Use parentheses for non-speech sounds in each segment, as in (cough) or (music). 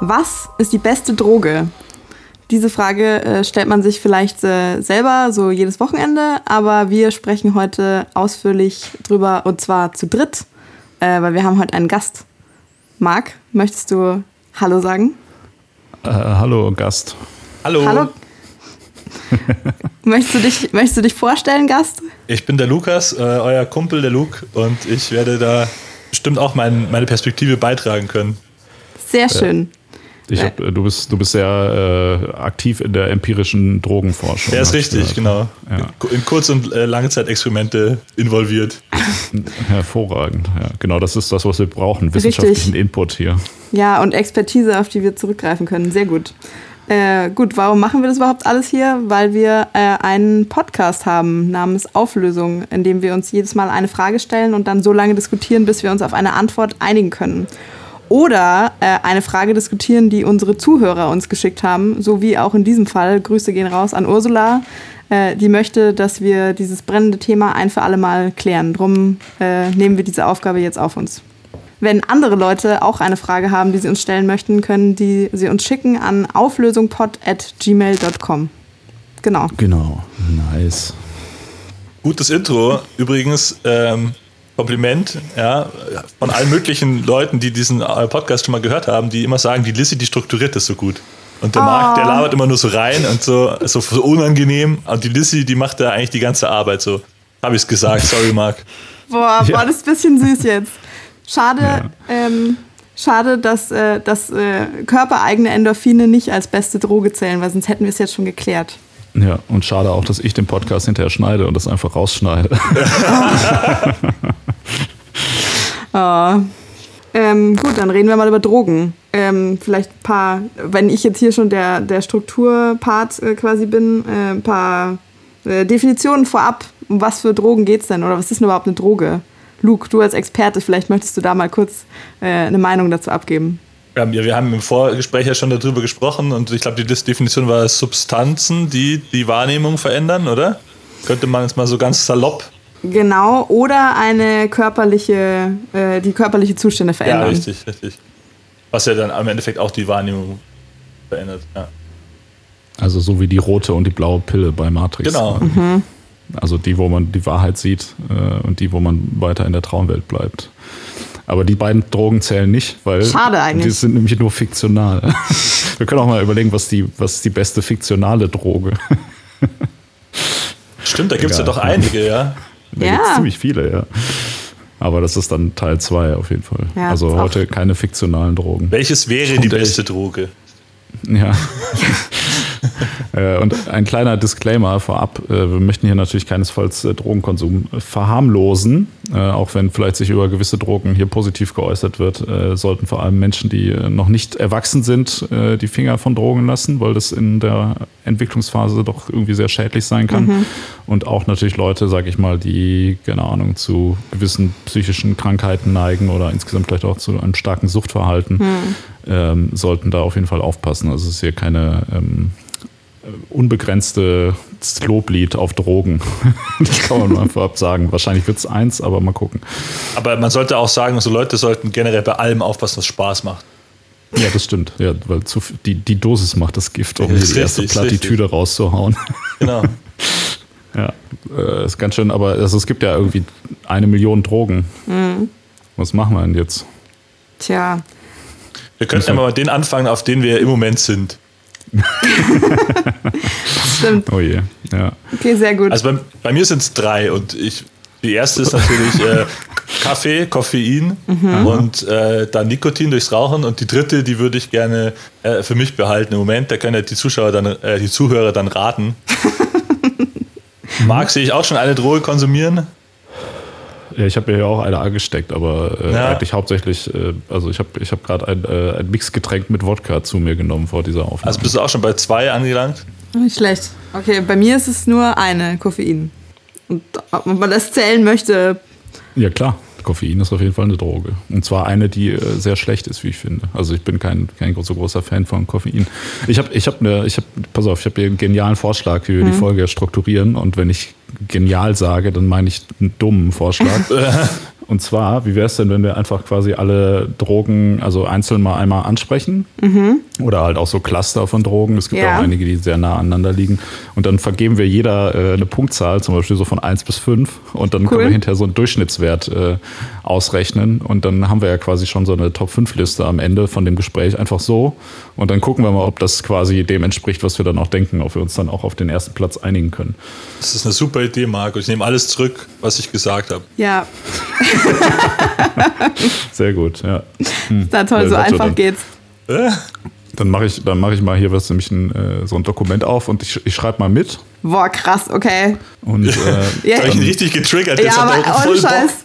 Was ist die beste Droge? Diese Frage äh, stellt man sich vielleicht äh, selber so jedes Wochenende, aber wir sprechen heute ausführlich drüber und zwar zu dritt, äh, weil wir haben heute einen Gast. Marc, möchtest du Hallo sagen? Äh, hallo Gast. Hallo. Hallo. (laughs) möchtest, du dich, möchtest du dich vorstellen, Gast? Ich bin der Lukas, äh, euer Kumpel, der Luke, und ich werde da bestimmt auch mein, meine Perspektive beitragen können. Sehr schön. Ich hab, du, bist, du bist sehr äh, aktiv in der empirischen Drogenforschung. Ja, ist richtig, gehört. genau. Ja. In Kurz- und äh, Langzeitexperimente involviert. (laughs) Hervorragend. Ja, genau, das ist das, was wir brauchen. Wissenschaftlichen Input hier. Ja, und Expertise, auf die wir zurückgreifen können. Sehr gut. Äh, gut, warum machen wir das überhaupt alles hier? Weil wir äh, einen Podcast haben namens Auflösung, in dem wir uns jedes Mal eine Frage stellen und dann so lange diskutieren, bis wir uns auf eine Antwort einigen können. Oder äh, eine Frage diskutieren, die unsere Zuhörer uns geschickt haben, so wie auch in diesem Fall. Grüße gehen raus an Ursula. Äh, die möchte, dass wir dieses brennende Thema ein für alle Mal klären. Drum äh, nehmen wir diese Aufgabe jetzt auf uns. Wenn andere Leute auch eine Frage haben, die sie uns stellen möchten, können die sie uns schicken an auflösungpod.gmail.com. Genau. Genau, nice. Gutes Intro. Übrigens, ähm, Kompliment, ja, von allen möglichen Leuten, die diesen äh, Podcast schon mal gehört haben, die immer sagen, die Lissy, die strukturiert das so gut. Und der Marc, der labert immer nur so rein und so, so, so unangenehm. Und die Lissy, die macht da eigentlich die ganze Arbeit so. Habe ich es gesagt, sorry, Marc. Boah, Ja. boah, das bisschen süß jetzt. Schade, Ja. ähm, schade, dass, äh, dass äh, körpereigene Endorphine nicht als beste Droge zählen, weil sonst hätten wir es jetzt schon geklärt. Ja, und schade auch, dass ich den Podcast hinterher schneide und das einfach rausschneide. Ah. (laughs) Ähm, gut, dann reden wir mal über Drogen. Ähm, vielleicht ein paar, wenn ich jetzt hier schon der, der Strukturpart äh, quasi bin, äh, ein paar äh, Definitionen vorab. Um was für Drogen geht es denn? Oder was ist denn überhaupt eine Droge? Luke, du als Experte, vielleicht möchtest du da mal kurz äh, eine Meinung dazu abgeben. Wir haben, ja, wir haben im Vorgespräch ja schon darüber gesprochen und ich glaube, die Definition war Substanzen, die die Wahrnehmung verändern, oder? Könnte man jetzt mal so ganz salopp. Genau, oder eine körperliche, äh, die körperliche Zustände Ja, verändern. richtig, richtig. Was ja dann am Endeffekt auch die Wahrnehmung verändert. Ja. Also so wie die rote und die blaue Pille bei Matrix. Genau. Also die, wo man die Wahrheit sieht äh, und die, wo man weiter in der Traumwelt bleibt. Aber die beiden Drogen zählen nicht, weil Schade eigentlich. die sind nämlich nur fiktional. (laughs) Wir können auch mal überlegen, was die, was ist die beste fiktionale Droge. (laughs) Stimmt, da gibt es ja doch einige, ja. Da Ja. gibt's ziemlich viele, ja. Aber das ist dann Teil 2 auf jeden Fall. Ja, also ist heute keine fiktionalen Drogen. Welches wäre die beste Droge? Ja. (laughs) (laughs) Äh, Und ein kleiner Disclaimer vorab. äh, Wir möchten hier natürlich keinesfalls äh, Drogenkonsum verharmlosen. Auch wenn vielleicht sich über gewisse Drogen hier positiv geäußert wird, sollten vor allem Menschen, die noch nicht erwachsen sind, die Finger von Drogen lassen, weil das in der Entwicklungsphase doch irgendwie sehr schädlich sein kann. Und auch natürlich Leute, sag ich mal, die, keine Ahnung, zu gewissen psychischen Krankheiten neigen oder insgesamt vielleicht auch zu einem starken Suchtverhalten, ähm, sollten da auf jeden Fall aufpassen. Also es ist hier keine ähm, unbegrenzte Loblied auf Drogen. (laughs) das kann man mal (laughs) vorab sagen. Wahrscheinlich wird es eins, aber mal gucken. Aber man sollte auch sagen, so Leute sollten generell bei allem aufpassen, was Spaß macht. Ja, das stimmt. Ja, weil zu, die, die Dosis macht das Gift, um die erste Plattitüde rauszuhauen. Genau. (laughs) Ja, äh, ist ganz schön, aber also es gibt ja irgendwie eine Million Drogen. Was machen wir denn jetzt? Tja, Wir könnten ja mal mit denen anfangen, auf denen wir im Moment sind. Stimmt. Oh je, ja. Okay, sehr gut. Also bei, bei mir sind es drei und ich, die erste ist natürlich äh, Kaffee, Koffein und äh, dann Nikotin durchs Rauchen und die dritte, die würde ich gerne äh, für mich behalten im Moment. Da können ja die Zuschauer dann, äh, die Zuhörer dann raten. (laughs) Marc, sehe ich auch schon eine Droge konsumieren? Ja, ich habe mir ja auch eine angesteckt, aber äh, Ja. eigentlich hauptsächlich, äh, also ich habe ich hab gerade ein, äh, ein Mixgetränk mit Wodka zu mir genommen vor dieser Aufnahme. Also bist du auch schon bei zwei angelangt? Nicht schlecht. Okay, bei mir ist es nur eine Koffein. Und ob man das zählen möchte, ja klar, Koffein ist auf jeden Fall eine Droge. Und zwar eine, die äh, sehr schlecht ist, wie ich finde. Also ich bin kein, kein so großer Fan von Koffein. Ich habe, ich habe eine, ich habe, pass auf, ich habe hier einen genialen Vorschlag, wie wir die Folge strukturieren. Und wenn ich genial sage, dann meine ich einen dummen Vorschlag. (laughs) Und zwar, wie wäre es denn, wenn wir einfach quasi alle Drogen, also einzeln mal einmal ansprechen? Oder halt auch so Cluster von Drogen. Es gibt Ja. auch einige, die sehr nah aneinander liegen. Und dann vergeben wir jeder äh, eine Punktzahl, zum Beispiel so von 1 bis 5. Und dann können Cool. wir hinterher so einen Durchschnittswert äh, ausrechnen. Und dann haben wir ja quasi schon so eine Top-5-Liste am Ende von dem Gespräch einfach so. Und dann gucken wir mal, ob das quasi dem entspricht, was wir dann auch denken, ob wir uns dann auch auf den ersten Platz einigen können. Das ist eine super Idee, Marco. Ich nehme alles zurück, was ich gesagt habe. Ja, (laughs) Sehr gut, ja. na toll, Weil so einfach dann. geht's. Äh? Dann mache ich, dann mach ich mal hier was, nämlich ein, äh, so ein Dokument auf und ich, ich schreibe mal mit. Boah, krass, okay. Und äh, (laughs) Ja, Jetzt habe ich ihn richtig getriggert. Jetzt ja er aber ohne. Scheiß.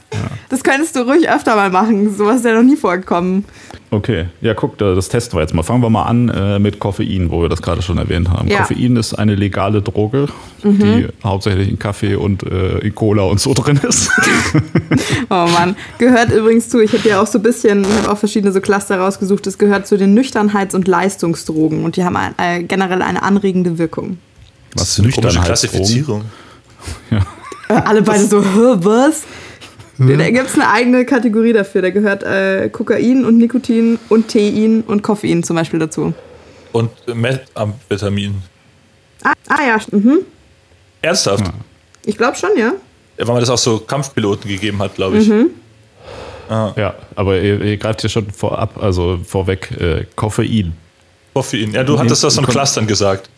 Das könntest du ruhig öfter mal machen. Sowas ist ja noch nie vorgekommen. okay, ja, guck, da- das testen wir jetzt mal. Fangen wir mal an äh, mit Koffein, wo wir das gerade schon erwähnt haben. Ja. Koffein ist eine legale Droge, die hauptsächlich in Kaffee und äh, in Cola und so drin ist. (laughs) Oh Mann. Gehört übrigens zu, ich habe ja auch so ein bisschen, ich habe auch verschiedene so Cluster rausgesucht, es gehört zu den Nüchternheits- und Leistungsdrogen und die haben ein, äh, generell eine anregende Wirkung. Das ist eine? Klassifizierung. (laughs) Ja. Äh, alle beide so, was? Da gibt es eine eigene Kategorie dafür. Da gehört äh, Kokain und Nikotin und Tein und Koffein zum Beispiel dazu. Und Methamphetamin. Ah, ah ja, mhm. Ernsthaft? ich glaube schon, ja. Weil man das auch so Kampfpiloten gegeben hat, glaube ich. Mhm. ja, aber ihr, ihr greift hier schon vorab, also vorweg, äh, Koffein. Koffein. Ja, du hattest das von Clustern gesagt.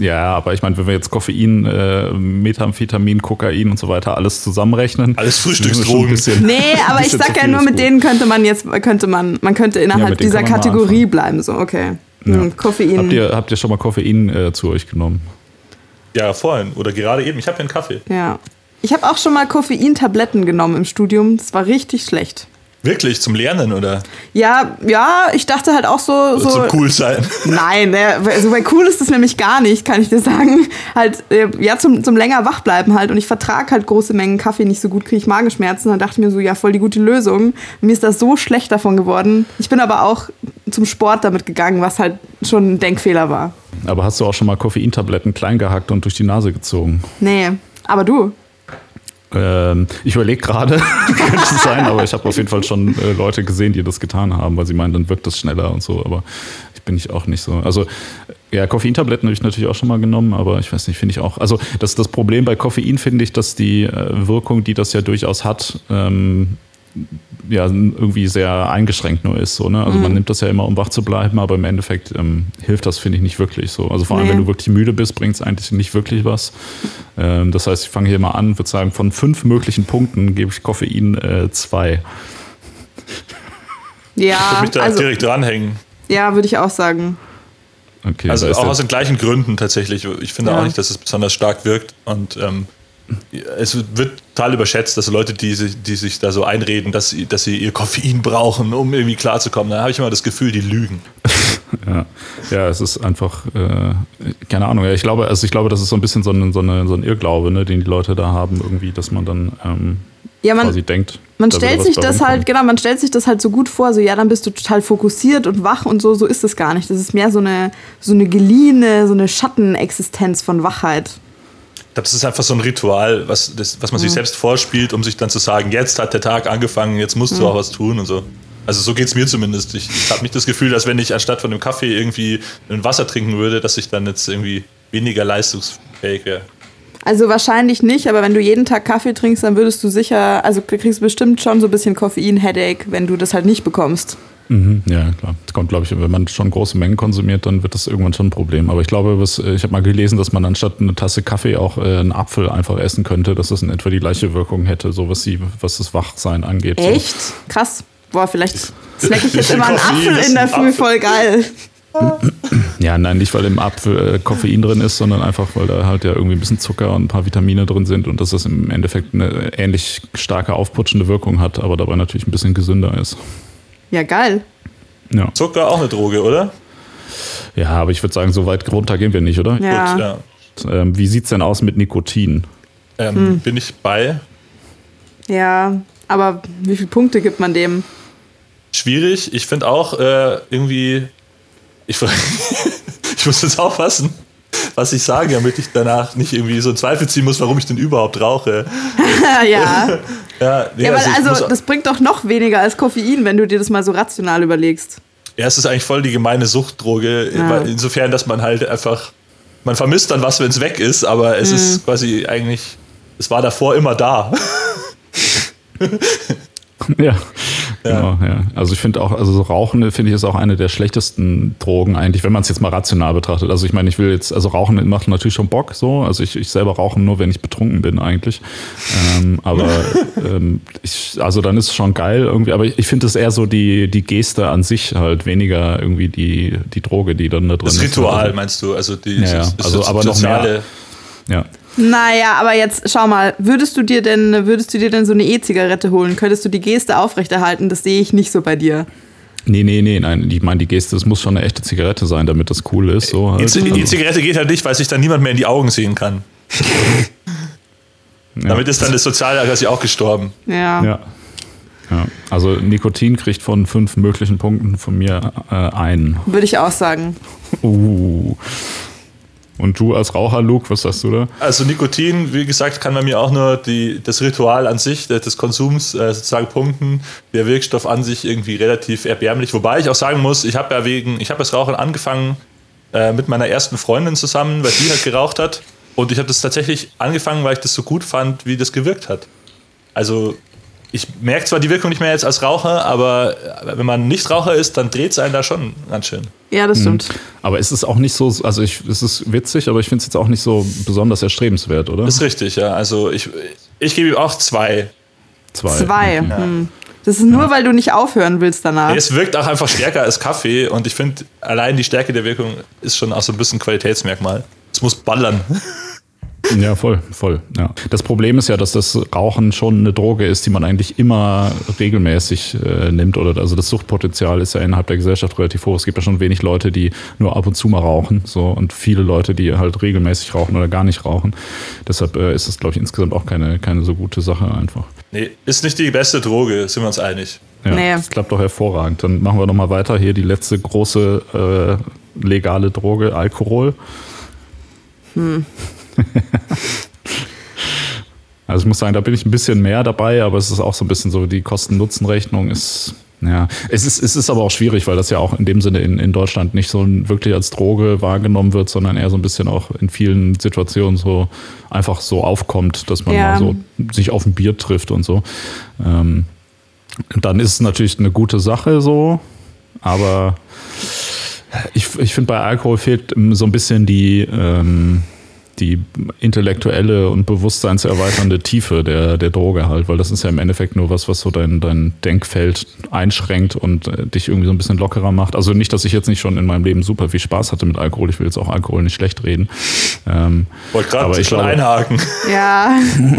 Ja, aber ich meine, wenn wir jetzt Koffein, äh, Methamphetamin, Kokain und so weiter alles zusammenrechnen. Alles Frühstücksdrogen. bisschen- Nee, (laughs) aber ich sag ja nur, mit gut. denen könnte man jetzt, könnte man, man könnte innerhalb denen dieser Kategorie bleiben. So, okay. Ja. Hm, Koffein. Habt ihr, habt ihr schon mal Koffein äh, zu euch genommen? Ja, vorhin. Oder gerade eben. Ich habe ja einen Kaffee. Ja. Ich habe auch schon mal Koffeintabletten genommen im Studium. Das war richtig schlecht. Wirklich, zum Lernen oder Ja, ja, ich dachte halt auch so. so zum cool sein? (laughs) Nein, äh, also bei cool ist das nämlich gar nicht, kann ich dir sagen. Halt, äh, ja, zum, zum länger wach bleiben halt. Und ich vertrage halt große Mengen Kaffee nicht so gut, kriege ich Magenschmerzen. Dann dachte ich mir so, ja, voll die gute Lösung. Mir ist das so schlecht davon geworden. Ich bin aber auch zum Sport damit gegangen, was halt schon ein Denkfehler war. Aber hast du auch schon mal Koffeintabletten klein gehackt und durch die Nase gezogen? Nee, aber du. Ähm, ich überlege gerade, (laughs) könnte es sein, aber ich habe auf jeden Fall schon äh, Leute gesehen, die das getan haben, weil sie meinen, dann wirkt das schneller und so. Aber ich bin ich auch nicht so. Also ja, Koffeintabletten habe ich natürlich auch schon mal genommen, aber ich weiß nicht, finde ich auch. Also das, das Problem bei Koffein finde ich, dass die äh, Wirkung, die das ja durchaus hat, ähm, ja irgendwie sehr eingeschränkt nur ist. So, ne? Also man nimmt das ja immer, um wach zu bleiben, aber im Endeffekt ähm, hilft das, finde ich, nicht wirklich so. Also vor allem, Nee. wenn du wirklich müde bist, bringt es eigentlich nicht wirklich was. Ähm, das heißt, ich fange hier mal an, würde sagen, von fünf möglichen Punkten gebe ich Koffein äh, zwei. Ich Ja, würde mich da also, direkt dranhängen. ja, würde ich auch sagen. Okay, Also auch aus den gleichen Gründen tatsächlich. Ich finde Ja. auch nicht, dass es besonders stark wirkt. Und ähm, es wird total überschätzt, dass Leute, die sich, die sich da so einreden, dass sie, dass sie ihr Koffein brauchen, um irgendwie klarzukommen, da habe ich immer das Gefühl, die lügen. (laughs) Ja, ja es ist einfach, äh, keine Ahnung. Ja, ich glaube, also ich glaube, das ist so ein bisschen so ein, so eine, so ein Irrglaube, ne, den die Leute da haben, irgendwie, dass man dann ähm, Ja, man, quasi denkt. Man stellt sich das halt, genau, man stellt sich das halt so gut vor, so ja, dann bist du total fokussiert und wach und so, so ist es gar nicht. Das ist mehr so eine, so eine geliehene, so eine Schattenexistenz von Wachheit. Ich glaube, das ist einfach so ein Ritual, was, das, was man Mhm. sich selbst vorspielt, um sich dann zu sagen, jetzt hat der Tag angefangen, jetzt musst Mhm. du auch was tun und so. Also so geht es mir zumindest. Ich, ich habe nicht das Gefühl, dass wenn ich anstatt von einem Kaffee irgendwie ein Wasser trinken würde, dass ich dann jetzt irgendwie weniger leistungsfähig wäre. Also wahrscheinlich nicht, aber wenn du jeden Tag Kaffee trinkst, dann würdest du sicher, also du kriegst bestimmt schon so ein bisschen Koffein-Headache, wenn du das halt nicht bekommst. Mhm, ja, klar. Das kommt, glaube ich, wenn man schon große Mengen konsumiert, dann wird das irgendwann schon ein Problem. Aber ich glaube, was, ich habe mal gelesen, dass man anstatt eine Tasse Kaffee auch äh, einen Apfel einfach essen könnte, dass das in etwa die gleiche Wirkung hätte, so was, die, was das Wachsein angeht. So. Echt? Krass. Boah, vielleicht snack ich jetzt (laughs) immer einen Apfel in der Früh, voll geil. (clears throat) Ja, nein, nicht weil im Apfel äh, Koffein drin ist, sondern einfach, weil da halt ja irgendwie ein bisschen Zucker und ein paar Vitamine drin sind und dass das im Endeffekt eine ähnlich starke aufputschende Wirkung hat, aber dabei natürlich ein bisschen gesünder ist. Ja, geil. Ja, Zucker auch eine Droge, oder? ja aber ich würde sagen, so weit runter gehen wir nicht, oder? Ja. Gut, ja. Ähm, wie sieht's denn aus mit Nikotin? Ähm, Hm. Bin ich bei. Ja, aber wie viele Punkte gibt man dem? Schwierig. Ich finde auch äh, irgendwie. Ich, (laughs) ich muss jetzt aufpassen, was ich sage, damit ich danach nicht irgendwie so Zweifel ziehen muss, warum ich denn überhaupt rauche. (laughs) ja. (laughs) Ja, nee, ja, weil also also muss- das bringt doch noch weniger als Koffein, wenn du dir das mal so rational überlegst. Ja, es ist eigentlich voll die gemeine Suchtdroge, Ja. insofern, dass man halt einfach, man vermisst dann was, wenn es weg ist, aber es Mhm. ist quasi eigentlich, es war davor immer da. (laughs) Ja, genau. Ja. Also ich finde auch, also so Rauchen finde ich ist auch eine der schlechtesten Drogen eigentlich, wenn man es jetzt mal rational betrachtet. Also ich meine, ich will jetzt, also Rauchen macht natürlich schon Bock so. Also ich, ich selber rauche nur, wenn ich betrunken bin eigentlich. Ähm, aber (laughs) ähm, ich, also dann ist es schon geil irgendwie. Aber ich, ich finde es eher so die, die Geste an sich halt weniger irgendwie die, die Droge, die dann da drin Das ist. Ritual, meinst du? Also die Ja, ja. das- das Also aber noch soziale. Ja. Naja, aber jetzt schau mal, würdest du dir denn, würdest du dir denn so eine E-Zigarette holen? Könntest du die Geste aufrechterhalten? Das sehe ich nicht so bei dir. Nee, nee, nee, nein. Ich meine, die Geste, es muss schon eine echte Zigarette sein, damit das cool ist. So halt. Die Also, E-Zigarette geht halt nicht, weil sich dann niemand mehr in die Augen sehen kann. (laughs) ja. Damit ist dann das Soziale quasi auch gestorben. Ja. Ja. ja. Also Nikotin kriegt von fünf möglichen Punkten von mir äh, einen. Würde ich auch sagen. Uh. Und du als Raucher, Luke, was sagst du da? Also Nikotin, wie gesagt, kann bei mir auch nur die, das Ritual an sich des des Konsums äh, sozusagen punkten. Der Wirkstoff an sich irgendwie relativ erbärmlich. Wobei ich auch sagen muss, ich habe ja wegen, ich habe das Rauchen angefangen äh, mit meiner ersten Freundin zusammen, weil die halt geraucht hat. Und ich habe das tatsächlich angefangen, weil ich das so gut fand, wie das gewirkt hat. Also ich merke zwar die Wirkung nicht mehr jetzt als Raucher, aber wenn man nicht Raucher ist, dann dreht es einen da schon ganz schön. Ja, das stimmt. Aber es ist auch nicht so, also ich, es ist witzig, aber ich finde es jetzt auch nicht so besonders erstrebenswert, oder? Das ist richtig, ja. Also ich, ich gebe ihm auch zwei. Zwei. Zwei. Hm. Das ist nur, weil du nicht aufhören willst danach. Es wirkt auch einfach stärker als Kaffee und ich finde, allein die Stärke der Wirkung ist schon auch so ein bisschen Qualitätsmerkmal. Es muss ballern. (laughs) Ja, voll, voll. Ja. Das Problem ist ja, dass das Rauchen schon eine Droge ist, die man eigentlich immer regelmäßig äh, nimmt. Oder also das Suchtpotenzial ist ja innerhalb der Gesellschaft relativ hoch. Es gibt ja schon wenig Leute, die nur ab und zu mal rauchen, so und viele Leute, die halt regelmäßig rauchen oder gar nicht rauchen. Deshalb äh, ist das, glaube ich, insgesamt auch keine, keine so gute Sache einfach. Nee, ist nicht die beste Droge, sind wir uns einig. Ja, Nee. das klappt doch hervorragend. Dann machen wir noch mal weiter. Hier die letzte große äh, legale Droge, Alkohol. (laughs) also ich muss sagen, da bin ich ein bisschen mehr dabei, aber es ist auch so ein bisschen so, die Kosten-Nutzen-Rechnung ist, ja, es ist, es ist aber auch schwierig, weil das ja auch in dem Sinne in, in Deutschland nicht so wirklich als Droge wahrgenommen wird, sondern eher so ein bisschen auch in vielen Situationen so einfach so aufkommt, dass man Ja. mal so sich auf ein Bier trifft und so. Ähm, dann ist es natürlich eine gute Sache so, aber ich, ich finde, bei Alkohol fehlt so ein bisschen die, ähm, die intellektuelle und bewusstseinserweiternde Tiefe der, der Droge halt, weil das ist ja im Endeffekt nur was, was so dein, dein Denkfeld einschränkt und äh, dich irgendwie so ein bisschen lockerer macht. Also nicht, dass ich jetzt nicht schon in meinem Leben super viel Spaß hatte mit Alkohol, ich will jetzt auch Alkohol nicht schlecht reden. Ähm, Wollte Aber gerade ich schon glaube- einhaken. Ja,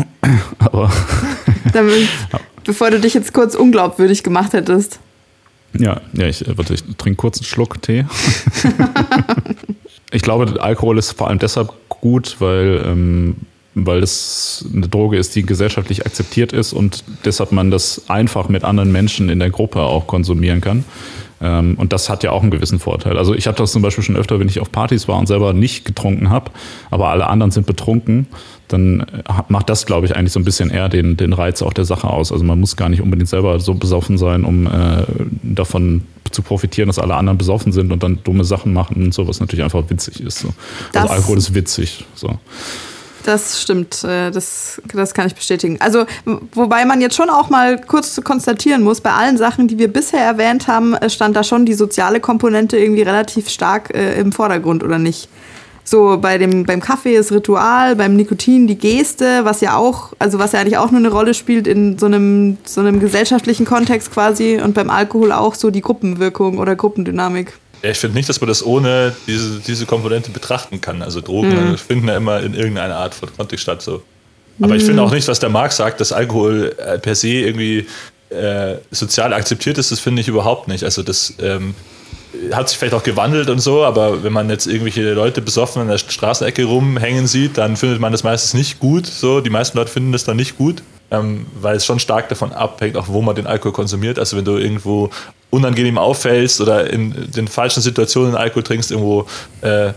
(laughs) aber damit, bevor du dich jetzt kurz unglaubwürdig gemacht hättest. Ja, ja, ich, äh, warte, ich trinke kurz einen Schluck Tee. (laughs) ich glaube, Alkohol ist vor allem deshalb gut, weil, ähm, weil es eine Droge ist, die gesellschaftlich akzeptiert ist und deshalb man das einfach mit anderen Menschen in der Gruppe auch konsumieren kann. Ähm, und das hat ja auch einen gewissen Vorteil. Also ich habe das zum Beispiel schon öfter, wenn ich auf Partys war und selber nicht getrunken habe, aber alle anderen sind betrunken, dann äh, macht das, glaube ich, eigentlich so ein bisschen eher den, den Reiz auch der Sache aus. Also man muss gar nicht unbedingt selber so besoffen sein, um äh, davon zu profitieren, dass alle anderen besoffen sind und dann dumme Sachen machen und so, was natürlich einfach witzig ist. So. Also Alkohol ist witzig. So. Das stimmt, äh, das, das kann ich bestätigen. Also, wobei man jetzt schon auch mal kurz konstatieren muss, bei allen Sachen, die wir bisher erwähnt haben, äh, stand da schon die soziale Komponente irgendwie relativ stark äh, im Vordergrund, oder nicht? So, bei dem, beim Kaffee ist Ritual, beim Nikotin die Geste, was ja auch, also was ja eigentlich auch nur eine Rolle spielt in so einem, so einem gesellschaftlichen Kontext quasi und beim Alkohol auch so die Gruppenwirkung oder Gruppendynamik. Ich finde nicht, dass man das ohne diese, diese Komponente betrachten kann. Also Drogen Mhm. finden ja immer in irgendeiner Art von Kontext statt. So. Aber ich finde auch nicht, was der Marc sagt, dass Alkohol äh, per se irgendwie äh, sozial akzeptiert ist, das finde ich überhaupt nicht. Also das ähm, hat sich vielleicht auch gewandelt und so, aber wenn man jetzt irgendwelche Leute besoffen an der Straßenecke rumhängen sieht, dann findet man das meistens nicht gut. So, die meisten Leute finden das dann nicht gut, ähm, weil es schon stark davon abhängt, auch wo man den Alkohol konsumiert. Also wenn du irgendwo unangenehm auffällst oder in den falschen Situationen Alkohol trinkst, irgendwo äh,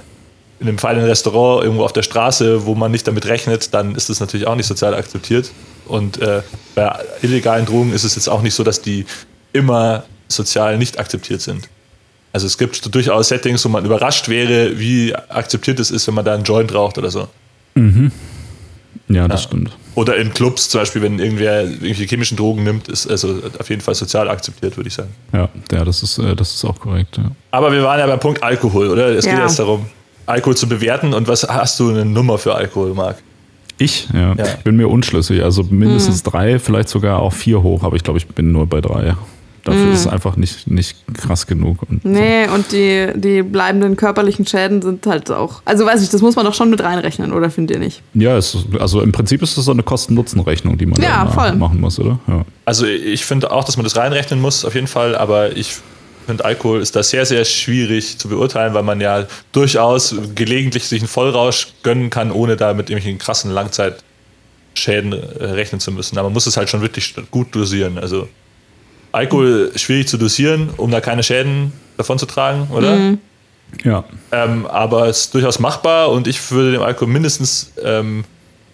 in einem feinen Restaurant irgendwo auf der Straße, wo man nicht damit rechnet, dann ist das natürlich auch nicht sozial akzeptiert. Und äh, bei illegalen Drogen ist es jetzt auch nicht so, dass die immer sozial nicht akzeptiert sind. Also es gibt durchaus Settings, wo man überrascht wäre, wie akzeptiert es ist, wenn man da einen Joint raucht oder so. Mhm. Ja, das ja. stimmt. Oder in Clubs zum Beispiel, wenn irgendwer irgendwelche chemischen Drogen nimmt, ist also auf jeden Fall sozial akzeptiert, würde ich sagen. Ja, ja das, ist, äh, das ist auch korrekt. Ja. Aber wir waren ja beim Punkt Alkohol, oder? Es ja. geht jetzt darum, Alkohol zu bewerten. Und was hast du eine Nummer für Alkohol, Marc? Ich, ja. ja. Ich bin mir unschlüssig. Also mindestens mhm. drei, vielleicht sogar auch vier hoch, aber ich glaube, ich bin nur bei drei. Dafür mm. ist es einfach nicht, nicht krass genug. Und nee, so. und die, die bleibenden körperlichen Schäden sind halt auch. Also weiß ich, das muss man doch schon mit reinrechnen, oder findet ihr nicht? Ja, es, also im Prinzip ist das so eine Kosten-Nutzen-Rechnung, die man ja, machen muss, oder? Ja. Also ich finde auch, dass man das reinrechnen muss, auf jeden Fall, aber ich finde, Alkohol ist da sehr, sehr schwierig zu beurteilen, weil man ja durchaus gelegentlich sich einen Vollrausch gönnen kann, ohne da mit irgendwelchen krassen Langzeitschäden äh, rechnen zu müssen. Aber man muss es halt schon wirklich gut dosieren. Also Alkohol schwierig zu dosieren, um da keine Schäden davon zu tragen, oder? Mhm. Ja. Ähm, aber es ist durchaus machbar und ich würde dem Alkohol mindestens ähm,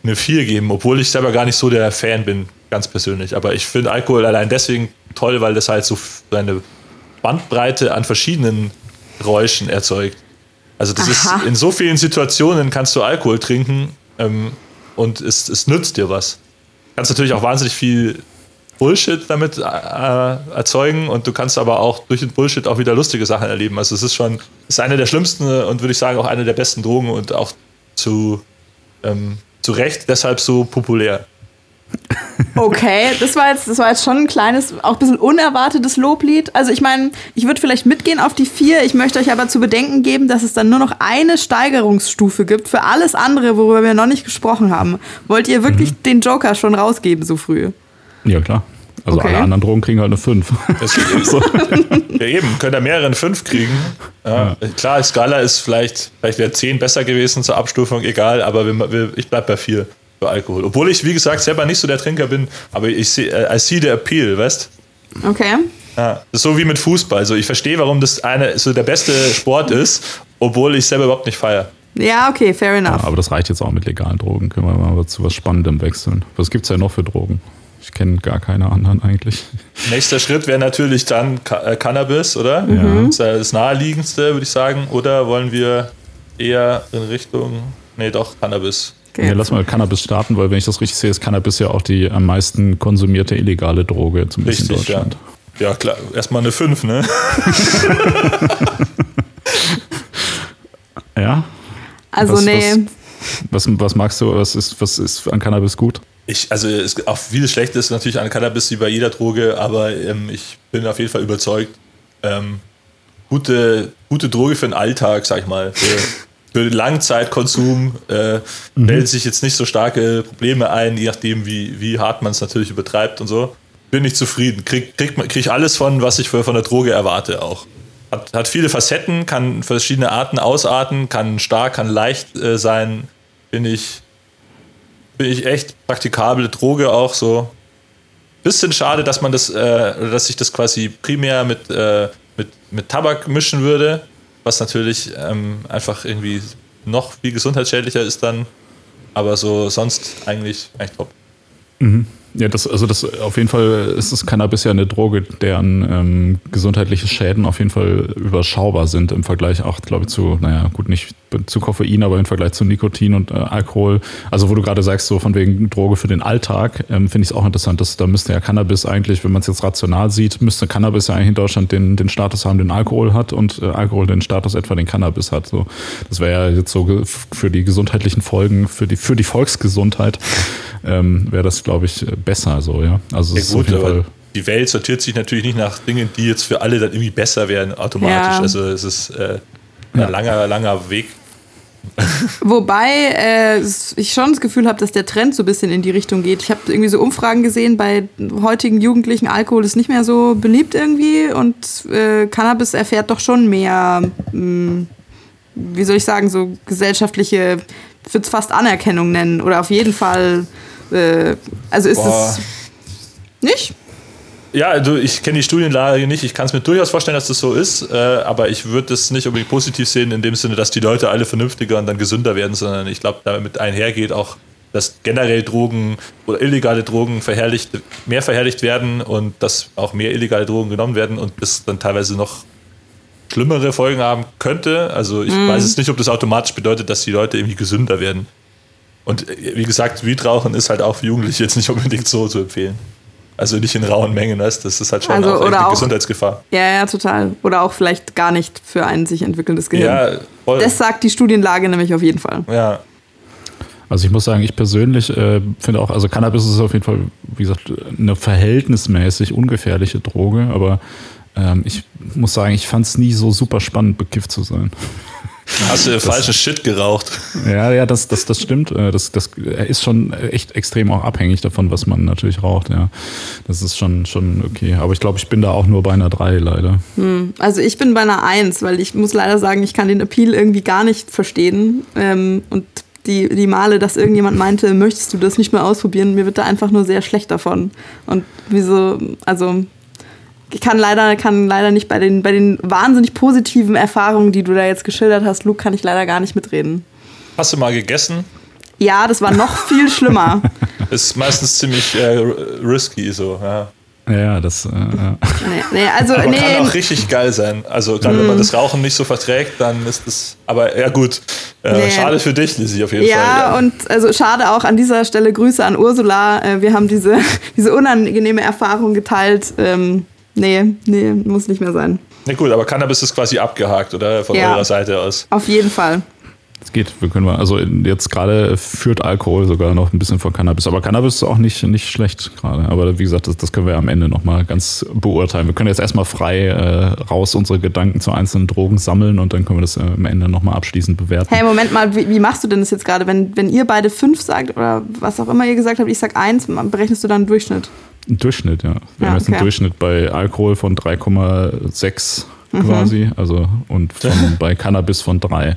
eine 4 geben, obwohl ich selber gar nicht so der Fan bin, ganz persönlich. Aber ich finde Alkohol allein deswegen toll, weil das halt so eine Bandbreite an verschiedenen Geräuschen erzeugt. Also das Aha. ist in so vielen Situationen kannst du Alkohol trinken ähm, und es, es nützt dir was. Du kannst natürlich auch wahnsinnig viel Bullshit damit äh, erzeugen und du kannst aber auch durch den Bullshit auch wieder lustige Sachen erleben. Also es ist schon, ist eine der schlimmsten und würde ich sagen auch eine der besten Drogen und auch zu, ähm, zu Recht deshalb so populär. (laughs) Okay, das war jetzt, das war jetzt schon ein kleines, auch ein bisschen unerwartetes Loblied. Also ich meine, ich würde vielleicht mitgehen auf die vier. Ich möchte euch aber zu bedenken geben, dass es dann nur noch eine Steigerungsstufe gibt für alles andere, worüber wir noch nicht gesprochen haben. Wollt ihr wirklich mhm. den Joker schon rausgeben so früh? Ja, klar. Also okay. alle anderen Drogen kriegen halt eine 5. (laughs) so. Ja, eben, könnt ihr mehrere 5 kriegen. Ja, ja. Klar, Skala ist vielleicht, vielleicht wäre 10 besser gewesen zur Abstufung, egal, aber wir, wir, ich bleibe bei 4 für Alkohol. Obwohl ich, wie gesagt, selber nicht so der Trinker bin, aber ich sehe, äh, I see the appeal, weißt Okay. Ja, das ist so wie mit Fußball. Also ich verstehe, warum das eine so der beste Sport ist, obwohl ich selber überhaupt nicht feiere. Ja, okay, fair enough. Ja, aber das reicht jetzt auch mit legalen Drogen. Können wir mal zu was Spannendem wechseln. Was gibt es ja noch für Drogen? Ich kenne gar keine anderen eigentlich. Nächster Schritt wäre natürlich dann äh, Cannabis, oder? Ja. Das ist das naheliegendste, würde ich sagen. Oder wollen wir eher in Richtung, nee, doch, Cannabis. Okay. Ja, lass mal Cannabis starten, weil wenn ich das richtig sehe, ist Cannabis ja auch die am meisten konsumierte illegale Droge, zumindest richtig, in Deutschland. Ja. ja, klar. Erstmal eine 5, ne? (laughs) ja. Also was, nee. Was, was, was magst du, was ist, was ist an Cannabis gut? Ich, also es, auch vieles Schlechtes ist natürlich an Cannabis wie bei jeder Droge, aber ähm, ich bin auf jeden Fall überzeugt. Ähm, gute, gute Droge für den Alltag, sag ich mal. Für, (laughs) für den Langzeitkonsum äh, mhm. melden sich jetzt nicht so starke Probleme ein, je nachdem, wie, wie hart man es natürlich übertreibt und so. Bin ich zufrieden. Krieg, krieg, krieg ich alles von, was ich von der Droge erwarte auch. Hat, hat viele Facetten, kann verschiedene Arten ausarten, kann stark, kann leicht äh, sein. Bin ich bin ich echt praktikable Droge auch so. Bisschen schade, dass man das, äh, dass sich das quasi primär mit, äh, mit, mit Tabak mischen würde, was natürlich ähm, einfach irgendwie noch viel gesundheitsschädlicher ist dann. Aber so sonst eigentlich, eigentlich top. Mhm. Ja, das, also das auf jeden Fall ist es Cannabis ja eine Droge, deren ähm, gesundheitliche Schäden auf jeden Fall überschaubar sind im Vergleich auch, glaube ich, zu, naja, gut, nicht zu Koffein, aber im Vergleich zu Nikotin und äh, Alkohol. Also wo du gerade sagst, so von wegen Droge für den Alltag, ähm, finde ich es auch interessant, dass da müsste ja Cannabis eigentlich, wenn man es jetzt rational sieht, müsste Cannabis ja eigentlich in Deutschland den, den Status haben, den Alkohol hat und äh, Alkohol den Status etwa den Cannabis hat. So, das wäre ja jetzt so für die gesundheitlichen Folgen, für die, für die Volksgesundheit ähm, wäre das, glaube ich, besser so, ja. Also ja, gut, aber die Welt sortiert sich natürlich nicht nach Dingen, die jetzt für alle dann irgendwie besser werden automatisch. Ja. Also es ist äh, ein ja. langer, langer Weg. Wobei äh, ich schon das Gefühl habe, dass der Trend so ein bisschen in die Richtung geht. Ich habe irgendwie so Umfragen gesehen, bei heutigen Jugendlichen Alkohol ist nicht mehr so beliebt irgendwie und äh, Cannabis erfährt doch schon mehr, mh, hm, wie soll ich sagen, so gesellschaftliche, ich würde es fast Anerkennung nennen oder auf jeden Fall äh, also ist Boah. es nicht? Ja, du, ich kenne die Studienlage nicht. Ich kann es mir durchaus vorstellen, dass das so ist, äh, aber ich würde es nicht unbedingt positiv sehen, in dem Sinne, dass die Leute alle vernünftiger und dann gesünder werden, sondern ich glaube, damit einhergeht auch, dass generell Drogen oder illegale Drogen verherrlicht, mehr verherrlicht werden und dass auch mehr illegale Drogen genommen werden und das dann teilweise noch schlimmere Folgen haben könnte. Also ich mm. weiß es nicht, ob das automatisch bedeutet, dass die Leute irgendwie gesünder werden. Und äh, wie gesagt, Weedrauchen ist halt auch für Jugendliche jetzt nicht unbedingt so zu empfehlen. Also nicht in rauen Mengen, weißt? das ist halt schon also, auch eine auch, Gesundheitsgefahr. Ja, ja, total. Oder auch vielleicht gar nicht für ein sich entwickelndes Gehirn. Ja, voll. Das sagt die Studienlage nämlich auf jeden Fall. Ja. Also ich muss sagen, ich persönlich äh, finde auch, also Cannabis ist auf jeden Fall, wie gesagt, eine verhältnismäßig ungefährliche Droge, aber ähm, ich muss sagen, ich fand es nie so super spannend, bekifft zu sein. Hast du falschen Shit geraucht? Ja, ja, das, das, das stimmt. Äh, das, das ist schon echt extrem auch abhängig davon, was man natürlich raucht, ja. Das ist schon, schon okay. Aber ich glaube, ich bin da auch nur bei einer 3 leider. Hm. Also ich bin bei einer 1, weil ich muss leider sagen, ich kann den Appeal irgendwie gar nicht verstehen. Ähm, und die, die Male, dass irgendjemand meinte, möchtest du das nicht mehr ausprobieren, mir wird da einfach nur sehr schlecht davon. Und wieso, also ich kann leider, kann leider nicht bei den, bei den wahnsinnig positiven Erfahrungen, die du da jetzt geschildert hast, Luke, kann ich leider gar nicht mitreden. Hast du mal gegessen? Ja, das war noch viel schlimmer. (laughs) Ist meistens ziemlich äh, risky so, ja. Ja, das. Äh. Nee, nee, also, aber nee. kann auch richtig geil sein. Also, gerade mm. wenn man mhm. das Rauchen nicht so verträgt, dann ist das. Aber ja, gut. Äh, nee. Schade für dich, Lizzie, auf jeden ja, Fall. Ja, und also schade auch an dieser Stelle Grüße an Ursula. Äh, wir haben diese, (laughs) diese unangenehme Erfahrung geteilt. Ähm, Nee, nee, muss nicht mehr sein. Na gut, aber Cannabis ist quasi abgehakt, oder? Von ja, eurer Seite aus. Auf jeden Fall. Es geht, wir können mal, also jetzt gerade führt Alkohol sogar noch ein bisschen von Cannabis, aber Cannabis ist auch nicht, nicht schlecht gerade. Aber wie gesagt, das, das können wir am Ende nochmal ganz beurteilen. Wir können jetzt erstmal frei äh, raus unsere Gedanken zu einzelnen Drogen sammeln und dann können wir das äh, am Ende nochmal abschließend bewerten. Hey, Moment mal, wie, wie, machst du denn das jetzt gerade? Wenn, wenn ihr beide fünf sagt oder was auch immer ihr gesagt habt, ich sag eins, berechnest du dann einen Durchschnitt? Ein Durchschnitt, ja. Wir ja, haben jetzt okay. einen Durchschnitt bei Alkohol von 3,6 mhm. quasi, also und von, (laughs) bei Cannabis von 3.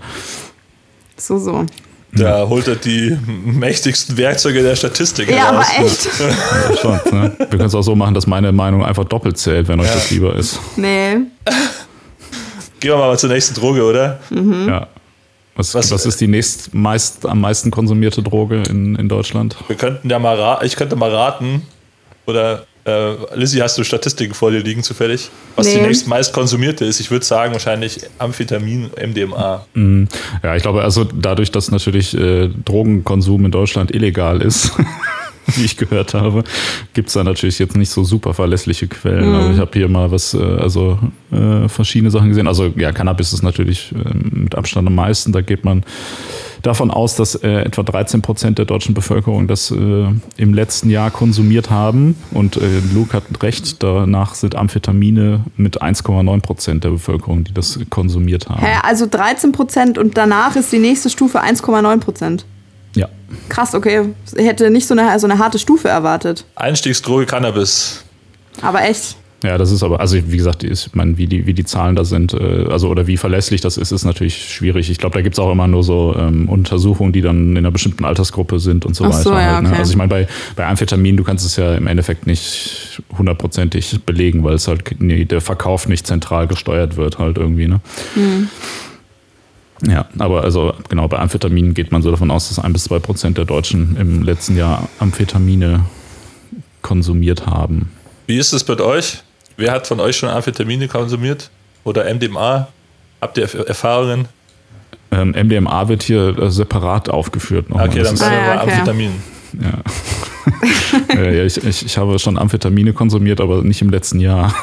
So, so. Da holt er die mächtigsten Werkzeuge der Statistik ja, raus. Ja, aber echt. Ja, schon, ne? Wir können es auch so machen, dass meine Meinung einfach doppelt zählt, wenn euch ja. das lieber ist. Nee. Gehen wir mal zur nächsten Droge, oder? Mhm. Ja. Was, was, was, ist die nächst meist, am meisten konsumierte Droge in, in Deutschland? Wir könnten ja mal ich könnte mal raten, oder äh, Lizzie, hast du Statistiken vor dir liegen zufällig? Was nee. die nächst meist konsumierte ist? Ich würde sagen, wahrscheinlich Amphetamin, MDMA. Mhm. Ja, ich glaube, also dadurch, dass natürlich äh, Drogenkonsum in Deutschland illegal ist, (laughs) (laughs) wie ich gehört habe, gibt es da natürlich jetzt nicht so super verlässliche Quellen. Mhm. Aber ich habe hier mal was, äh, also äh, verschiedene Sachen gesehen. Also ja, Cannabis ist natürlich äh, mit Abstand am meisten. Da geht man davon aus, dass äh, etwa 13 Prozent der deutschen Bevölkerung das äh, im letzten Jahr konsumiert haben. Und äh, Luke hat recht, danach sind Amphetamine mit 1,9 Prozent der Bevölkerung, die das konsumiert haben. Hä, also 13 Prozent und danach ist die nächste Stufe 1,9 Prozent. Ja. Krass, okay. Hätte nicht so eine, so eine harte Stufe erwartet. Einstiegsdroge Cannabis. Aber echt. Ja, das ist aber, also wie gesagt, ich meine, wie die, wie die Zahlen da sind, äh, also oder wie verlässlich das ist, ist natürlich schwierig. Ich glaube, da gibt es auch immer nur so ähm, Untersuchungen, die dann in einer bestimmten Altersgruppe sind und so Ach weiter. So, ja, halt, ne? okay. Also ich meine, bei, bei Amphetamin, du kannst es ja im Endeffekt nicht hundertprozentig belegen, weil es halt nee, der Verkauf nicht zentral gesteuert wird, halt irgendwie, ne? Mhm. Ja, aber also genau, bei Amphetaminen geht man so davon aus, dass ein bis zwei Prozent der Deutschen im letzten Jahr Amphetamine konsumiert haben. Wie ist es bei euch? Wer hat von euch schon Amphetamine konsumiert? Oder MDMA? Habt ihr Erfahrungen? Ähm, MDMA wird hier äh, separat aufgeführt. Nochmal. Okay, dann sagen wir ah, okay. Amphetamin. Ja. (laughs) ja ich, ich, ich, habe schon Amphetamine konsumiert, aber nicht im letzten Jahr.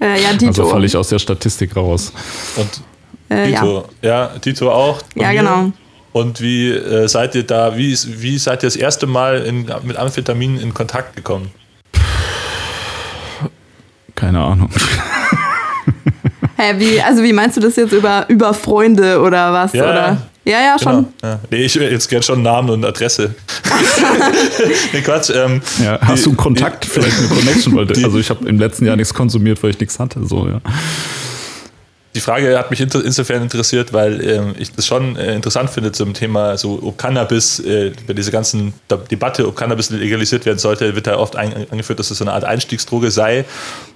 Äh, ja, Dito. Also falle ich aus der Statistik raus. Und äh, Dito, ja. ja, Dito auch. Ja, mir. genau. Und wie äh, seid ihr da, wie, wie seid ihr das erste Mal in, mit Amphetaminen in Kontakt gekommen? Keine Ahnung. (laughs) Hä, wie, also wie meinst du das jetzt über, über Freunde oder was? Ja, oder? ja, ja, schon. Genau. Ja. Nee, ich jetzt gerne schon Namen und Adresse. (laughs) nee, Quatsch. Ähm, ja, hast die, du einen Kontakt, die, vielleicht eine Connection? Weil, (laughs) die, also ich habe im letzten Jahr nichts konsumiert, weil ich nichts hatte. So, ja. Die Frage hat mich insofern interessiert, weil ähm, ich das schon äh, interessant finde zum Thema, so ob Cannabis, äh, bei dieser ganzen Debatte, ob Cannabis legalisiert werden sollte, wird da oft angeführt, dass es so eine Art Einstiegsdroge sei.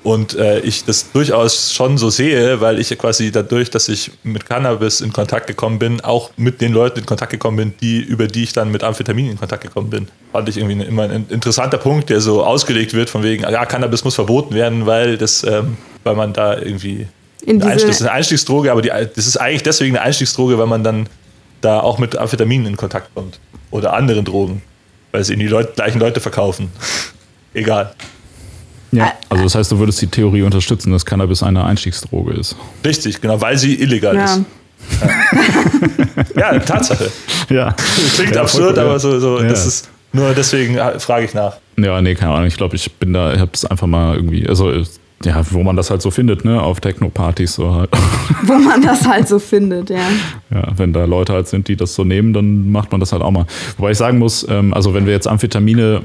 Und äh, ich das durchaus schon so sehe, weil ich quasi dadurch, dass ich mit Cannabis in Kontakt gekommen bin, auch mit den Leuten in Kontakt gekommen bin, die, über die ich dann mit Amphetamin in Kontakt gekommen bin. Fand ich irgendwie immer ein interessanter Punkt, der so ausgelegt wird, von wegen, ja, Cannabis muss verboten werden, weil das, ähm, weil man da irgendwie in diese das ist eine Einstiegsdroge, aber die, das ist eigentlich deswegen eine Einstiegsdroge, weil man dann da auch mit Amphetaminen in Kontakt kommt. Oder anderen Drogen. Weil sie in die Leut gleichen Leute verkaufen. (laughs) Egal. Ja, also das heißt, du würdest die Theorie unterstützen, dass Cannabis eine Einstiegsdroge ist. Richtig, genau, weil sie illegal ja. ist. Ja. (laughs) ja, Tatsache. Ja. Klingt ja, absurd, aber so, so ja. das ist nur deswegen frage ich nach. Ja, nee, keine Ahnung. Ich glaube, ich bin da, ich habe das einfach mal irgendwie, also ja, wo man das halt so findet, ne? Auf Techno-Partys so halt. (laughs) Wo man das halt so findet, ja. Ja, wenn da Leute halt sind, die das so nehmen, dann macht man das halt auch mal. Wobei ich sagen muss, ähm, also wenn wir jetzt Amphetamine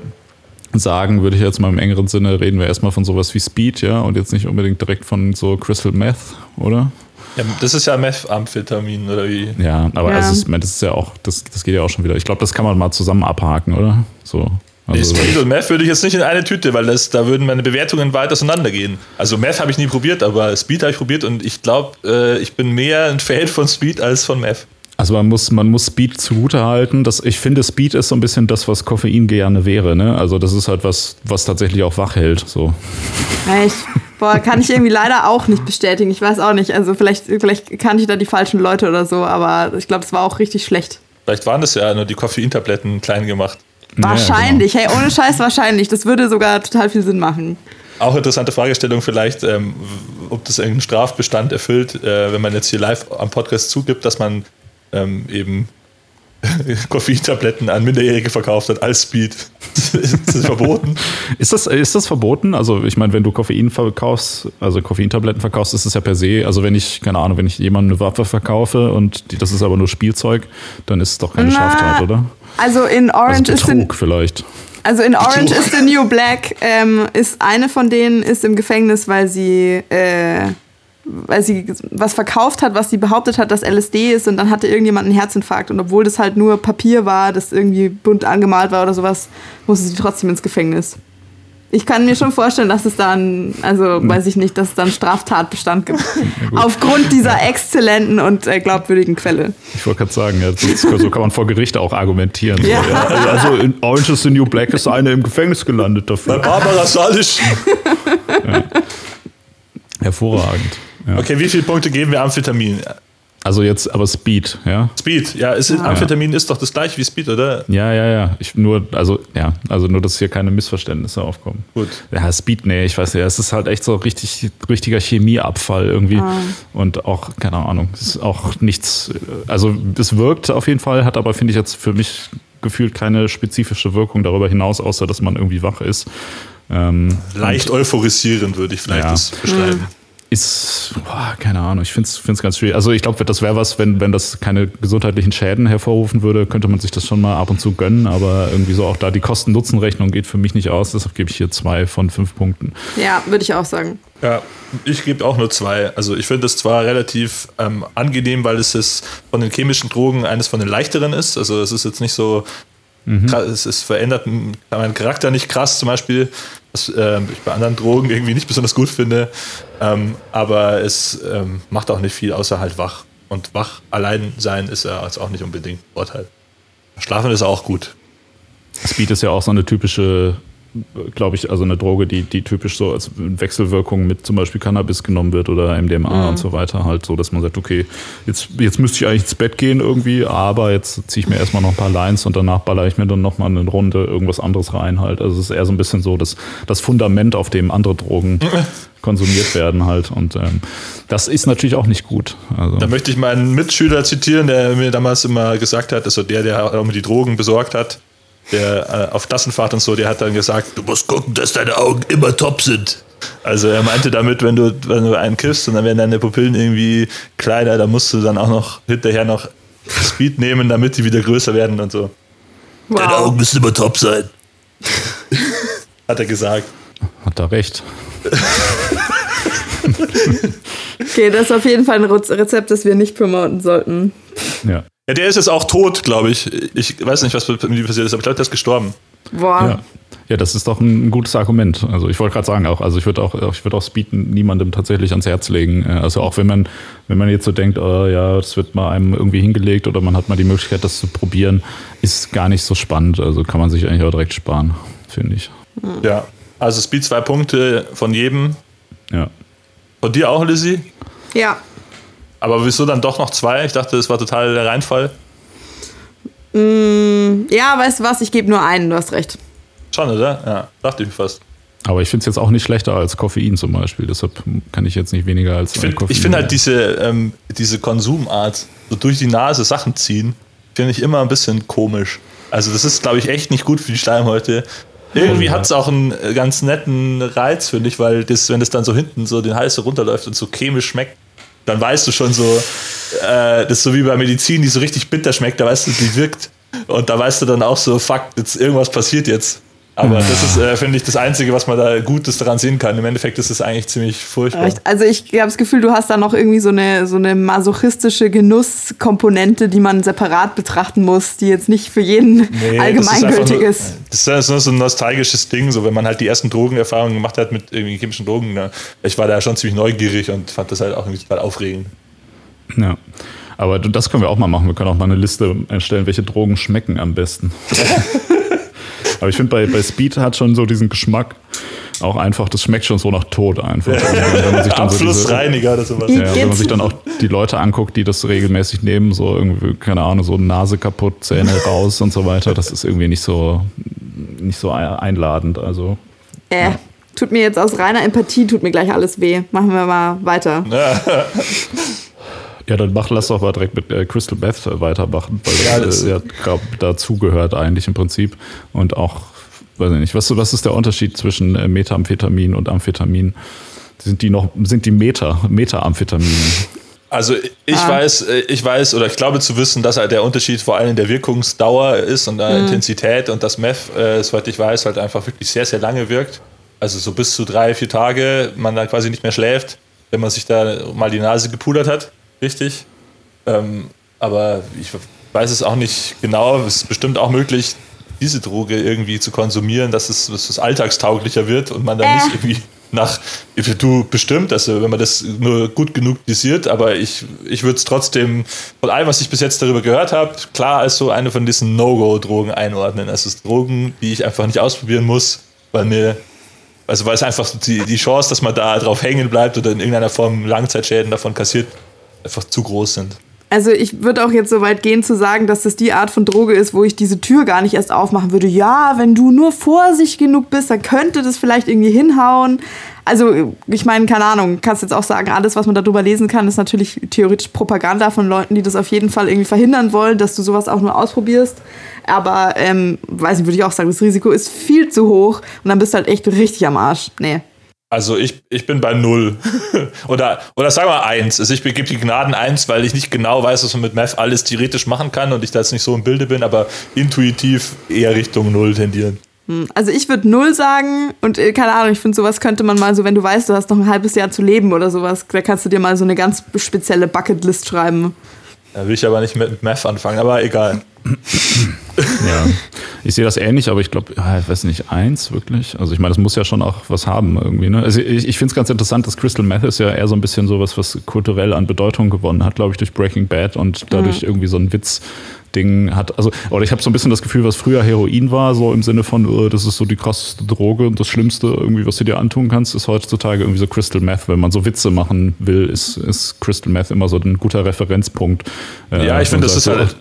sagen, würde ich jetzt mal im engeren Sinne reden wir erstmal von sowas wie Speed, ja, und jetzt nicht unbedingt direkt von so Crystal Meth, oder? Ja, das ist ja Methamphetamin, oder wie? Ja, aber ja. Also, das ist ja auch, das, das geht ja auch schon wieder. Ich glaube, das kann man mal zusammen abhaken, oder? So. Also nee, Speed und Meth würde ich jetzt nicht in eine Tüte, weil das, da würden meine Bewertungen weit auseinandergehen. Also Meth habe ich nie probiert, aber Speed habe ich probiert und ich glaube, äh, ich bin mehr ein Fan von Speed als von Meth. Also man muss, man muss Speed zugutehalten. Das, ich finde, Speed ist so ein bisschen das, was Koffein gerne wäre. Ne? Also das ist halt was, was tatsächlich auch wach hält. So. Echt? Boah, kann ich irgendwie leider auch nicht bestätigen. Ich weiß auch nicht. Also vielleicht, vielleicht kannte ich da die falschen Leute oder so, aber ich glaube, es war auch richtig schlecht. Vielleicht waren das ja nur die Koffeintabletten klein gemacht. Wahrscheinlich, ja, genau. hey, ohne Scheiß wahrscheinlich. Das würde sogar total viel Sinn machen. Auch interessante Fragestellung vielleicht, ähm, ob das irgendeinen Strafbestand erfüllt, äh, wenn man jetzt hier live am Podcast zugibt, dass man ähm, eben (laughs) Koffeintabletten an Minderjährige verkauft hat als Speed. ist das verboten? (laughs) Ist das, ist das verboten? Also ich meine, wenn du Koffein verkaufst, also Koffeintabletten verkaufst, ist es ja per se, also wenn ich, keine Ahnung, wenn ich jemandem eine Waffe verkaufe und die, das ist aber nur Spielzeug, dann ist es doch keine Na, Straftat, oder? Also in Orange also Betrug ist in, vielleicht. Also in Orange is the New Black ähm, ist eine von denen ist im Gefängnis, weil sie äh, weil sie was verkauft hat, was sie behauptet hat, dass LSD ist und dann hatte irgendjemand einen Herzinfarkt und obwohl das halt nur Papier war, das irgendwie bunt angemalt war oder sowas, musste sie trotzdem ins Gefängnis. Ich kann mir schon vorstellen, dass es dann, also weiß ich nicht, dass es dann Straftatbestand gibt. (laughs) Aufgrund dieser exzellenten und äh, glaubwürdigen Quelle. Ich wollte gerade sagen, ja, so, so, kann man vor Gericht auch argumentieren. Ja. So, ja. Also in Orange is the New Black ist eine im Gefängnis gelandet dafür. Bei Barbara Salisch. Ja. Hervorragend. Okay, wie viele Punkte geben wir Amphetamin? Also jetzt aber Speed, ja? Speed, ja, ist, ah. Amphetamin ist doch das gleiche wie Speed, oder? Ja, ja, ja. Ich nur, also, ja, also nur, dass hier keine Missverständnisse aufkommen. Gut. Ja, Speed, nee, ich weiß nicht, es ist halt echt so richtig, richtiger Chemieabfall irgendwie. Ah. Und auch, keine Ahnung, es ist auch nichts, also es wirkt auf jeden Fall, hat aber, finde ich, jetzt für mich gefühlt keine spezifische Wirkung darüber hinaus, außer dass man irgendwie wach ist. Ähm, Leicht euphorisierend würde ich vielleicht ja. das beschreiben. Mhm ist, boah, keine Ahnung, ich finde es ganz schwierig. Also ich glaube, das wäre was, wenn, wenn das keine gesundheitlichen Schäden hervorrufen würde, könnte man sich das schon mal ab und zu gönnen, aber irgendwie so auch da die Kosten-Nutzen-Rechnung geht für mich nicht aus, deshalb gebe ich hier zwei von fünf Punkten. Ja, würde ich auch sagen. Ja, ich gebe auch nur zwei. Also ich finde es zwar relativ ähm, angenehm, weil es ist von den chemischen Drogen eines von den leichteren ist. Also es ist jetzt nicht so Mhm. Es, es, verändert meinen Charakter nicht krass, zum Beispiel, was äh, ich bei anderen Drogen irgendwie nicht besonders gut finde. Ähm, aber es ähm, macht auch nicht viel, außer halt wach. Und wach allein sein ist ja jetzt auch nicht unbedingt Vorteil. Schlafen ist auch gut. Speed ist ja auch so eine typische glaube ich, also eine Droge, die, die typisch so als Wechselwirkung mit zum Beispiel Cannabis genommen wird oder MDMA mhm. und so weiter, halt so, dass man sagt, okay, jetzt, jetzt müsste ich eigentlich ins Bett gehen irgendwie, aber jetzt ziehe ich mir erstmal noch ein paar Lines und danach baller ich mir dann nochmal eine Runde irgendwas anderes rein halt. Also es ist eher so ein bisschen so das, das Fundament, auf dem andere Drogen (laughs) konsumiert werden halt und ähm, das ist natürlich auch nicht gut. Also. Da möchte ich meinen Mitschüler zitieren, der mir damals immer gesagt hat, also der, der auch immer die Drogen besorgt hat, der äh, auf Klassenfahrt und so, der hat dann gesagt, du musst gucken, dass deine Augen immer top sind. Also er meinte damit, wenn du, wenn du einen kiffst und dann werden deine Pupillen irgendwie kleiner, dann musst du dann auch noch hinterher noch Speed nehmen, damit die wieder größer werden und so. Wow. Deine Augen müssen immer top sein. (laughs) hat er gesagt. Hat er recht. (laughs) Okay, das ist auf jeden Fall ein Rezept, das wir nicht promoten sollten. Ja. Ja, der ist jetzt auch tot, glaube ich. Ich weiß nicht, was mit ihm passiert ist, aber ich glaube, der ist gestorben. Boah. Ja. ja, das ist doch ein gutes Argument. Also ich wollte gerade sagen auch, also ich würde auch, ich würde auch Speed niemandem tatsächlich ans Herz legen. Äh, also auch wenn man, wenn man jetzt so denkt, oh, ja, das wird mal einem irgendwie hingelegt oder man hat mal die Möglichkeit, das zu probieren, ist gar nicht so spannend. Also kann man sich eigentlich auch direkt sparen, finde ich. Ja, also Speed zwei Punkte von jedem. Ja. Von dir auch, Lizzie? Ja. Aber wieso dann doch noch zwei? Ich dachte, das war total der Reinfall. Mm, ja, weißt du was? Ich gebe nur einen, du hast recht. Schon, oder? Ja, dachte ich mir fast. Aber ich finde es jetzt auch nicht schlechter als Koffein zum Beispiel. Deshalb kann ich jetzt nicht weniger als ich find, Koffein. Ich finde halt diese, ähm, diese Konsumart, so durch die Nase Sachen ziehen, finde ich immer ein bisschen komisch. Also, das ist, glaube ich, echt nicht gut für die Schleimhäute. Irgendwie hat es auch einen äh, ganz netten Reiz, finde ich, weil das, wenn es dann so hinten so den Hals so runterläuft und so chemisch schmeckt, dann weißt du schon so, äh, das ist so wie bei Medizin, die so richtig bitter schmeckt, da weißt du, die wirkt. Und da weißt du dann auch so, fuck, jetzt irgendwas passiert jetzt. Aber ja. das ist, äh, finde ich, das Einzige, was man da Gutes daran sehen kann. Im Endeffekt ist es eigentlich ziemlich furchtbar. Also ich habe das Gefühl, du hast da noch irgendwie so eine, so eine masochistische Genusskomponente, die man separat betrachten muss, die jetzt nicht für jeden nee, allgemeingültig ist. Das ist nur so ein nostalgisches Ding, so wenn man halt die ersten Drogenerfahrungen gemacht hat mit irgendwie chemischen Drogen. Ne? Ich war da schon ziemlich neugierig und fand das halt auch irgendwie total aufregend. Ja. Aber das können wir auch mal machen. Wir können auch mal eine Liste erstellen, welche Drogen schmecken am besten. (laughs) Aber ich finde, bei, bei Speed hat schon so diesen Geschmack auch einfach, das schmeckt schon so nach Tod einfach. wenn man sich dann Abflussreiniger oder sowas. Ja, wenn man sich dann auch die Leute anguckt, die das regelmäßig nehmen, so irgendwie, keine Ahnung, so Nase kaputt, Zähne raus und so weiter, das ist irgendwie nicht so, nicht so einladend. Also. Äh. Ja. Tut mir jetzt aus reiner Empathie, tut mir gleich alles weh. Machen wir mal weiter. Ja, dann mach, lass doch mal direkt mit äh, Crystal Meth weitermachen, weil ja, das, äh, ja dazugehört eigentlich im Prinzip. Und auch, weiß ich nicht, was, was ist der Unterschied zwischen äh, Methamphetamin und Amphetamin? Sind die noch, sind die Meta, Meta-Amphetamine? Also ich ah. weiß, äh, ich weiß oder ich glaube zu wissen, dass halt der Unterschied vor allem in der Wirkungsdauer ist und der mhm. Intensität und das Meth, äh, soweit ich weiß, halt einfach wirklich sehr, sehr lange wirkt. Also so bis zu drei, vier Tage, man dann quasi nicht mehr schläft, wenn man sich da mal die Nase gepudert hat richtig. Ähm, aber ich weiß es auch nicht genau. Es ist bestimmt auch möglich, diese Droge irgendwie zu konsumieren, dass es, dass es alltagstauglicher wird und man dann äh. nicht irgendwie nach, du bestimmt, also wenn man das nur gut genug dosiert, aber ich, ich würde es trotzdem von allem, was ich bis jetzt darüber gehört habe, klar als so eine von diesen No-Go-Drogen einordnen. Also Drogen, die ich einfach nicht ausprobieren muss, weil mir, also weil es einfach die, die Chance, dass man da drauf hängen bleibt oder in irgendeiner Form Langzeitschäden davon kassiert, einfach zu groß sind. Also ich würde auch jetzt so weit gehen zu sagen, dass das die Art von Droge ist, wo ich diese Tür gar nicht erst aufmachen würde. Ja, wenn du nur vorsichtig genug bist, dann könnte das vielleicht irgendwie hinhauen. Also ich meine, keine Ahnung, kannst jetzt auch sagen, alles, was man darüber lesen kann, ist natürlich theoretisch Propaganda von Leuten, die das auf jeden Fall irgendwie verhindern wollen, dass du sowas auch nur ausprobierst. Aber, ähm, weiß ich, würde ich auch sagen, das Risiko ist viel zu hoch und dann bist du halt echt richtig am Arsch. Nee. Also ich, ich bin bei null. (laughs) oder, oder sagen wir eins. Also ich gebe die Gnaden eins, weil ich nicht genau weiß, was man mit Meth alles theoretisch machen kann und ich da jetzt nicht so im Bilde bin, aber intuitiv eher Richtung null tendieren. Hm, also ich würde null sagen und äh, keine Ahnung, ich finde sowas könnte man mal so, wenn du weißt, du hast noch ein halbes Jahr zu leben oder sowas, da kannst du dir mal so eine ganz spezielle Bucketlist schreiben. Da will ich aber nicht mit Meth anfangen, aber egal. (clears throat) ja, ich sehe das ähnlich, aber ich glaube, ja, ich weiß nicht, eins wirklich. Also ich meine, das muss ja schon auch was haben irgendwie. Ne? Also ich, ich finde es ganz interessant, dass Crystal Meth ist ja eher so ein bisschen sowas, was kulturell an Bedeutung gewonnen hat, glaube ich, durch Breaking Bad und dadurch mhm. irgendwie so ein Witz. Ding hat, also, oder ich habe so ein bisschen das Gefühl, was früher Heroin war, so im Sinne von, uh, das ist so die krasseste Droge und das Schlimmste irgendwie, was du dir antun kannst, ist heutzutage irgendwie so Crystal Meth. Wenn man so Witze machen will, ist, ist Crystal Meth immer so ein guter Referenzpunkt. Äh, ja, ich finde, das ist halt,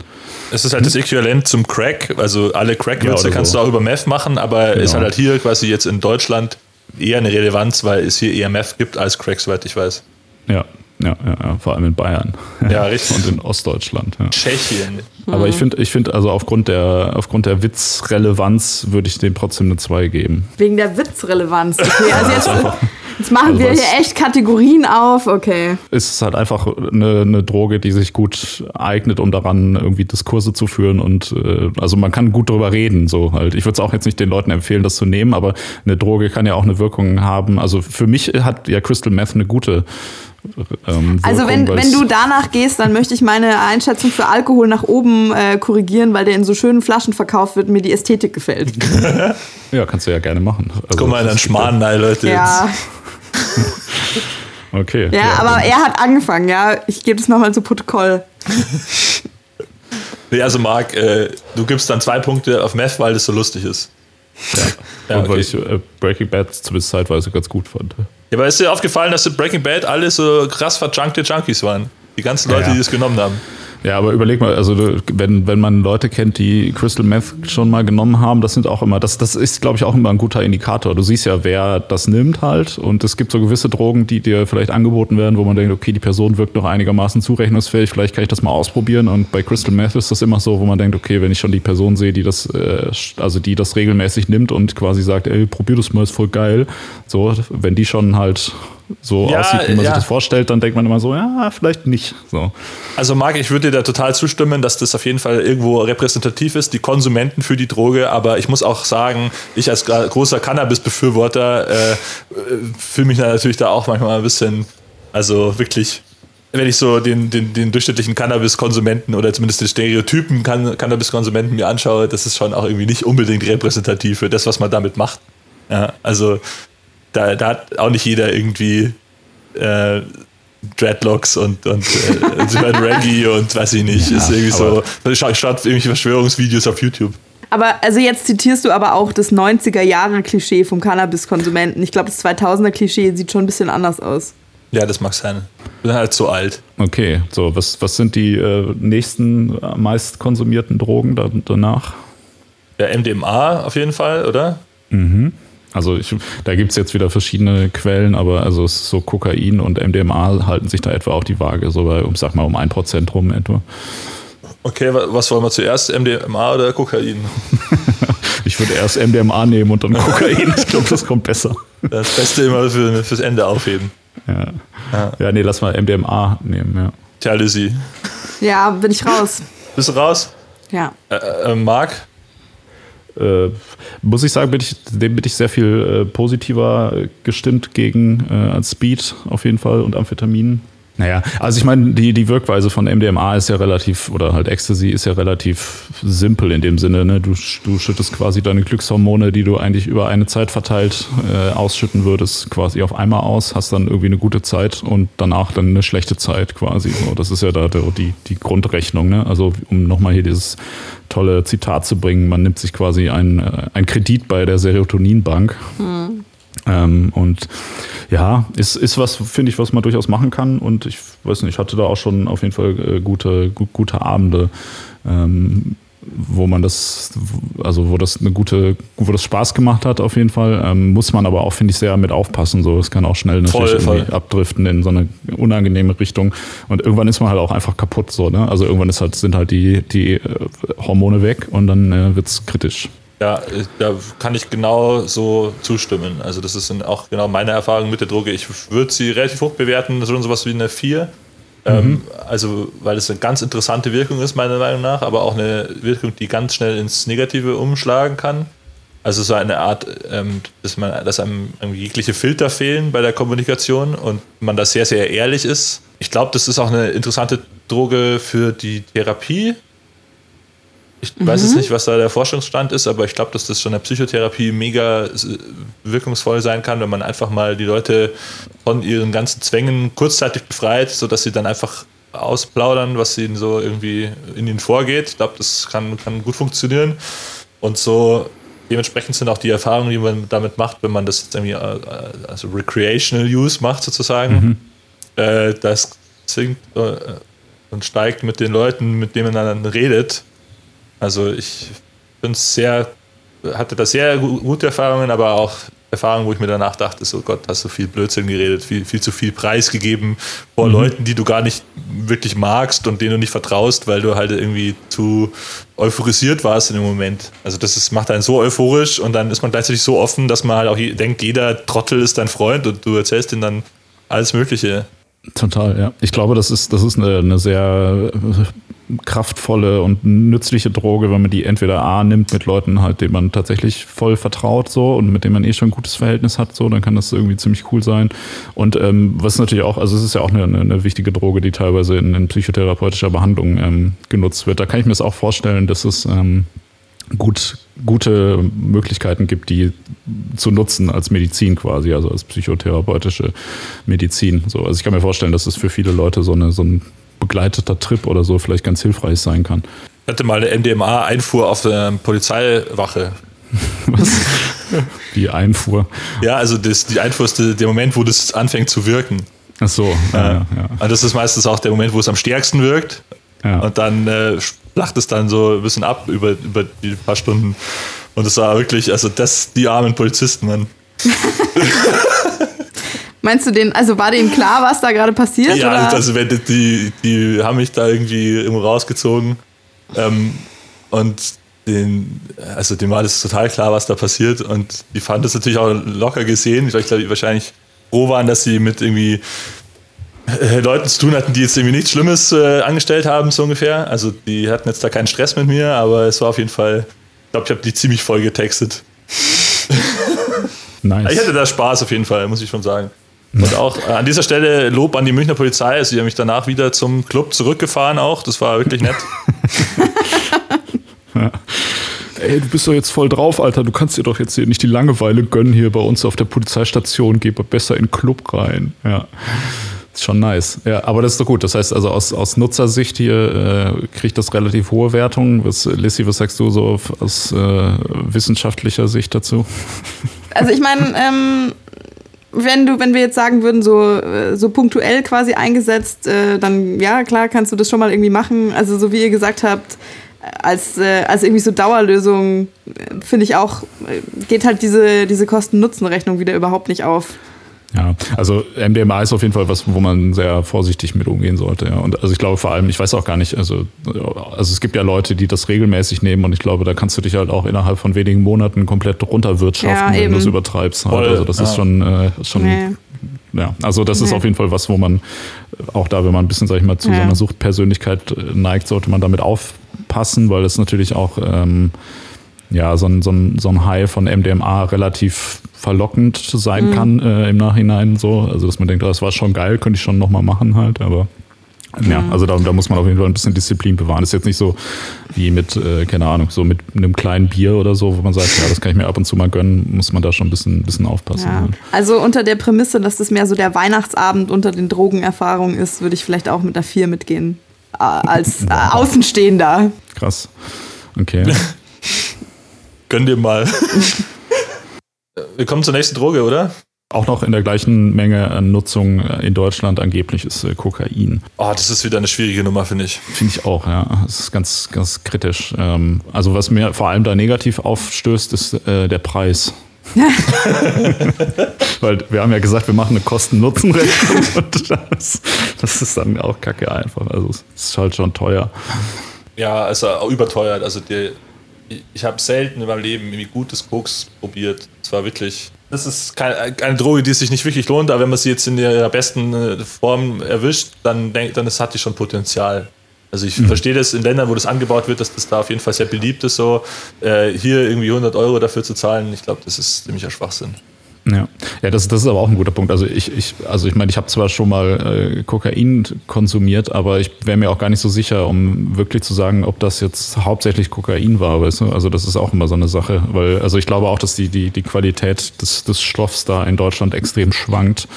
es ist halt das Äquivalent zum Crack. Also alle Crack-Witze ja, kannst so. du auch über Meth machen, aber genau. ist halt, halt hier quasi jetzt in Deutschland eher eine Relevanz, weil es hier eher Meth gibt als Crack, soweit ich weiß. Ja, ja, ja, ja, vor allem in Bayern. Ja, (laughs) richtig. Und in Ostdeutschland. Ja. Tschechien. Aber ich finde, ich finde, also aufgrund der, aufgrund der Witzrelevanz würde ich dem trotzdem eine 2 geben. Wegen der Witzrelevanz. Okay, also jetzt, (laughs) jetzt machen also wir hier echt Kategorien auf, okay. Es ist halt einfach eine, eine, Droge, die sich gut eignet, um daran irgendwie Diskurse zu führen und äh, also man kann gut drüber reden, so halt. Ich würde es auch jetzt nicht den Leuten empfehlen, das zu nehmen, aber eine Droge kann ja auch eine Wirkung haben. Also für mich hat ja Crystal Meth eine gute ähm, Also wenn, wenn du danach gehst, dann möchte ich meine Einschätzung für Alkohol nach oben äh, korrigieren, weil der in so schönen Flaschen verkauft wird und mir die Ästhetik gefällt. (laughs) ja, kannst du ja gerne machen. Also, Guck mal in einen Schmarrn, Leute. Ja. (laughs) okay. Ja, ja, aber er hat angefangen, ja. Ich gebe es nochmal zu Protokoll. (laughs) nee, also Marc, äh, du gibst dann zwei Punkte auf Meth, weil das so lustig ist. Ja, ja und okay. weil ich äh, Breaking Bad zumindest zeitweise ganz gut fand. Ja, aber ist dir aufgefallen, dass Breaking Bad alle so krass verjunkte Junkies waren? Die ganzen Leute, ja, ja. die das genommen haben. Ja, aber überleg mal, also wenn, wenn man Leute kennt, die Crystal Meth schon mal genommen haben, das sind auch immer, das, das ist, glaube ich, auch immer ein guter Indikator. Du siehst ja, wer das nimmt halt und es gibt so gewisse Drogen, die dir vielleicht angeboten werden, wo man denkt, okay, die Person wirkt noch einigermaßen zurechnungsfähig, vielleicht kann ich das mal ausprobieren und bei Crystal Meth ist das immer so, wo man denkt, okay, wenn ich schon die Person sehe, die das, äh, also die das regelmäßig nimmt und quasi sagt, ey, probier das mal, ist voll geil, so, wenn die schon halt so ja, aussieht, wie man ja. sich das vorstellt, dann denkt man immer so, ja, vielleicht nicht. So. Also Marc, ich würde dir da total zustimmen, dass das auf jeden Fall irgendwo repräsentativ ist, die Konsumenten für die Droge, aber ich muss auch sagen, ich als großer Cannabis-Befürworter äh, fühle mich natürlich da auch manchmal ein bisschen, also wirklich wenn ich so den, den, den durchschnittlichen Cannabis-Konsumenten oder zumindest den Stereotypen Cannabis-Konsumenten mir anschaue, das ist schon auch irgendwie nicht unbedingt repräsentativ für das, was man damit macht. Ja, also da, da hat auch nicht jeder irgendwie äh, Dreadlocks und, und äh, hört Reggae und weiß ich nicht. Ja, ist irgendwie so. Schaut schaut irgendwelche Verschwörungsvideos auf YouTube. Aber also jetzt zitierst du aber auch das 90er-Jahre-Klischee vom Cannabis-Konsumenten. Ich glaube, das 2000er-Klischee sieht schon ein bisschen anders aus. Ja, das mag sein. Ich bin halt zu alt. Okay, so, was, was sind die äh, nächsten äh, meist konsumierten Drogen da, danach? Ja, MDMA auf jeden Fall, oder? Mhm. Also ich, da gibt es jetzt wieder verschiedene Quellen, aber also so Kokain und MDMA halten sich da etwa auch die Waage, so bei, um, sag mal, um ein Prozent rum etwa. Okay, was wollen wir zuerst, MDMA oder Kokain? (laughs) ich würde erst MDMA nehmen und dann Kokain. Ich glaube, das kommt besser. Das Beste immer für, fürs Ende aufheben. Ja. ja. ja, nee, lass mal MDMA nehmen, ja. Tja, Lizzie. Ja, bin ich raus. Bist du raus? Ja. Äh, äh, Marc? Äh, muss ich sagen, bin ich, dem bin ich sehr viel äh, positiver gestimmt gegen äh, als Speed auf jeden Fall und Amphetamin. Naja, also ich meine, die, die Wirkweise von MDMA ist ja relativ, oder halt Ecstasy ist ja relativ simpel in dem Sinne. Ne? Du, du schüttest quasi deine Glückshormone, die du eigentlich über eine Zeit verteilt äh, ausschütten würdest, quasi auf einmal aus, hast dann irgendwie eine gute Zeit und danach dann eine schlechte Zeit quasi. So, das ist ja da die, die Grundrechnung. Ne? Also um nochmal hier dieses tolle Zitat zu bringen, man nimmt sich quasi einen, äh, Kredit bei der Serotoninbank. Mhm. Ähm, und ja, ist, ist was, finde ich, was man durchaus machen kann. Und ich weiß nicht, ich hatte da auch schon auf jeden Fall äh, gute, gut, gute Abende, ähm, wo man das, also wo das eine gute, wo das Spaß gemacht hat, auf jeden Fall. Ähm, muss man aber auch, finde ich, sehr mit aufpassen. So, es kann auch schnell natürlich voll, voll. abdriften in so eine unangenehme Richtung. Und irgendwann ist man halt auch einfach kaputt. So, ne? Also irgendwann ist halt, sind halt die, die äh, Hormone weg und dann äh, wird es kritisch. Ja, da kann ich genau so zustimmen. Also das ist auch genau meine Erfahrung mit der Droge. Ich würde sie relativ hoch bewerten, schon sowas wie eine 4. Mhm. Ähm, also, weil es eine ganz interessante Wirkung ist, meiner Meinung nach, aber auch eine Wirkung, die ganz schnell ins Negative umschlagen kann. Also so eine Art, ähm, dass, man, dass einem jegliche Filter fehlen bei der Kommunikation und man da sehr, sehr ehrlich ist. Ich glaube, das ist auch eine interessante Droge für die Therapie, ich mhm. weiß jetzt nicht, was da der Forschungsstand ist, aber ich glaube, dass das schon in der Psychotherapie mega wirkungsvoll sein kann, wenn man einfach mal die Leute von ihren ganzen Zwängen kurzzeitig befreit, sodass sie dann einfach ausplaudern, was ihnen so irgendwie in ihnen vorgeht. Ich glaube, das kann, kann gut funktionieren. Und so dementsprechend sind auch die Erfahrungen, die man damit macht, wenn man das irgendwie äh, also recreational use macht sozusagen, mhm. äh, das sinkt äh, und steigt mit den Leuten, mit denen man dann redet, also ich bin sehr, hatte da sehr gute Erfahrungen, aber auch Erfahrungen, wo ich mir danach dachte, so Gott, hast du viel Blödsinn geredet, viel, viel zu viel Preis gegeben vor mhm. Leuten, die du gar nicht wirklich magst und denen du nicht vertraust, weil du halt irgendwie zu euphorisiert warst in dem Moment. Also das ist, macht einen so euphorisch und dann ist man gleichzeitig so offen, dass man halt auch denkt, jeder Trottel ist dein Freund und du erzählst ihm dann alles Mögliche. Total, ja. Ich glaube, das ist, das ist eine, eine sehr kraftvolle und nützliche Droge, wenn man die entweder A nimmt mit Leuten halt, denen man tatsächlich voll vertraut so und mit denen man eh schon ein gutes Verhältnis hat, so, dann kann das irgendwie ziemlich cool sein. Und ähm, was natürlich auch, also es ist ja auch eine, eine wichtige Droge, die teilweise in, in psychotherapeutischer Behandlung ähm, genutzt wird. Da kann ich mir es auch vorstellen, dass es ähm, gut, gute Möglichkeiten gibt, die zu nutzen als Medizin quasi, also als psychotherapeutische Medizin. So, also ich kann mir vorstellen, dass es für viele Leute so, eine, so ein begleiteter Trip oder so vielleicht ganz hilfreich sein kann. Ich hatte mal eine MDMA-Einfuhr auf der Polizeiwache. (laughs) Was? Die Einfuhr. Ja, also das, die Einfuhr ist der Moment, wo das anfängt zu wirken. Ach so, ja, ja. Und das ist meistens auch der Moment, wo es am stärksten wirkt. Ja. Und dann äh, flacht es dann so ein bisschen ab über, über die paar Stunden. Und es war wirklich, also das, die armen Polizisten, Mann. (laughs) Meinst du den, also war denen klar, was da gerade passiert? Ja, oder? also die, die haben mich da irgendwie irgendwo rausgezogen. Ähm, und den, also dem war das total klar, was da passiert. Und die fanden das natürlich auch locker gesehen, ich glaube, wahrscheinlich froh waren, dass sie mit irgendwie äh, Leuten zu tun hatten, die jetzt irgendwie nichts Schlimmes äh, angestellt haben, so ungefähr. Also die hatten jetzt da keinen Stress mit mir, aber es war auf jeden Fall, ich glaube, ich habe die ziemlich voll getextet. (laughs) Nice. Ich hatte da Spaß auf jeden Fall, muss ich schon sagen. Und auch äh, an dieser Stelle Lob an die Münchner Polizei. Also, die haben mich danach wieder zum Club zurückgefahren auch. Das war wirklich nett. (laughs) ja. Ey, du bist doch jetzt voll drauf, Alter. Du kannst dir doch jetzt hier nicht die Langeweile gönnen hier bei uns auf der Polizeistation. Geh besser in den Club rein. Ja. Ist schon nice. Ja, aber das ist doch gut. Das heißt also aus, aus Nutzersicht hier äh, kriegt das relativ hohe Wertungen. Was, Lissy, was sagst du so aus äh, wissenschaftlicher Sicht dazu? (laughs) Also ich meine, ähm, wenn du, wenn wir jetzt sagen würden, so, äh, so punktuell quasi eingesetzt, äh, dann ja, klar, kannst du das schon mal irgendwie machen. Also so wie ihr gesagt habt, als, äh, als irgendwie so Dauerlösung äh, finde ich auch, äh, geht halt diese, diese Kosten-Nutzen-Rechnung wieder überhaupt nicht auf. Ja, also MDMA ist auf jeden Fall was, wo man sehr vorsichtig mit umgehen sollte. Ja. Und also ich glaube vor allem, ich weiß auch gar nicht, also, also es gibt ja Leute, die das regelmäßig nehmen und ich glaube, da kannst du dich halt auch innerhalb von wenigen Monaten komplett runterwirtschaften, ja, wenn du es übertreibst. Halt. Also das ja. ist schon, äh, schon nee. ja, also das nee. ist auf jeden Fall was, wo man auch da, wenn man ein bisschen, sag ich mal, zu ja. so einer Suchtpersönlichkeit äh, neigt, sollte man damit aufpassen, weil es natürlich auch ähm, ja, so ein, so, ein, so ein High von MDMA relativ verlockend sein mhm. kann äh, im Nachhinein so. Also dass man denkt, oh, das war schon geil, könnte ich schon nochmal machen halt, aber ja, also da, da, muss man auf jeden Fall ein bisschen Disziplin bewahren. Das ist jetzt nicht so wie mit, äh, keine Ahnung, so mit einem kleinen Bier oder so, wo man sagt, ja, das kann ich mir ab und zu mal gönnen, muss man da schon ein bisschen, bisschen aufpassen. Ja. Halt. Also unter der Prämisse, dass das mehr so der Weihnachtsabend unter den Drogenerfahrungen ist, würde ich vielleicht auch mit der 4 mitgehen. Äh, als äh, Außenstehender. Krass. Okay. (laughs) Gönn dir mal. (laughs) Wir kommen zur nächsten Droge, oder? Auch noch in der gleichen Menge an Nutzung in Deutschland angeblich ist äh, Kokain. Oh, das ist wieder eine schwierige Nummer, finde ich. Finde ich auch, ja. Das ist ganz, ganz kritisch. Ähm, also was mir vor allem da negativ aufstößt, ist äh, der Preis. (laughs) Weil wir haben ja gesagt, wir machen eine Kosten-Nutzen-Rechnung (laughs) und das, das, ist dann auch kacke einfach. Also es ist halt schon teuer. Ja, also überteuert. Also die, ich habe selten in meinem Leben irgendwie gutes Koks probiert. Es war wirklich. Das ist keine, eine Droge, die sich nicht wirklich lohnt, aber wenn man sie jetzt in ihrer besten äh, Form erwischt, dann, denkt, dann hat die schon Potenzial. Also ich mhm. verstehe das in Ländern, wo das angebaut wird, dass das da auf jeden Fall sehr beliebt ist, so äh, hier irgendwie 100 Euro dafür zu zahlen. Ich glaube, das ist ziemlicher Schwachsinn. Ja, ja das, das ist aber auch ein guter Punkt. Also ich, ich, also ich meine, ich habe zwar schon mal äh, Kokain konsumiert, aber ich wäre mir auch gar nicht so sicher, um wirklich zu sagen, ob das jetzt hauptsächlich Kokain war, weißt du? Also das ist auch immer so eine Sache, weil also ich glaube auch, dass die, die, die Qualität des, des Stoffs da in Deutschland extrem schwankt.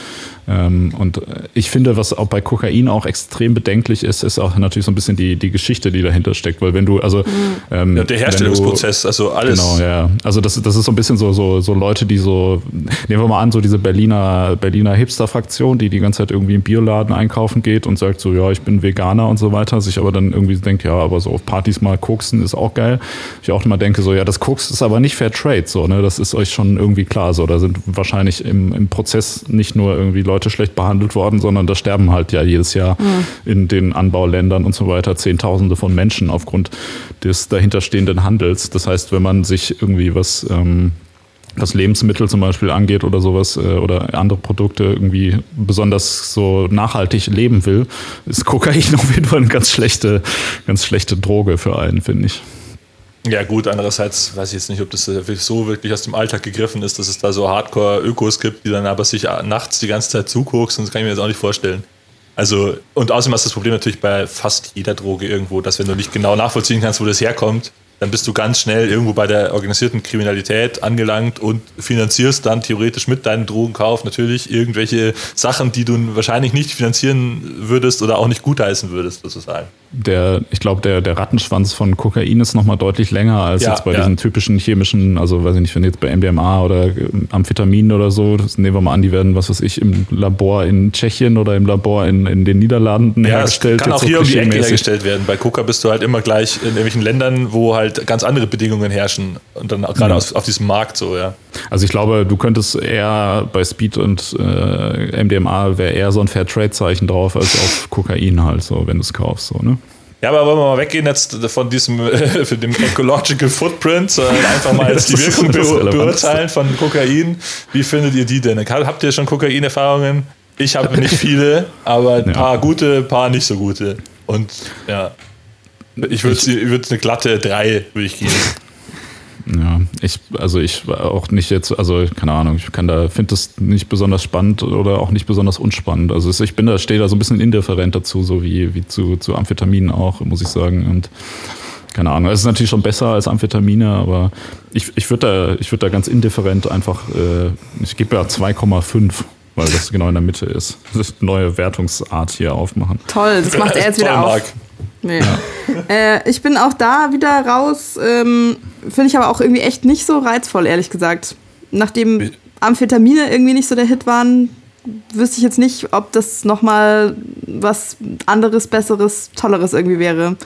Ähm, und ich finde, was auch bei Kokain auch extrem bedenklich ist, ist auch natürlich so ein bisschen die, die Geschichte, die dahinter steckt. Weil wenn du, also mhm. ähm, ja, der Herstellungsprozess, du, also alles. Genau, ja. Also das, das ist so ein bisschen so, so, so Leute, die so, nehmen wir mal an, so diese Berliner, Berliner Hipster-Fraktion, die die ganze Zeit irgendwie im Bioladen einkaufen geht und sagt so, ja, ich bin Veganer und so weiter, sich aber dann irgendwie denkt, ja, aber so auf Partys mal koksen ist auch geil. Ich auch immer denke so, ja, das Koks ist aber nicht Fair Trade, so, ne, das ist euch schon irgendwie klar, so, da sind wahrscheinlich im, im Prozess nicht nur irgendwie Leute Leute schlecht behandelt worden, sondern da sterben halt ja jedes Jahr mhm. in den Anbauländern und so weiter Zehntausende von Menschen aufgrund des dahinterstehenden Handels. Das heißt, wenn man sich irgendwie was ähm, was Lebensmittel zum Beispiel angeht oder sowas äh, oder andere Produkte irgendwie besonders so nachhaltig leben will, ist Kokain (laughs) auf jeden Fall eine ganz schlechte, ganz schlechte Droge für einen, finde ich. Ja, gut, andererseits weiß ich jetzt nicht, ob das so wirklich aus dem Alltag gegriffen ist, dass es da so Hardcore-Ökos gibt, die dann aber sich nachts die ganze Zeit zuguckst, das kann ich mir jetzt auch nicht vorstellen. Also, und außerdem hast du das Problem natürlich bei fast jeder Droge irgendwo, dass wenn du nicht genau nachvollziehen kannst, wo das herkommt, dann bist du ganz schnell irgendwo bei der organisierten Kriminalität angelangt und finanzierst dann theoretisch mit deinem Drogenkauf natürlich irgendwelche Sachen, die du wahrscheinlich nicht finanzieren würdest oder auch nicht gutheißen würdest, sozusagen. Der, ich glaube, der, der Rattenschwanz von Kokain ist nochmal deutlich länger als ja, jetzt bei ja. diesen typischen chemischen, also weiß ich nicht, wenn jetzt bei MDMA oder Amphetaminen oder so, das nehmen wir mal an, die werden, was weiß ich, im Labor in Tschechien oder im Labor in, in den Niederlanden ja, hergestellt. kann auch hier um die Ecke hergestellt werden. Bei Coca bist du halt immer gleich in irgendwelchen Ländern, wo halt halt ganz andere Bedingungen herrschen und dann gerade ja. auf, auf, diesem Markt so, ja. Also ich glaube, du könntest eher bei Speed und äh, MDMA wäre eher so ein Fairtrade-Zeichen drauf als auf Kokain halt so, wenn du es kaufst, so, ne? Ja, aber wollen wir mal weggehen jetzt von diesem für dem Ecological Footprint, sondern einfach mal jetzt die (laughs) Wirkung be beurteilen von Kokain. Wie findet ihr die denn? Habt ihr schon Kokain-Erfahrungen? Ich habe nicht viele, aber ein paar gute, ein paar nicht so gute. Und ja. Ich würde würd eine glatte 3 würde ich geben. Ja, ich, also ich war auch nicht jetzt, also keine Ahnung, ich kann da, finde das nicht besonders spannend oder auch nicht besonders unspannend. Also ich bin da, stehe da so ein bisschen indifferent dazu, so wie, wie zu, zu Amphetaminen auch, muss ich sagen. Und keine Ahnung, es ist natürlich schon besser als Amphetamine, aber ich, ich würde da, würd da ganz indifferent einfach, äh, ich gebe ja 2,5 weil das genau in der Mitte ist. Das ist eine neue Wertungsart hier aufmachen. Toll, das macht er jetzt wieder auf. Nee. Ja. Äh, ich bin auch da wieder raus. Ähm, Finde ich aber auch irgendwie echt nicht so reizvoll, ehrlich gesagt. Nachdem Amphetamine irgendwie nicht so der Hit waren, wüsste ich jetzt nicht, ob das nochmal was anderes, besseres, tolleres irgendwie wäre.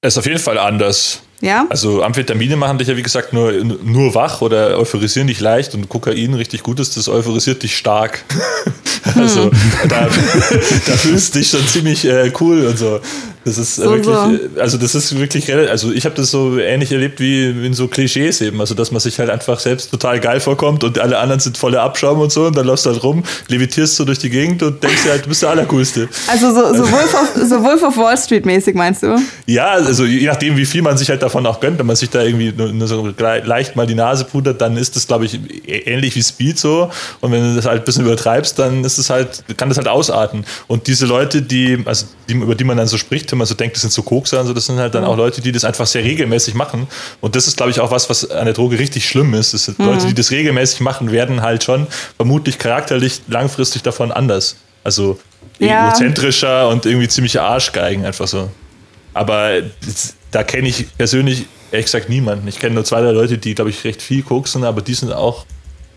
Es ist auf jeden Fall anders. Ja? Also Amphetamine machen dich ja wie gesagt nur, nur wach oder euphorisieren dich leicht und Kokain richtig gut ist, das euphorisiert dich stark. (laughs) also hm. da, da fühlst du dich schon ziemlich äh, cool und so. Das ist so, wirklich, so. also das ist wirklich, also ich habe das so ähnlich erlebt wie in so Klischees eben, also dass man sich halt einfach selbst total geil vorkommt und alle anderen sind voller Abschaum und so und dann läufst du halt rum, levitierst so durch die Gegend und denkst dir halt, du bist der Allercoolste. Also so, so, Wolf, of, so Wolf of Wall Street mäßig meinst du? Ja, also je nachdem, wie viel man sich halt davon auch gönnt, wenn man sich da irgendwie nur, so leicht mal die Nase pudert, dann ist das, glaube ich, ähnlich wie Speed so und wenn du das halt ein bisschen übertreibst, dann ist es halt, kann das halt ausarten und diese Leute, die, also die, über die man dann so spricht, man so denkt, das sind so Kokser und so, das sind halt dann auch Leute, die das einfach sehr regelmäßig machen. Und das ist, glaube ich, auch was, was an der Droge richtig schlimm ist. Das sind mhm. Leute, die das regelmäßig machen, werden halt schon vermutlich charakterlich langfristig davon anders. Also ja. egozentrischer und irgendwie ziemlich Arschgeigen, einfach so. Aber da kenne ich persönlich ehrlich gesagt niemanden. Ich kenne nur zwei, drei Leute, die, glaube ich, recht viel koksen, aber die sind auch,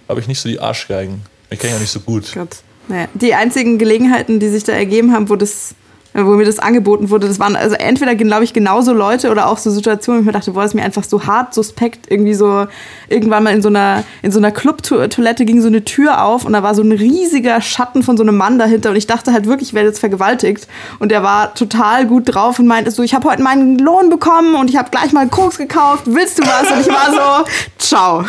glaube ich, nicht so die Arschgeigen. Ich kenne ja nicht so gut. Gott. Naja, die einzigen Gelegenheiten, die sich da ergeben haben, wo das wo mir das angeboten wurde, das waren also entweder, glaube ich, genauso Leute oder auch so Situationen, wo ich mir dachte, boah, ist mir einfach so hart suspekt. Irgendwie so, irgendwann mal in so einer, in so einer Clubtoilette ging so eine Tür auf und da war so ein riesiger Schatten von so einem Mann dahinter und ich dachte halt wirklich, ich werde jetzt vergewaltigt. Und der war total gut drauf und meinte so, ich habe heute meinen Lohn bekommen und ich habe gleich mal Koks gekauft, willst du was? Und ich war so, ciao.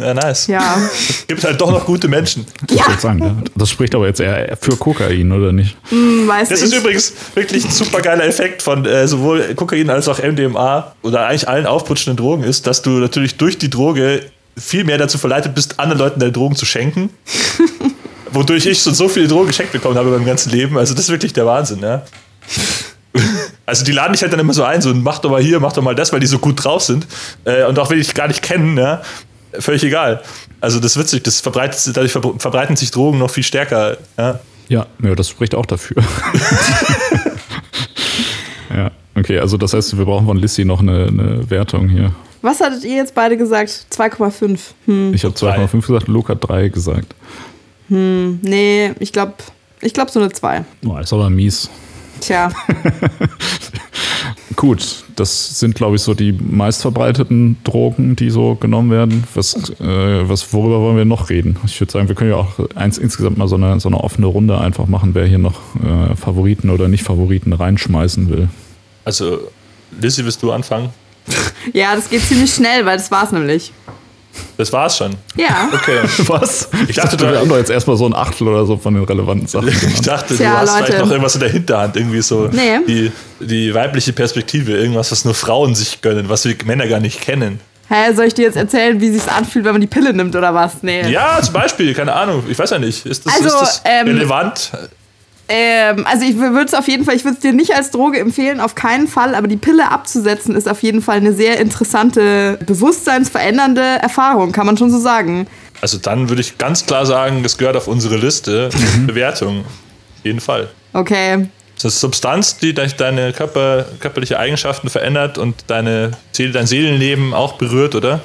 Ja, nice. Ja. (laughs) Es gibt halt doch noch gute Menschen. Ja. Ich sagen, ja. Das spricht aber jetzt eher für Kokain, oder nicht? Mm, weiß das ich. ist übrigens wirklich ein super geiler Effekt von äh, sowohl Kokain als auch MDMA oder eigentlich allen aufputschenden Drogen ist, dass du natürlich durch die Droge viel mehr dazu verleitet bist, anderen Leuten deine Drogen zu schenken. (laughs) Wodurch ich schon so viele Drogen geschenkt bekommen habe beim ganzen Leben. Also das ist wirklich der Wahnsinn, ja. (laughs) Also die laden dich halt dann immer so ein, so mach doch mal hier, mach doch mal das, weil die so gut drauf sind. Äh, und auch wenn die dich gar nicht kennen, ja, völlig egal. Also das ist witzig, das verbreitet, dadurch verbreiten sich Drogen noch viel stärker. Ja, ja, ja das spricht auch dafür. (laughs) ja, okay, also das heißt, wir brauchen von Lissy noch eine, eine Wertung hier. Was hattet ihr jetzt beide gesagt? 2,5. Hm. Ich habe 2,5 gesagt, Luke hat 3 gesagt. Hm, nee, ich glaube ich glaub so eine 2. Oh, ist aber mies. Tja. (laughs) Gut, das sind, glaube ich, so die meistverbreiteten Drogen, die so genommen werden. Was, äh, was, worüber wollen wir noch reden? Ich würde sagen, wir können ja auch eins, insgesamt mal so eine, so eine offene Runde einfach machen, wer hier noch äh, Favoriten oder Nicht-Favoriten reinschmeißen will. Also, Lizzie, willst du anfangen? (laughs) Ja, das geht ziemlich schnell, weil das war's nämlich. Das war's schon. Ja. Okay. (laughs) Was? Ich dachte, (laughs) wir du- haben doch jetzt erstmal so ein Achtel oder so von den relevanten Sachen Ich dachte, Tja, du hast Leute. vielleicht noch irgendwas in der Hinterhand, irgendwie so Nee. die, die weibliche Perspektive, irgendwas, was nur Frauen sich gönnen, was wir Männer gar nicht kennen. Hä, soll ich dir jetzt erzählen, wie sich's anfühlt, wenn man die Pille nimmt oder was? Nee. Ja, zum Beispiel, keine Ahnung, ich weiß ja nicht. Ist das, Also, ist das ähm, relevant? Ähm, also ich würde es auf jeden Fall, ich würde es dir nicht als Droge empfehlen, auf keinen Fall, aber die Pille abzusetzen ist auf jeden Fall eine sehr interessante, bewusstseinsverändernde Erfahrung, kann man schon so sagen. Also dann würde ich ganz klar sagen, das gehört auf unsere Liste. Bewertung. Auf jeden Fall. Okay. Das ist Substanz, die de- deine Körper, körperliche Eigenschaften verändert und deine Seele, dein Seelenleben auch berührt, oder?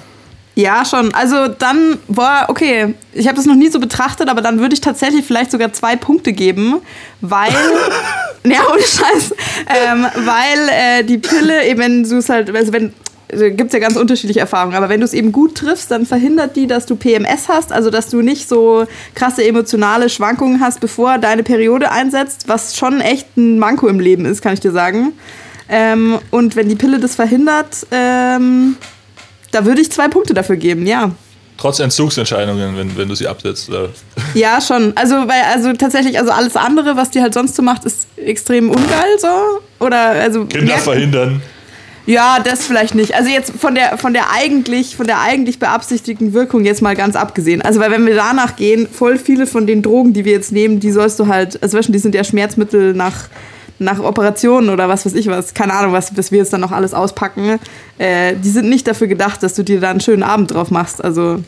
Ja, schon. Also dann, boah, okay, ich habe das noch nie so betrachtet, aber dann würde ich tatsächlich vielleicht sogar zwei Punkte geben, weil, (laughs) ja, ohne Scheiß, ähm, weil äh, die Pille eben, wenn du es halt, also wenn, gibt es ja ganz unterschiedliche Erfahrungen, aber wenn du es eben gut triffst, dann verhindert die, dass du PMS hast, also dass du nicht so krasse emotionale Schwankungen hast, bevor deine Periode einsetzt, was schon echt ein Manko im Leben ist, kann ich dir sagen. Ähm, und wenn die Pille das verhindert, ähm, da würde ich zwei Punkte dafür geben, ja. Trotz Entzugsentscheidungen, wenn, wenn du sie absetzt. Oder? Ja, schon. Also, weil, also tatsächlich, also alles andere, was die halt sonst so macht, ist extrem ungeil so. Oder, also. Kinder merkt- verhindern. Ja, das vielleicht nicht. Also jetzt von der, von der eigentlich, von der eigentlich beabsichtigten Wirkung jetzt mal ganz abgesehen. Also, weil wenn wir danach gehen, voll viele von den Drogen, die wir jetzt nehmen, die sollst du halt, also weißt du, die sind ja Schmerzmittel nach, nach Operationen oder was weiß ich was, keine Ahnung, was, was wir jetzt dann noch alles auspacken. Äh, die sind nicht dafür gedacht, dass du dir da einen schönen Abend drauf machst. Also,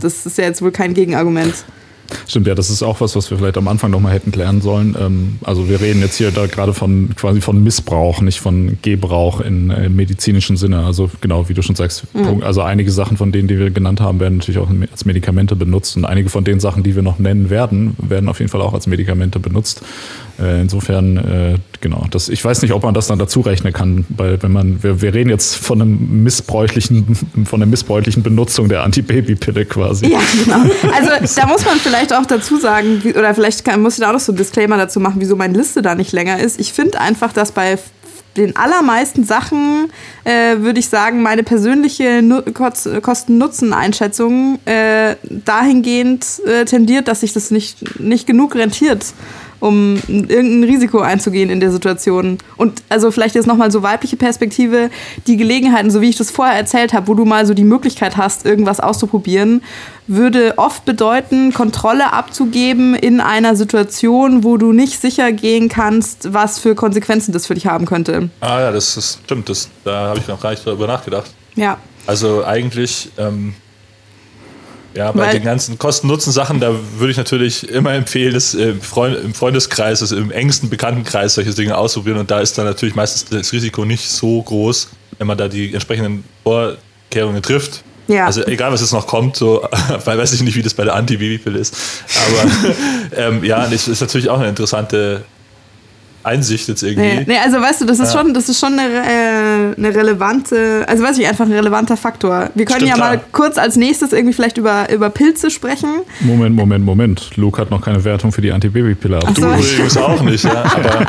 das ist ja jetzt wohl kein Gegenargument. Stimmt, ja, das ist auch was, was wir vielleicht am Anfang nochmal hätten klären sollen. Ähm, also wir reden jetzt hier da gerade von quasi von Missbrauch, nicht von Gebrauch in, äh, medizinischen Sinne. Also genau, wie du schon sagst, Punkt. also einige Sachen von denen, die wir genannt haben, werden natürlich auch als Medikamente benutzt und einige von den Sachen, die wir noch nennen werden, werden auf jeden Fall auch als Medikamente benutzt. Äh, insofern, äh, genau, das, ich weiß nicht, ob man das dann dazu rechnen kann, weil wenn man, wir, wir reden jetzt von einem missbräuchlichen, von einer missbräuchlichen Benutzung der Antibabypille quasi. Ja, genau. Also da muss man vielleicht auch dazu sagen, oder vielleicht kann, muss ich da auch noch so ein Disclaimer dazu machen, wieso meine Liste da nicht länger ist. Ich finde einfach, dass bei den allermeisten Sachen, äh, würde ich sagen, meine persönliche Nu- Kost- Kosten-Nutzen-Einschätzung äh, dahingehend äh, tendiert, dass sich das nicht, nicht genug rentiert, um irgendein Risiko einzugehen in der Situation. Und also vielleicht jetzt nochmal so weibliche Perspektive, die Gelegenheiten, so wie ich das vorher erzählt habe, wo du mal so die Möglichkeit hast, irgendwas auszuprobieren, würde oft bedeuten, Kontrolle abzugeben in einer Situation, wo du nicht sicher gehen kannst, was für Konsequenzen das für dich haben könnte. Ah ja, das ist, stimmt, das, da habe ich noch gar nicht drüber nachgedacht. Ja. Also eigentlich, ähm, ja, bei Weil- den ganzen Kosten-Nutzen-Sachen, da würde ich natürlich immer empfehlen, das im, Freund, im Freundeskreis, also im engsten Bekanntenkreis solche Dinge ausprobieren. Und da ist dann natürlich meistens das Risiko nicht so groß, wenn man da die entsprechenden Vorkehrungen trifft. Ja. Also egal, was jetzt noch kommt, so, (laughs) weil weiß ich nicht, wie das bei der Anti-Babypille ist. Aber (laughs) ähm, ja, das ist natürlich auch eine interessante Einsicht jetzt irgendwie. Nee, nee, also weißt du, das ist Ja. schon, das ist schon eine, äh, eine relevante, also weiß ich, einfach ein relevanter Faktor. Wir können Stimmt, ja mal klar. kurz als nächstes irgendwie vielleicht über, über Pilze sprechen. Moment, Moment, Moment. Luke hat noch keine Wertung für die Antibabypille ab. Ach Du so. übrigens auch nicht, ja. Aber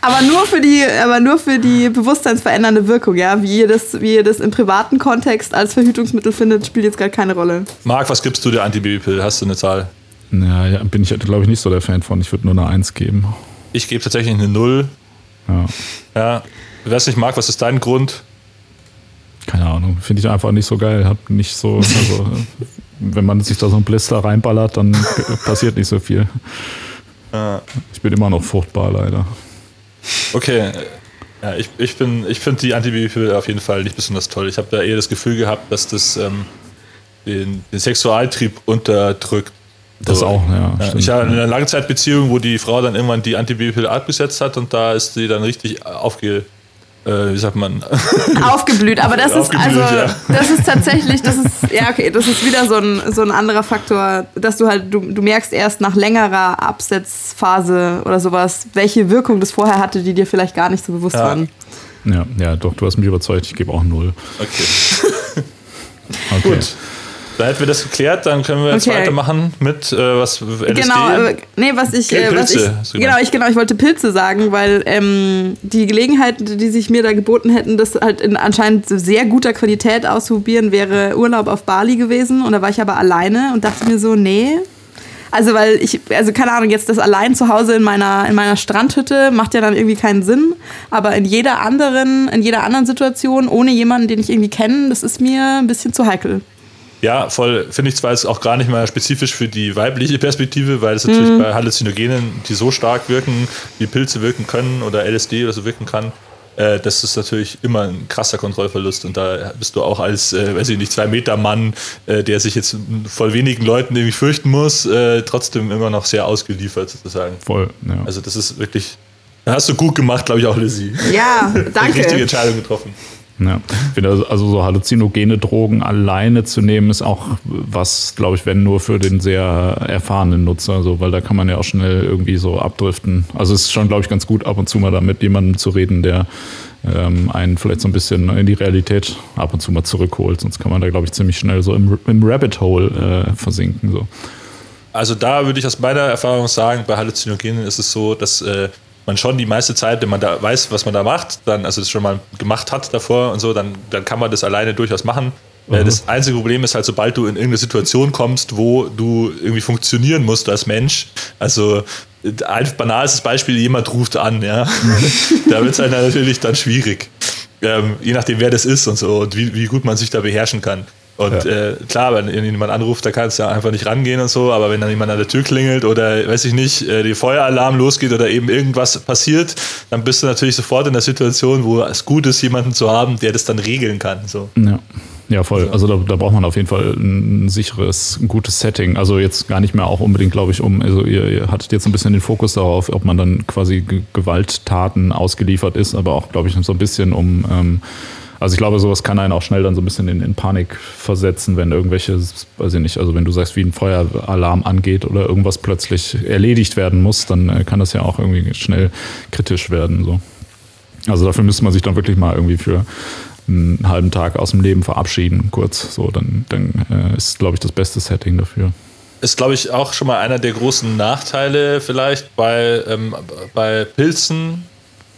(laughs) Aber nur für die, aber nur für die bewusstseinsverändernde Wirkung, ja. Wie ihr das, wie ihr das im privaten Kontext als Verhütungsmittel findet, spielt jetzt gerade keine Rolle. Marc, was gibst du der Antibabypille? Hast du eine Zahl? Ja, ja, bin ich, glaube ich, nicht so der Fan von. Ich würde nur eine Eins geben. Ich gebe tatsächlich eine Null. Ja, Ja. Ich weiß nicht, Marc, was ist dein Grund? keine Ahnung. Finde ich einfach nicht so geil. Hab nicht so, also, wenn man sich da so ein Blister reinballert, dann passiert nicht so viel. Ja. Ich bin immer noch fruchtbar, leider. Okay. Ja, ich, ich, bin- ich finde die Antibabypille auf jeden Fall nicht besonders toll. Ich habe da eher das Gefühl gehabt, dass das ähm, den, den Sexualtrieb unterdrückt. Das So. auch, ja. Ja, ich habe eine Langzeitbeziehung, wo die Frau dann irgendwann die Antibabypille abgesetzt hat und da ist sie dann richtig aufge... Äh, wie sagt man? (laughs) Aufgeblüht, aber das ist Aufgeblüht, also, ja. das ist tatsächlich, das ist, ja okay, das ist wieder so ein, so ein anderer Faktor, dass du halt, du, du merkst erst nach längerer Absetzphase oder sowas, welche Wirkung das vorher hatte, die dir vielleicht gar nicht so bewusst Ja. waren. Ja, ja, doch, du hast mich überzeugt. Ich gebe auch null. Okay. (laughs) Okay. Gut. Da hätten wir das geklärt, dann können wir jetzt Okay. weitermachen mit äh, was LSD. Genau, äh, nee, was ich, äh, was ich genau, ich genau, ich wollte Pilze sagen, weil ähm, die Gelegenheit, die sich mir da geboten hätten, das halt in anscheinend sehr guter Qualität auszuprobieren, wäre Urlaub auf Bali gewesen und da war ich aber alleine und dachte mir so, nee. Also weil ich, also keine Ahnung, jetzt das allein zu Hause in meiner, in meiner Strandhütte macht ja dann irgendwie keinen Sinn. Aber in jeder anderen, in jeder anderen Situation, ohne jemanden, den ich irgendwie kenne, das ist mir ein bisschen zu heikel. Ja, voll. Finde ich zwar jetzt auch gar nicht mal spezifisch für die weibliche Perspektive, weil es natürlich bei Halluzinogenen, die so stark wirken, wie Pilze wirken können oder LSD oder so wirken kann, äh, das ist natürlich immer ein krasser Kontrollverlust. Und da bist du auch als, äh, weiß ich nicht, zwei Meter Mann, äh, der sich jetzt vor wenigen Leuten irgendwie fürchten muss, äh, trotzdem immer noch sehr ausgeliefert sozusagen. Voll, ja. Also das ist wirklich, da hast du gut gemacht, glaube ich auch, Lizzie. Ja, (laughs) Die richtige danke. Entscheidung getroffen. Ja, also, also so halluzinogene Drogen alleine zu nehmen, ist auch was, glaube ich, wenn nur für den sehr erfahrenen Nutzer, so, weil da kann man ja auch schnell irgendwie so abdriften. Also es ist schon, glaube ich, ganz gut, ab und zu mal da mit jemandem zu reden, der ähm, einen vielleicht so ein bisschen in die Realität ab und zu mal zurückholt. Sonst kann man da, glaube ich, ziemlich schnell so im, im Rabbit Hole äh, versinken. So. Also da würde ich aus meiner Erfahrung sagen, bei Halluzinogenen ist es so, dass äh, man schon die meiste Zeit, wenn man da weiß, was man da macht, dann, also das schon mal gemacht hat davor und so, dann, dann kann man das alleine durchaus machen. Äh, Das einzige Problem ist halt, sobald du in irgendeine Situation kommst, wo du irgendwie funktionieren musst als Mensch, also äh, ein banales Beispiel, jemand ruft an, ja, (laughs) da wird es halt natürlich dann schwierig. Ähm, je nachdem, wer das ist und so und wie, wie gut man sich da beherrschen kann. Und Ja. äh, klar, wenn jemand anruft, da kannst du ja einfach nicht rangehen und so, aber wenn dann jemand an der Tür klingelt oder weiß ich nicht, äh, die Feueralarm losgeht oder eben irgendwas passiert, dann bist du natürlich sofort in der Situation, wo es gut ist, jemanden zu haben, der das dann regeln kann. So. Ja. Ja, voll. Also da, da braucht man auf jeden Fall ein sicheres, ein gutes Setting. Also jetzt gar nicht mehr auch unbedingt, glaube ich, um, also ihr, ihr hattet jetzt ein bisschen den Fokus darauf, ob man dann quasi Ge- Gewalttaten ausgeliefert ist, aber auch, glaube ich, so ein bisschen um, ähm, also ich glaube, sowas kann einen auch schnell dann so ein bisschen in, in Panik versetzen, wenn irgendwelche, weiß ich nicht, also wenn du sagst, wie ein Feueralarm angeht oder irgendwas plötzlich erledigt werden muss, dann äh, kann das ja auch irgendwie schnell kritisch werden. So. Also dafür müsste man sich dann wirklich mal irgendwie für einen halben Tag aus dem Leben verabschieden, kurz. So, dann, dann äh, ist, glaube ich, das beste Setting dafür. Ist, glaube ich, auch schon mal einer der großen Nachteile vielleicht bei, ähm, bei Pilzen,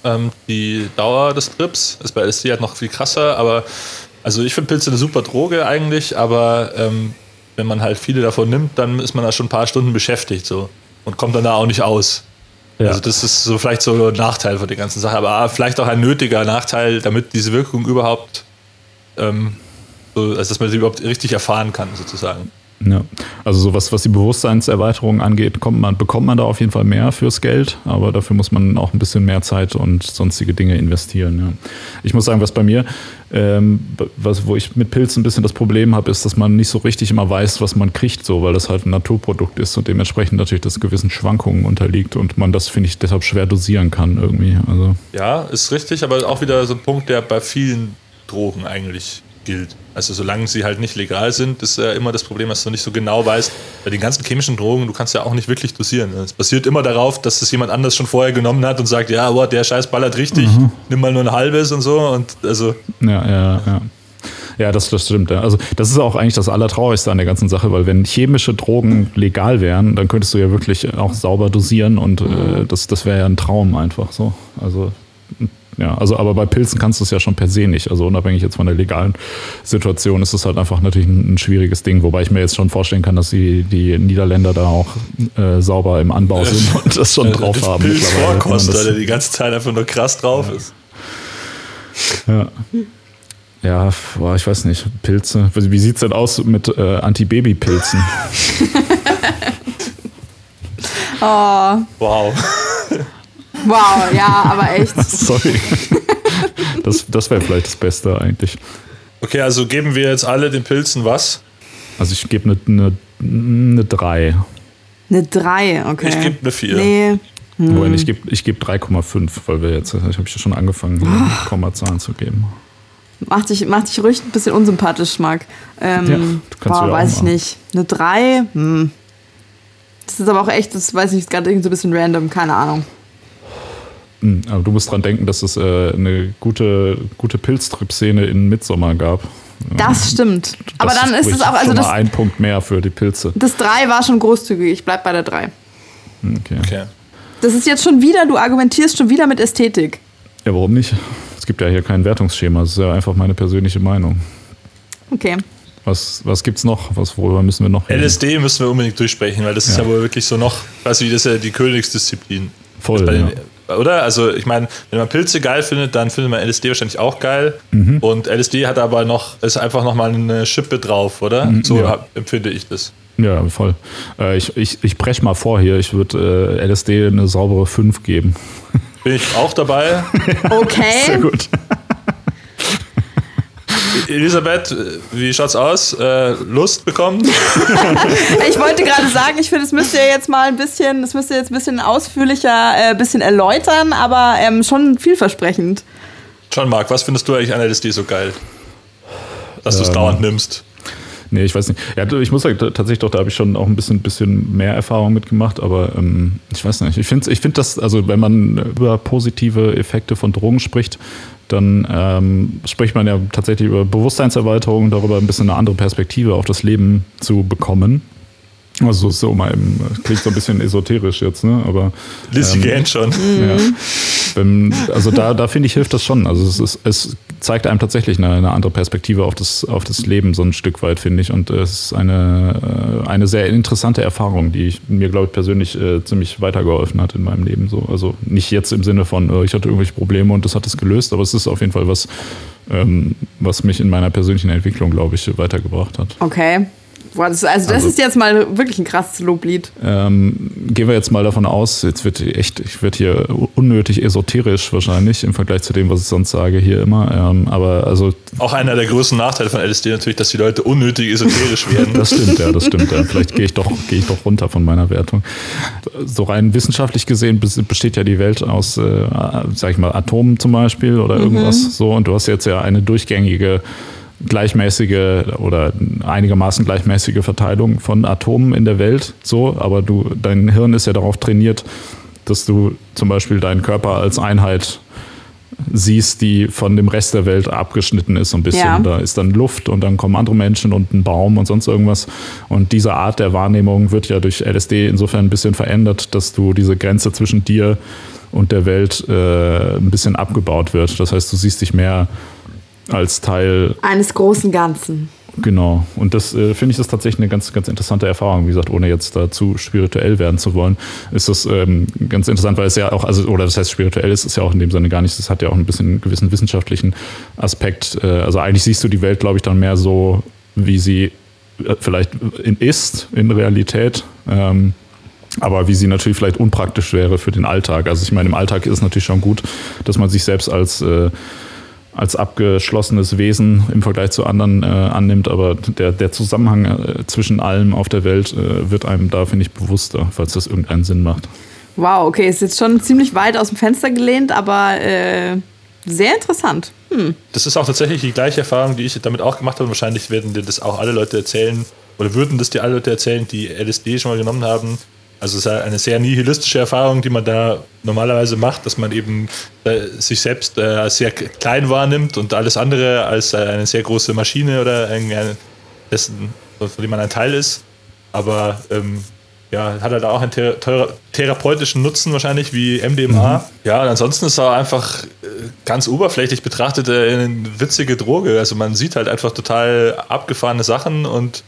ähm, die Dauer des Trips. Ist bei LSD halt noch viel krasser, aber also ich finde Pilze eine super Droge eigentlich, aber ähm, wenn man halt viele davon nimmt, dann ist man da schon ein paar Stunden beschäftigt so und kommt dann da auch nicht aus. Ja. Also das ist so vielleicht so ein Nachteil von der ganzen Sache, aber vielleicht auch ein nötiger Nachteil, damit diese Wirkung überhaupt, ähm, so, also dass man sie überhaupt richtig erfahren kann sozusagen. Ja. Also so was, was die Bewusstseinserweiterung angeht, kommt man, bekommt man da auf jeden Fall mehr fürs Geld, aber dafür muss man auch ein bisschen mehr Zeit und sonstige Dinge investieren. Ja. Ich muss sagen, was bei mir, ähm, was, wo ich mit Pilzen ein bisschen das Problem habe, ist, dass man nicht so richtig immer weiß, was man kriegt, so, weil das halt ein Naturprodukt ist und dementsprechend natürlich das gewissen Schwankungen unterliegt und man das, finde ich, deshalb schwer dosieren kann irgendwie. Also Ja, ist richtig, aber auch wieder so ein Punkt, der bei vielen Drogen eigentlich gilt. Also solange sie halt nicht legal sind, ist ja immer das Problem, dass du nicht so genau weißt, bei den ganzen chemischen Drogen, du kannst ja auch nicht wirklich dosieren. Es basiert immer darauf, dass es jemand anders schon vorher genommen hat und sagt, ja, boah, der Scheiß ballert richtig, nimm mal nur ein halbes und so. Und also, Ja, ja, ja. Ja, das, das stimmt. Ja. Also das ist auch eigentlich das Allertraurigste an der ganzen Sache, weil wenn chemische Drogen legal wären, dann könntest du ja wirklich auch sauber dosieren und äh, das, das wäre ja ein Traum einfach so. Also ja, also aber bei Pilzen kannst du es ja schon per se nicht. Also unabhängig jetzt von der legalen Situation ist es halt einfach natürlich ein, ein schwieriges Ding, wobei ich mir jetzt schon vorstellen kann, dass die, die Niederländer da auch äh, sauber im Anbau sind und das schon drauf haben. Pilz Vorkoster, das- der die ganze Zeit einfach nur krass drauf ist. Ja. Ja, boah, ich weiß nicht. Pilze. Wie sieht's denn aus mit äh, Antibabypilzen? (laughs) Oh, Wow. Wow, ja, aber echt. (laughs) Sorry. Das, das wäre vielleicht das Beste eigentlich. Okay, also geben wir jetzt alle den Pilzen was? Also ich gebe eine ne, ne 3. Eine 3, okay. Ich gebe eine 4. Nee, Wobei ich gebe ich geb 3,5, weil wir jetzt, ich habe ja schon angefangen, hier Kommazahlen zu geben. mach dich, mach dich ruhig ein bisschen unsympathisch, Marc. Ähm, Ja, du kannst boah, weiß ich nicht. Eine 3, hm. Das ist aber auch echt, das weiß ich, ist gerade irgendwie so ein bisschen random, keine Ahnung. Hm, Aber du musst dran denken, dass es äh, eine gute, gute Pilztrip-Szene in Midsommar gab. Das stimmt. Aber Das dann ist es auch, also schon das, mal ein Punkt mehr für die Pilze. das 3 war schon großzügig. Ich bleib bei der 3. Okay. Okay. Das ist jetzt schon wieder, du argumentierst schon wieder mit Ästhetik. Ja, warum nicht? Es gibt ja hier kein Wertungsschema, das ist ja einfach meine persönliche Meinung. Okay. Was, was gibt's noch? Was, worüber müssen wir noch reden? LSD müssen wir unbedingt durchsprechen, weil das ist Ja. ja wohl wirklich so noch, weiß wie, das ist ja die Königsdisziplin. Voll, Bei ja. Oder? Also, ich meine, wenn man Pilze geil findet, dann findet man LSD wahrscheinlich auch geil. Mhm. Und LSD hat aber noch, ist einfach nochmal eine Schippe drauf, oder? So Mhm, ja. hab, empfinde ich das. Ja, voll. Äh, ich ich, ich brech mal vor hier. Ich würde äh, LSD eine saubere 5 geben. Bin ich auch dabei. (laughs) Sehr Okay. gut. Elisabeth, wie schaut's aus? Äh, Lust bekommen? (laughs) Ich wollte gerade sagen, ich finde, es müsst ihr jetzt mal ein bisschen, das müsst ihr jetzt ein bisschen ausführlicher, äh, bisschen erläutern, aber ähm, schon vielversprechend. Schon, Marc, was findest du eigentlich an LSD so geil? Dass du es Ähm, dauernd nimmst. Nee, ich weiß nicht. Ja, ich muss sagen, tatsächlich doch, da habe ich schon auch ein bisschen, bisschen mehr Erfahrung mitgemacht, aber ähm, ich weiß nicht. Ich finde, ich find das, also wenn man über positive Effekte von Drogen spricht, dann ähm, spricht man ja tatsächlich über Bewusstseinserweiterung, darüber ein bisschen eine andere Perspektive auf das Leben zu bekommen. Also so mal im, klingt so ein bisschen esoterisch jetzt, ne? Aber Lizzie ähm, gähnt schon. ja. Wenn, also da, da finde ich, hilft das schon. Also es, ist, es zeigt einem tatsächlich eine, eine andere Perspektive auf das, auf das Leben, so ein Stück weit, finde ich. Und es ist eine, äh, eine sehr interessante Erfahrung, die ich, mir, glaube ich, persönlich äh, ziemlich weitergeholfen hat in meinem Leben. So. Also nicht jetzt im Sinne von, äh, ich hatte irgendwelche Probleme und das hat es gelöst, aber es ist auf jeden Fall was, ähm, was mich in meiner persönlichen Entwicklung, glaube ich, weitergebracht hat. Okay. Boah, das, also das Also- ist jetzt mal wirklich ein krasses Loblied. Ähm, gehen wir jetzt mal davon aus, jetzt wird echt, ich werde hier unnötig esoterisch wahrscheinlich im Vergleich zu dem, was ich sonst sage hier immer. Ähm, aber also Auch einer der größten Nachteile von LSD natürlich, dass die Leute unnötig esoterisch (laughs) werden. das stimmt, ja, das stimmt. Ja. Vielleicht gehe ich doch, gehe ich doch runter von meiner Wertung. So rein wissenschaftlich gesehen bes- besteht ja die Welt aus, äh, sag ich mal, Atomen zum Beispiel oder irgendwas so. Und du hast jetzt ja eine durchgängige gleichmäßige oder einigermaßen gleichmäßige Verteilung von Atomen in der Welt, so, aber du, dein Hirn ist ja darauf trainiert, dass du zum Beispiel deinen Körper als Einheit siehst, die von dem Rest der Welt abgeschnitten ist so ein bisschen. Ja. Da ist dann Luft und dann kommen andere Menschen und ein Baum und sonst irgendwas. Und diese Art der Wahrnehmung wird ja durch LSD insofern ein bisschen verändert, dass du diese Grenze zwischen dir und der Welt äh, ein bisschen abgebaut wird. Das heißt, du siehst dich mehr als Teil Eines großen Ganzen. Genau. Und das äh, finde ich das tatsächlich eine ganz, ganz interessante Erfahrung. Wie gesagt, ohne jetzt dazu spirituell werden zu wollen, ist das ähm, ganz interessant, weil es ja auch, also, oder das heißt spirituell ist es ja auch in dem Sinne gar nicht. Das hat ja auch ein bisschen einen gewissen wissenschaftlichen Aspekt. Äh, also eigentlich siehst du die Welt, glaube ich, dann mehr so, wie sie äh, vielleicht in, ist in Realität. Ähm, aber wie sie natürlich vielleicht unpraktisch wäre für den Alltag. Also ich meine, im Alltag ist es natürlich schon gut, dass man sich selbst als äh, als abgeschlossenes Wesen im Vergleich zu anderen äh, annimmt, aber der, der Zusammenhang äh, zwischen allem auf der Welt äh, wird einem da, finde ich, bewusster, falls das irgendeinen Sinn macht. Wow, okay, ist jetzt schon ziemlich weit aus dem Fenster gelehnt, aber äh, sehr interessant. Das ist auch tatsächlich die gleiche Erfahrung, die ich damit auch gemacht habe. Wahrscheinlich werden dir das auch alle Leute erzählen oder würden das dir alle Leute erzählen, die LSD schon mal genommen haben. Also es ist eine sehr nihilistische Erfahrung, die man da normalerweise macht, dass man eben äh, sich selbst äh, als sehr klein wahrnimmt und alles andere als äh, eine sehr große Maschine oder dessen, von dem man ein Teil ist. Aber ähm, ja, hat halt auch einen thera thera therapeutischen Nutzen wahrscheinlich wie MDMA. Ja, und ansonsten ist es auch einfach ganz oberflächlich betrachtet eine witzige Droge. Also man sieht halt einfach total abgefahrene Sachen und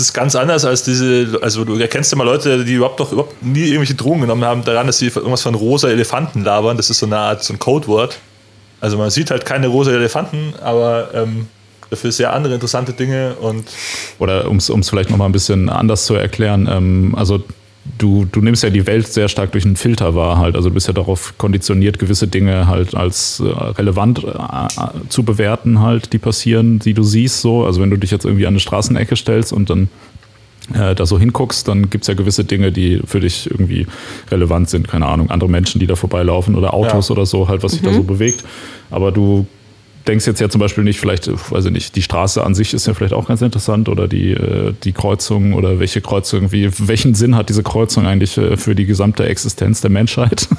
ist ganz anders als diese, also du erkennst ja mal Leute, die überhaupt noch überhaupt nie irgendwelche Drogen genommen haben, daran, dass sie irgendwas von rosa Elefanten labern. Das ist so eine Art, so ein Codewort. Also man sieht halt keine rosa Elefanten, aber ähm, dafür sehr andere interessante Dinge und Oder um es vielleicht nochmal ein bisschen anders zu erklären, ähm, also du, du nimmst ja die Welt sehr stark durch einen Filter wahr halt. Also du bist ja darauf konditioniert, gewisse Dinge halt als äh, relevant äh, äh, zu bewerten halt, die passieren, die du siehst so. Also wenn du dich jetzt irgendwie an eine Straßenecke stellst und dann äh, da so hinguckst, dann gibt es ja gewisse Dinge, die für dich irgendwie relevant sind. Keine Ahnung, andere Menschen, die da vorbeilaufen oder Autos Ja. oder so, halt, was sich da so bewegt. Aber du denkst jetzt ja zum Beispiel nicht, vielleicht, weiß ich nicht, die Straße an sich ist ja vielleicht auch ganz interessant oder die, äh, die Kreuzung oder welche Kreuzung, wie, welchen Sinn hat diese Kreuzung eigentlich äh, für die gesamte Existenz der Menschheit? (laughs)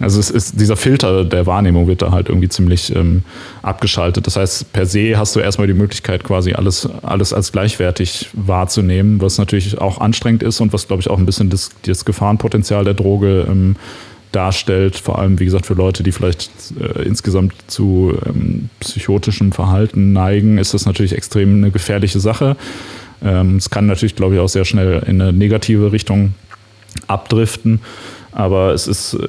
Also es ist dieser Filter der Wahrnehmung wird da halt irgendwie ziemlich ähm, abgeschaltet. Das heißt, per se hast du erstmal die Möglichkeit, quasi alles, alles als gleichwertig wahrzunehmen, was natürlich auch anstrengend ist und was, glaube ich, auch ein bisschen das, das Gefahrenpotenzial der Droge ähm, darstellt. Vor allem, wie gesagt, für Leute, die vielleicht äh, insgesamt zu ähm, psychotischem Verhalten neigen, ist das natürlich extrem eine gefährliche Sache. Ähm, es kann natürlich, glaube ich, auch sehr schnell in eine negative Richtung abdriften. Aber es ist, äh,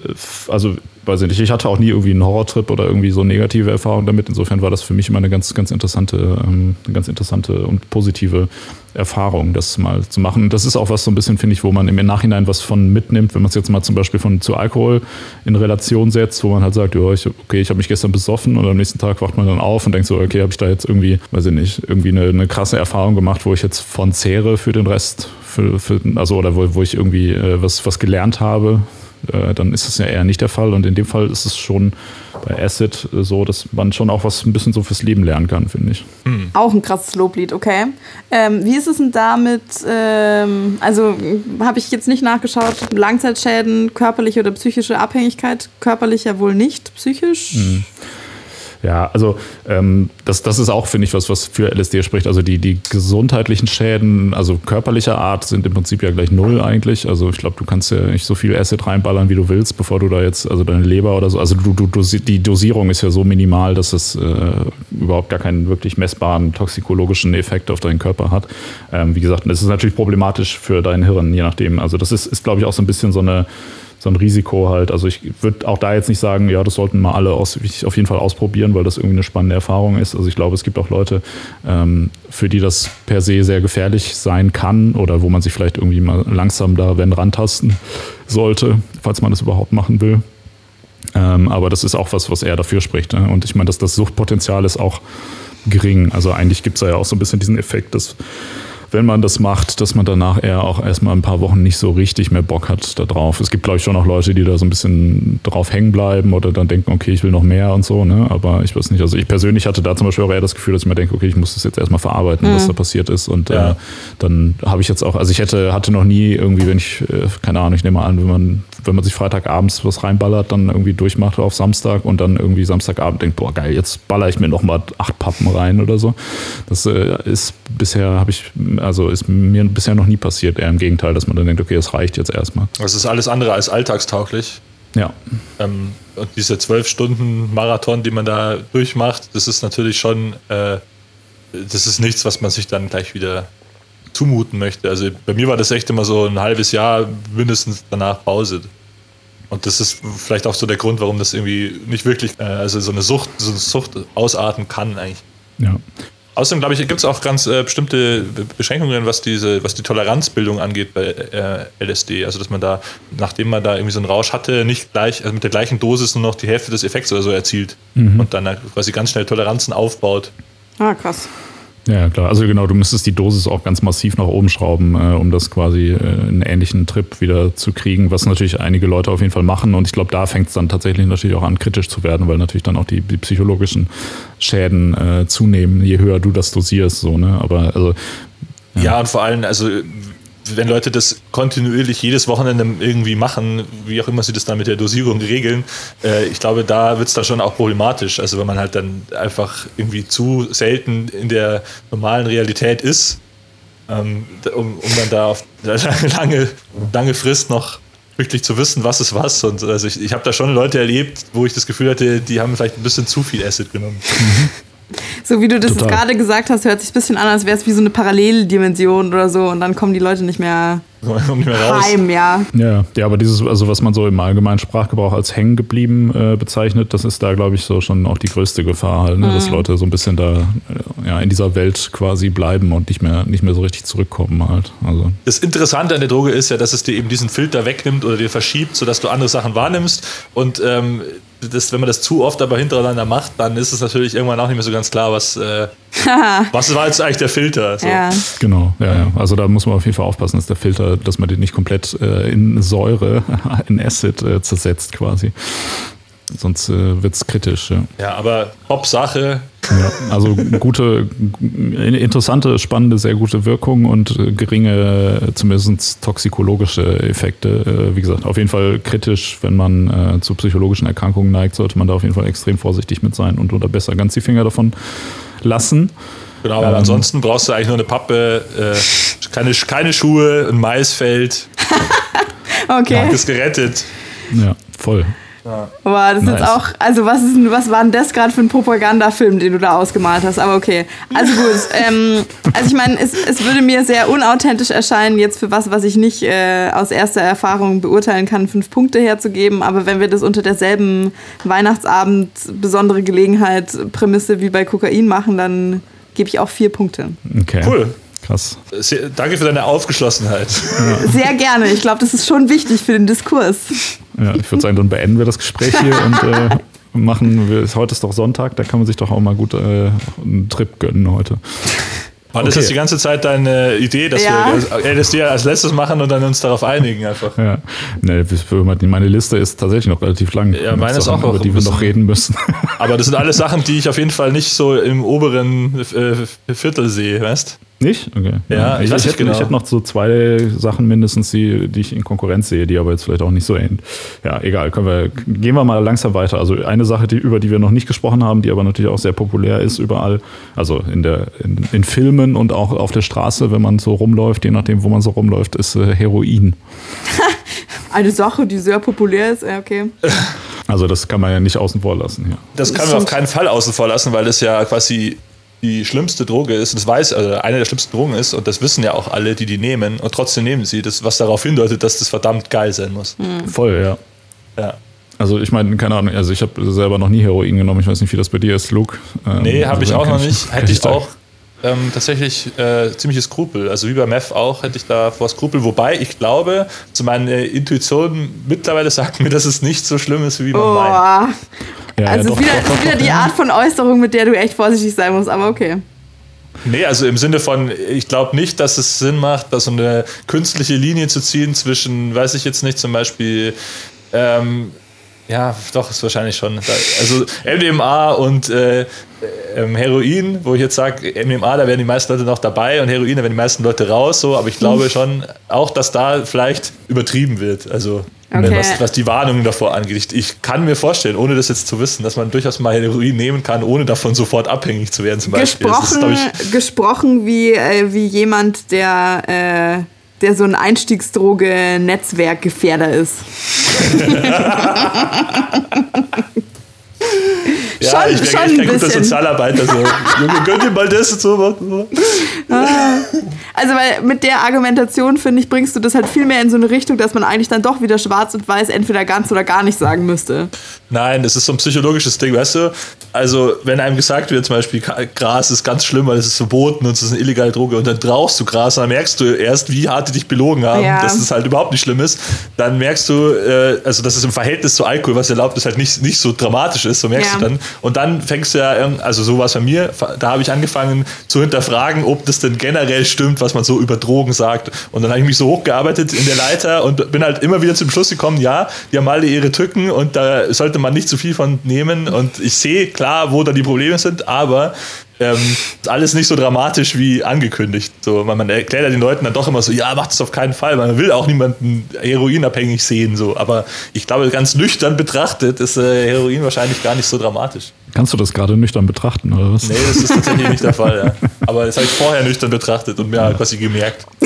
also weiß ich nicht, ich hatte auch nie irgendwie einen Horrortrip oder irgendwie so negative Erfahrungen damit. Insofern war das für mich immer eine ganz, ganz interessante, ähm, eine ganz interessante und positive Erfahrung, das mal zu machen. Das ist auch was so ein bisschen, finde ich, wo man im Nachhinein was von mitnimmt, wenn man es jetzt mal zum Beispiel von zu Alkohol in Relation setzt, wo man halt sagt, ja, ich, okay, ich habe mich gestern besoffen und am nächsten Tag wacht man dann auf und denkt so, okay, habe ich da jetzt irgendwie, weiß ich nicht, irgendwie eine, eine krasse Erfahrung gemacht, wo ich jetzt von zehre für den Rest, für, für, also oder wo, wo ich irgendwie äh, was, was gelernt habe, äh, dann ist das ja eher nicht der Fall. Und in dem Fall ist es schon bei Acid äh, so, dass man schon auch was ein bisschen so fürs Leben lernen kann, finde ich. Hm. Auch ein krasses Loblied, okay. Ähm, wie ist es denn damit, ähm, also habe ich jetzt nicht nachgeschaut, Langzeitschäden, körperliche oder psychische Abhängigkeit? Körperlich ja wohl nicht, psychisch? Mhm. Ja, also ähm, das, das ist auch, finde ich, was, was für LSD spricht. Also die, die gesundheitlichen Schäden, also körperlicher Art, sind im Prinzip ja gleich null eigentlich. Also ich glaube, du kannst ja nicht so viel Acid reinballern, wie du willst, bevor du da jetzt, also deine Leber oder so, also du, du, die Dosierung ist ja so minimal, dass es äh, überhaupt gar keinen wirklich messbaren toxikologischen Effekt auf deinen Körper hat. Ähm, wie gesagt, das ist natürlich problematisch für dein Hirn, je nachdem. Also das ist, ist glaube ich, auch so ein bisschen so eine so ein Risiko halt. Also ich würde auch da jetzt nicht sagen, ja, das sollten mal alle aus, auf jeden Fall ausprobieren, weil das irgendwie eine spannende Erfahrung ist. Also ich glaube, es gibt auch Leute, ähm, für die das per se sehr gefährlich sein kann oder wo man sich vielleicht irgendwie mal langsam da, wenn rantasten sollte, falls man das überhaupt machen will. Ähm, aber das ist auch was, was eher dafür spricht. Ne? Und ich meine, dass das Suchtpotenzial ist auch gering. Also eigentlich gibt es ja auch so ein bisschen diesen Effekt, dass wenn man das macht, dass man danach eher auch erstmal ein paar Wochen nicht so richtig mehr Bock hat darauf. Es gibt, glaube ich, schon auch Leute, die da so ein bisschen drauf hängen bleiben oder dann denken, okay, ich will noch mehr und so, ne? Aber ich weiß nicht. Also ich persönlich hatte da zum Beispiel auch eher das Gefühl, dass ich mir denke, okay, ich muss das jetzt erstmal verarbeiten, mhm. was da passiert ist. Und ja. äh, dann habe ich jetzt auch, also ich hätte, hatte noch nie irgendwie, wenn ich, äh, keine Ahnung, ich nehme mal an, wenn man, wenn man sich Freitagabends was reinballert, dann irgendwie durchmacht auf Samstag und dann irgendwie Samstagabend denkt, boah, geil, jetzt baller ich mir nochmal acht Pappen rein oder so. Das äh, ist bisher, habe ich, also ist mir bisher noch nie passiert. Eher im Gegenteil, dass man dann denkt, okay, das reicht jetzt erstmal. Das ist alles andere als alltagstauglich. Ja. Ähm, und diese zwölf Stunden Marathon, die man da durchmacht, das ist natürlich schon, äh, das ist nichts, was man sich dann gleich wieder zumuten möchte. Also bei mir war das echt immer so ein halbes Jahr mindestens danach Pause. Und das ist vielleicht auch so der Grund, warum das irgendwie nicht wirklich, äh, also so eine Sucht, so eine Sucht ausarten kann eigentlich. Ja. Außerdem, glaube ich, gibt es auch ganz äh, bestimmte Beschränkungen, was diese, was die Toleranzbildung angeht bei äh, LSD. Also dass man da, nachdem man da irgendwie so einen Rausch hatte, nicht gleich, also mit der gleichen Dosis nur noch die Hälfte des Effekts oder so erzielt mhm. und dann quasi ganz schnell Toleranzen aufbaut. Ah, krass. Ja, klar. Also genau, du müsstest die Dosis auch ganz massiv nach oben schrauben, äh, um das quasi äh, einen ähnlichen Trip wieder zu kriegen, was natürlich einige Leute auf jeden Fall machen. Und ich glaube, da fängt es dann tatsächlich natürlich auch an, kritisch zu werden, weil natürlich dann auch die, die psychologischen Schäden äh, zunehmen, je höher du das dosierst. So, ne? Aber also. Ja. ja, und vor allem, also wenn Leute das kontinuierlich jedes Wochenende irgendwie machen, wie auch immer sie das dann mit der Dosierung regeln, äh, ich glaube, da wird es dann schon auch problematisch. Also wenn man halt dann einfach irgendwie zu selten in der normalen Realität ist, ähm, um, um dann da auf (laughs) lange, lange Frist noch wirklich zu wissen, was ist was. Und also ich, ich habe da schon Leute erlebt, wo ich das Gefühl hatte, die haben vielleicht ein bisschen zu viel Acid genommen. (laughs) So wie du das gerade gesagt hast, hört sich ein bisschen an, als wäre es wie so eine Paralleldimension oder so und dann kommen die Leute nicht mehr nicht mehr raus. Heim, ja. ja. Ja, aber dieses, also was man so im allgemeinen Sprachgebrauch als hängen geblieben äh, bezeichnet, das ist da, glaube ich, so schon auch die größte Gefahr, halt, ne? mhm. dass Leute so ein bisschen da äh, ja, in dieser Welt quasi bleiben und nicht mehr, nicht mehr so richtig zurückkommen halt. Also. Das Interessante an der Droge ist ja, dass es dir eben diesen Filter wegnimmt oder dir verschiebt, sodass du andere Sachen wahrnimmst und ähm, das, wenn man das zu oft aber hintereinander macht, dann ist es natürlich irgendwann auch nicht mehr so ganz klar, was, äh, (laughs) was war jetzt eigentlich der Filter. So. Ja. Genau, ja, ja. Also da muss man auf jeden Fall aufpassen, dass der Filter, dass man den nicht komplett äh, in Säure, (laughs) in Acid äh, zersetzt quasi. Sonst äh, wird es kritisch. Ja. ja, aber Hauptsache, Ja, also gute, interessante, spannende, sehr gute Wirkung und geringe, zumindest toxikologische Effekte. Wie gesagt, auf jeden Fall kritisch, wenn man zu psychologischen Erkrankungen neigt, sollte man da auf jeden Fall extrem vorsichtig mit sein und oder besser ganz die Finger davon lassen. Genau, aber ähm, ansonsten brauchst du eigentlich nur eine Pappe, äh, keine, keine Schuhe, ein Maisfeld. (laughs) okay. Ist gerettet. Ja, voll. Ja. Boah, das nice. ist jetzt auch, also was, ist, was war denn das gerade für ein Propagandafilm, den du da ausgemalt hast? Aber okay. Also gut, (laughs) ähm, also ich meine, es, es würde mir sehr unauthentisch erscheinen, jetzt für was, was ich nicht äh, aus erster Erfahrung beurteilen kann, fünf Punkte herzugeben. Aber wenn wir das unter derselben Weihnachtsabend besondere Gelegenheit Prämisse wie bei Kokain machen, dann gebe ich auch vier Punkte. Okay. Cool. Krass. Sehr, danke für deine Aufgeschlossenheit. Ja. Sehr gerne. Ich glaube, das ist schon wichtig für den Diskurs. Ja, ich würde sagen, dann beenden wir das Gespräch hier und äh, machen wir. Heute ist doch Sonntag, da kann man sich doch auch mal gut äh, einen Trip gönnen heute. War das okay. jetzt die ganze Zeit deine Idee, dass ja. wir LSD als letztes machen und dann uns darauf einigen einfach? Ja, ne, meine Liste ist tatsächlich noch relativ lang. Ja, meine ist auch über die wir noch reden müssen. Aber das sind alles Sachen, die ich auf jeden Fall nicht so im oberen äh, Viertel sehe, weißt nicht? Okay. Ja, ich, ich, ich, hätte, genau. ich hätte noch so zwei Sachen mindestens, die, die ich in Konkurrenz sehe, die aber jetzt vielleicht auch nicht so ähnlich. Ja, egal. Können wir, gehen wir mal langsam weiter. Also eine Sache, die, über die wir noch nicht gesprochen haben, die aber natürlich auch sehr populär ist überall, also in, der, in, in Filmen und auch auf der Straße, wenn man so rumläuft, je nachdem, wo man so rumläuft, ist äh, Heroin. (laughs) eine Sache, die sehr populär ist, okay. Also das kann man ja nicht außen vor lassen. Ja. Das können wir auf keinen Fall außen vor lassen, weil es ja quasi die schlimmste Droge ist, das weiß, also eine der schlimmsten Drogen ist, und das wissen ja auch alle, die die nehmen, und trotzdem nehmen sie das, was darauf hindeutet, dass das verdammt geil sein muss. Mhm. Voll, ja. Ja. Also ich meine, keine Ahnung, also ich habe selber noch nie Heroin genommen, ich weiß nicht, wie das bei dir ist, Luke. Ähm, nee, habe also ich auch noch nicht. (laughs) Hätte ich auch ähm, tatsächlich äh, ziemliche Skrupel. Also wie bei Meth auch hätte ich da vor Skrupel. Wobei ich glaube, zu meiner Intuition mittlerweile (laughs) sagt mir, dass es nicht so schlimm ist, wie man oh. meint. Ja, also ja, doch, wieder, doch, doch, wieder die Art von Äußerung, mit der du echt vorsichtig sein musst, aber okay. Nee, also im Sinne von, ich glaube nicht, dass es Sinn macht, da so eine künstliche Linie zu ziehen zwischen, weiß ich jetzt nicht, zum Beispiel, ähm, ja, doch, ist wahrscheinlich schon. Also MDMA und äh, ähm, Heroin, wo ich jetzt sage, MDMA, da werden die meisten Leute noch dabei und Heroin, da werden die meisten Leute raus, so, aber ich glaube schon auch, dass da vielleicht übertrieben wird. Also okay. was, was, die Warnungen davor angeht. Ich, ich, kann mir vorstellen, ohne das jetzt zu wissen, dass man durchaus mal Heroin nehmen kann, ohne davon sofort abhängig zu werden, zum Beispiel. Gesprochen, ist, gesprochen wie, äh, wie jemand, der. Äh der so ein Einstiegsdroge-Netzwerkgefährder ist. (laughs) (laughs) ja, schon, ich wäre kein guter Sozialarbeiter. So. Junge, gönn dir mal das und so. Ah. Also, weil mit der Argumentation, finde ich, bringst du das halt viel mehr in so eine Richtung, dass man eigentlich dann doch wieder schwarz und weiß entweder ganz oder gar nicht sagen müsste. Nein, das ist so ein psychologisches Ding, weißt du? Also, wenn einem gesagt wird, zum Beispiel, Gras ist ganz schlimm, weil es ist verboten und es ist eine illegale Droge und dann rauchst du Gras und dann merkst du erst, wie hart die dich belogen haben, ja. dass es halt überhaupt nicht schlimm ist. Dann merkst du, äh, also, dass es im Verhältnis zu Alkohol, was erlaubt ist, halt nicht, nicht so dramatisch ist, so merkst ja. du dann. Und dann fängst du ja, also so war es bei mir, da habe ich angefangen zu hinterfragen, ob das denn generell stimmt, was man so über Drogen sagt. Und dann habe ich mich so hochgearbeitet in der Leiter und bin halt immer wieder zum Schluss gekommen, ja, die haben alle ihre Tücken und da sollte man nicht zu viel von nehmen. Und ich sehe klar, wo da die Probleme sind, aber ähm, alles nicht so dramatisch wie angekündigt. So, man, man, erklärt ja den Leuten dann doch immer so, ja, macht es auf keinen Fall. Man will auch niemanden heroinabhängig sehen. So. Aber ich glaube, ganz nüchtern betrachtet ist äh, Heroin wahrscheinlich gar nicht so dramatisch. Kannst du das gerade nüchtern betrachten, oder was? Nee, das ist tatsächlich nicht der (laughs) Fall, ja. Aber das habe ich vorher nüchtern betrachtet und mir ja. quasi gemerkt. (laughs)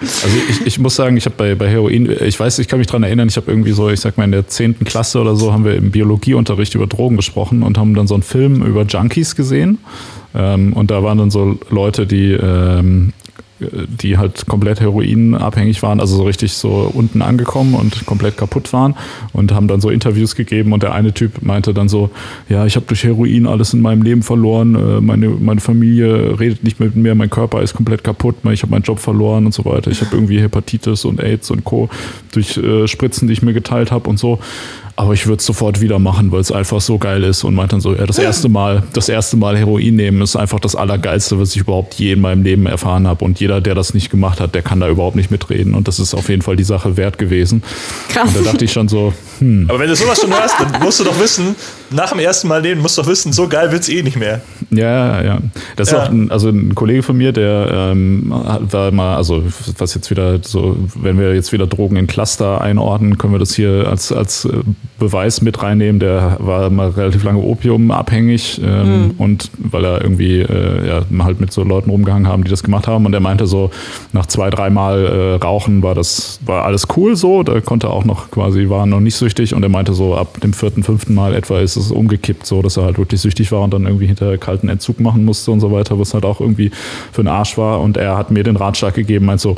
Also ich, ich muss sagen, ich habe bei, bei Heroin, ich weiß, ich kann mich daran erinnern, ich habe irgendwie so, ich sag mal in der 10. Klasse oder so, haben wir im Biologieunterricht über Drogen gesprochen und haben dann so einen Film über Junkies gesehen. Ähm, und da waren dann so Leute, die ähm, die halt komplett heroinabhängig waren, also so richtig so unten angekommen und komplett kaputt waren und haben dann so Interviews gegeben und der eine Typ meinte dann so, ja, ich habe durch Heroin alles in meinem Leben verloren, äh, meine, meine Familie redet nicht mit mir, mein Körper ist komplett kaputt, ich habe meinen Job verloren und so weiter, ich habe irgendwie Hepatitis und AIDS und Co. durch äh, Spritzen, die ich mir geteilt habe und so aber ich würde es sofort wieder machen, weil es einfach so geil ist und meint dann so, ja, das erste Mal, das erste Mal Heroin nehmen ist einfach das Allergeilste, was ich überhaupt je in meinem Leben erfahren habe. Und jeder, der das nicht gemacht hat, der kann da überhaupt nicht mitreden. Und das ist auf jeden Fall die Sache wert gewesen. Krass. Und da dachte ich schon so, Hm. Aber wenn du sowas schon hörst, dann musst du doch wissen, nach dem ersten Mal nehmen, musst du doch wissen, so geil wird es eh nicht mehr. Ja, ja. Das ist auch ein, also ein Kollege von mir, der ähm, war mal, also was jetzt wieder so, wenn wir jetzt wieder Drogen in Cluster einordnen, können wir das hier als, als äh, Beweis mit reinnehmen. Der war mal relativ lange Opium abhängig ähm, mhm. und weil er irgendwie äh, ja, halt mit so Leuten rumgehangen haben, die das gemacht haben. Und er meinte so, nach zwei, dreimal äh, Rauchen war das, war alles cool so. Da konnte er auch noch quasi, war noch nicht süchtig und er meinte so, ab dem vierten, fünften Mal etwa ist es umgekippt, so dass er halt wirklich süchtig war und dann irgendwie hinter kalten Entzug machen musste und so weiter, was halt auch irgendwie für den Arsch war. Und er hat mir den Ratschlag gegeben, meint so,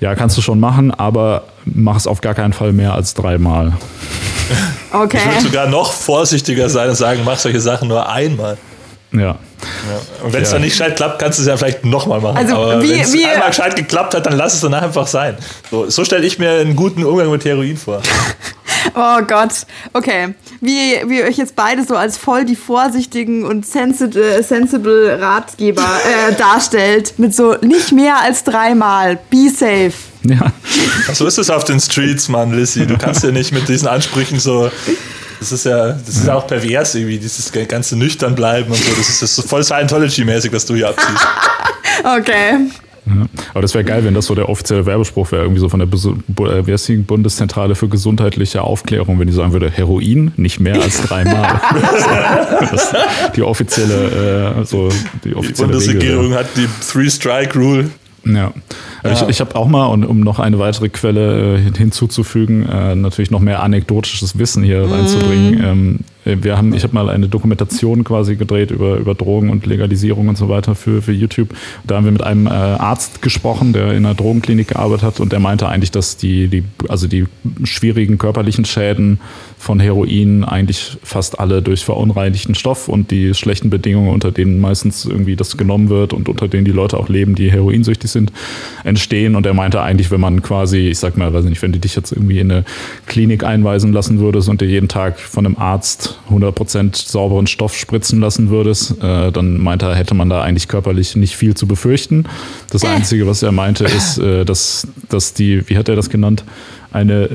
ja, kannst du schon machen, aber mach es auf gar keinen Fall mehr als dreimal. (laughs) Okay. Ich würde sogar noch vorsichtiger sein und sagen, mach solche Sachen nur einmal. Ja. ja. Und wenn es ja. dann nicht gescheit klappt, kannst du es ja vielleicht nochmal machen. Also Aber wenn es einmal gescheit geklappt hat, dann lass es dann einfach sein. So, so stelle ich mir einen guten Umgang mit Heroin vor. (laughs) Oh Gott. Okay. Wie, wie ihr euch jetzt beide so als voll die vorsichtigen und sensible, sensible Ratgeber äh, darstellt. Mit so nicht mehr als dreimal. Be safe. Ja. So ist es auf den Streets, Mann, Lissy. Du kannst ja nicht mit diesen Ansprüchen so. Das ist ja, das ist ja auch pervers irgendwie, dieses ganze nüchtern bleiben und so. Das ist, das ist voll Scientology-mäßig, was du hier abziehst. (laughs) okay. Ja. Aber das wäre geil, wenn das so der offizielle Werbespruch wäre, irgendwie so von der äh, Bundeszentrale für gesundheitliche Aufklärung, wenn die sagen würde, Heroin nicht mehr als dreimal. (laughs) die offizielle, äh, so die offizielle Die Bundesregierung Regel, hat die Three-Strike-Rule. Ja. Ja. Ich, ich habe auch mal, und um noch eine weitere Quelle äh, hinzuzufügen, äh, natürlich noch mehr anekdotisches Wissen hier mm. reinzubringen. Ähm, äh, wir haben, ich habe mal eine Dokumentation quasi gedreht über, über Drogen und Legalisierung und so weiter für, für YouTube. Da haben wir mit einem Arzt gesprochen, der in einer Drogenklinik gearbeitet hat und der meinte eigentlich, dass die, die, also die schwierigen körperlichen Schäden von Heroin eigentlich fast alle durch verunreinigten Stoff und die schlechten Bedingungen, unter denen meistens irgendwie das genommen wird und unter denen die Leute auch leben, die heroinsüchtig sind, entstehen. Und er meinte eigentlich, wenn man quasi, ich sag mal, weiß nicht, wenn du dich jetzt irgendwie in eine Klinik einweisen lassen würdest und dir jeden Tag von einem Arzt 100% sauberen Stoff spritzen lassen würdest, äh, dann meinte er, hätte man da eigentlich körperlich nicht viel zu befürchten. Das. Einzige, was er meinte, (laughs) ist, äh, dass, dass die, wie hat er das genannt, eine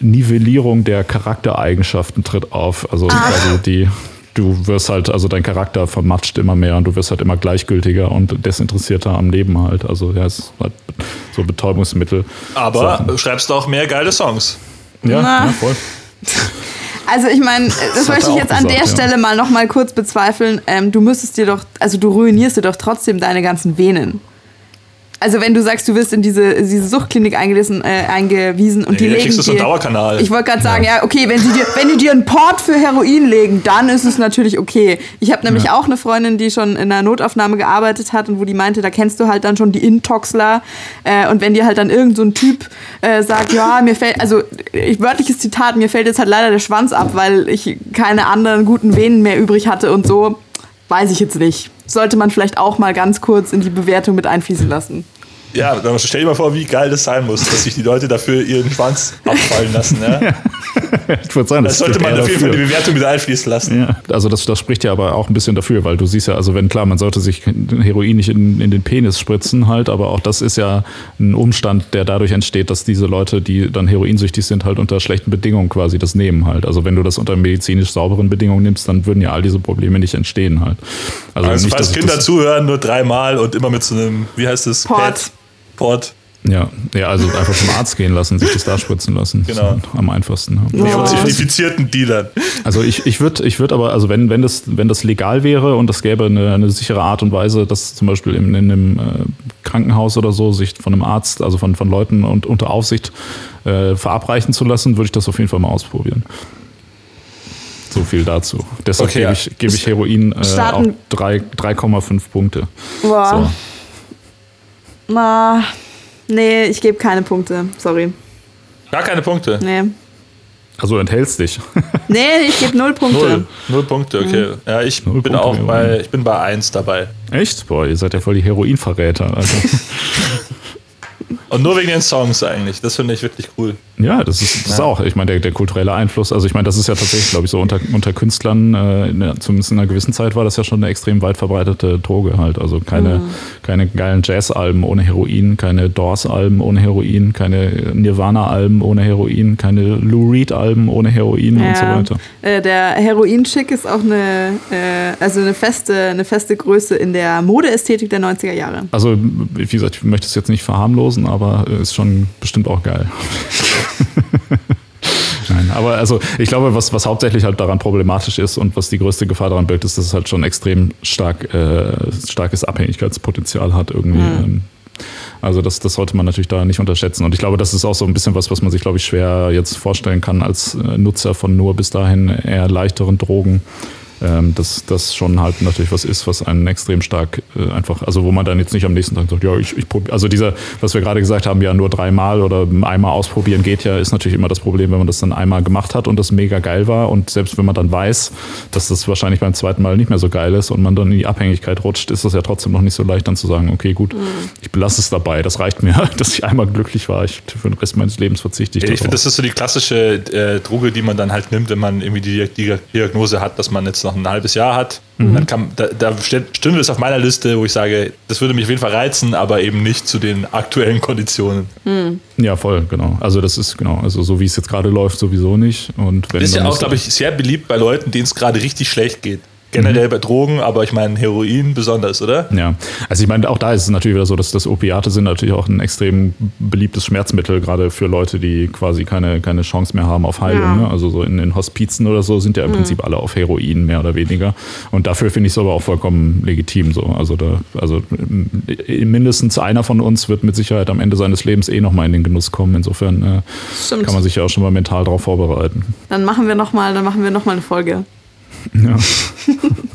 Nivellierung der Charaktereigenschaften tritt auf. Also quasi die, du wirst halt, also dein Charakter vermatscht immer mehr und du wirst halt immer gleichgültiger und desinteressierter am Leben halt. Also ja, es ist halt so Betäubungsmittel. Aber Sachen. schreibst du auch mehr geile Songs. Ja, ja voll. (laughs) Also ich meine, das, das möchte ich jetzt an der ja. Stelle mal noch mal kurz bezweifeln. Ähm, du müsstest dir doch, also du ruinierst dir doch trotzdem deine ganzen Venen. Also wenn du sagst, du wirst in diese, diese Suchtklinik eingelesen, äh, eingewiesen und nee, die legen kriegst du so einen Dauerkanal. Ich wollte gerade sagen, ja. ja, okay, wenn sie dir, wenn die dir einen Port für Heroin legen, dann ist es natürlich okay. Ich habe nämlich ja. auch eine Freundin, die schon in einer Notaufnahme gearbeitet hat und wo die meinte, da kennst du halt dann schon die Intoxler äh, und wenn dir halt dann irgend so ein Typ äh, sagt, ja, mir fällt, also ich, wörtliches Zitat, mir fällt jetzt halt leider der Schwanz ab, weil ich keine anderen guten Venen mehr übrig hatte und so, weiß ich jetzt nicht sollte man vielleicht auch mal ganz kurz in die Bewertung mit einfließen lassen. Ja, dann stell dir mal vor, wie geil das sein muss, dass sich die Leute dafür ihren Schwanz abfallen lassen. Ja? (laughs) ich würde sagen, das, das sollte man auf jeden Fall die Bewertung mit einfließen lassen. Ja, also das, das spricht ja aber auch ein bisschen dafür, weil du siehst ja, also wenn klar, man sollte sich Heroin nicht in, in den Penis spritzen halt, aber auch das ist ja ein Umstand, der dadurch entsteht, dass diese Leute, die dann heroinsüchtig sind, halt unter schlechten Bedingungen quasi das nehmen halt. Also wenn du das unter medizinisch sauberen Bedingungen nimmst, dann würden ja all diese Probleme nicht entstehen halt. Also, also nicht, falls Kinder zuhören, nur dreimal und immer mit so einem, wie heißt das? Port. Port. Ja, ja, also einfach zum Arzt gehen lassen, sich das da spritzen lassen. Genau. am einfachsten. Ja. Nee, und zertifizierten Dealern. Also ich, ich würde ich würd aber, also wenn, wenn, das, wenn das legal wäre und das gäbe eine, eine sichere Art und Weise, dass zum Beispiel in, in einem äh, Krankenhaus oder so sich von einem Arzt, also von, von Leuten und unter Aufsicht äh, verabreichen zu lassen, würde ich das auf jeden Fall mal ausprobieren. So viel dazu. Deshalb okay, gebe ich, geb ich Heroin äh, auch 3,5 Punkte. Wow. So. Na, nee, ich gebe keine Punkte. Sorry. Gar keine Punkte? Nee. Also enthältst dich. (laughs) nee, ich gebe null Punkte. Null, null Punkte, okay. Mhm. Ja, ich null bin Punkte auch bei, ich bin bei eins dabei. Echt? Boah, ihr seid ja voll die Heroinverräter. Also. (laughs) Und nur wegen den Songs eigentlich. Das finde ich wirklich cool. Ja, das ist, das ja. auch. Ich meine, der, der kulturelle Einfluss, also ich meine, das ist ja tatsächlich, glaube ich, so unter, unter Künstlern, äh, in zumindest in einer gewissen Zeit war das ja schon eine extrem weit verbreitete Droge halt. Also keine, mhm. keine geilen Jazz-Alben ohne Heroin, keine Doors-Alben ohne Heroin, keine Nirvana-Alben ohne Heroin, keine Lou Reed-Alben ohne Heroin ja. und so weiter. Äh, der Heroin-Chick ist auch eine, äh, also eine feste, eine feste Größe in der Modeästhetik der 90er Jahre. Also, wie gesagt, ich möchte es jetzt nicht verharmlosen, aber ist schon bestimmt auch geil. (laughs) Nein, aber also ich glaube, was, was hauptsächlich halt daran problematisch ist und was die größte Gefahr daran birgt, ist, dass es halt schon extrem stark, äh, starkes Abhängigkeitspotenzial hat irgendwie. Mhm. Also das, das sollte man natürlich da nicht unterschätzen. Und ich glaube, das ist auch so ein bisschen was, was man sich, glaube ich, schwer jetzt vorstellen kann als äh, Nutzer von nur bis dahin eher leichteren Drogen ähm, dass das schon halt natürlich was ist, was einen extrem stark äh, einfach, also wo man dann jetzt nicht am nächsten Tag sagt, ja, ich, ich probiere, also dieser, was wir gerade gesagt haben, ja nur dreimal oder einmal ausprobieren geht ja, ist natürlich immer das Problem, wenn man das dann einmal gemacht hat und das mega geil war und selbst wenn man dann weiß, dass das wahrscheinlich beim zweiten Mal nicht mehr so geil ist und man dann in die Abhängigkeit rutscht, ist das ja trotzdem noch nicht so leicht dann zu sagen, okay, gut, mhm. ich belasse es dabei, das reicht mir, (laughs) dass ich einmal glücklich war, ich, für den Rest meines Lebens verzichte ich. Ja, ich finde, das ist so die klassische äh, Droge, die man dann halt nimmt, wenn man irgendwie die, die Diagnose hat, dass man jetzt noch ein halbes Jahr hat Mhm. Dann kann, da, da stünde es auf meiner Liste, wo ich sage, das würde mich auf jeden Fall reizen, aber eben nicht zu den aktuellen Konditionen. Mhm. Ja, voll, genau. Also das ist genau, also so wie es jetzt gerade läuft, sowieso nicht. Und wenn das ist ja auch, glaube ich, sehr beliebt bei Leuten, denen es gerade richtig schlecht geht generell mhm. bei Drogen, aber ich meine Heroin besonders, oder? Ja, also ich meine, auch da ist es natürlich wieder so, dass das Opiate sind natürlich auch ein extrem beliebtes Schmerzmittel, gerade für Leute, die quasi keine, keine Chance mehr haben auf Heilung. Ja. Ne? Also so in den Hospizen oder so sind ja im mhm. Prinzip alle auf Heroin, mehr oder weniger. Und dafür finde ich es aber auch vollkommen legitim so. Also da, also mindestens einer von uns wird mit Sicherheit am Ende seines Lebens eh nochmal in den Genuss kommen. Insofern äh, kann man sich ja auch schon mal mental darauf vorbereiten. Dann machen wir nochmal, dann machen wir noch mal eine Folge. Ja.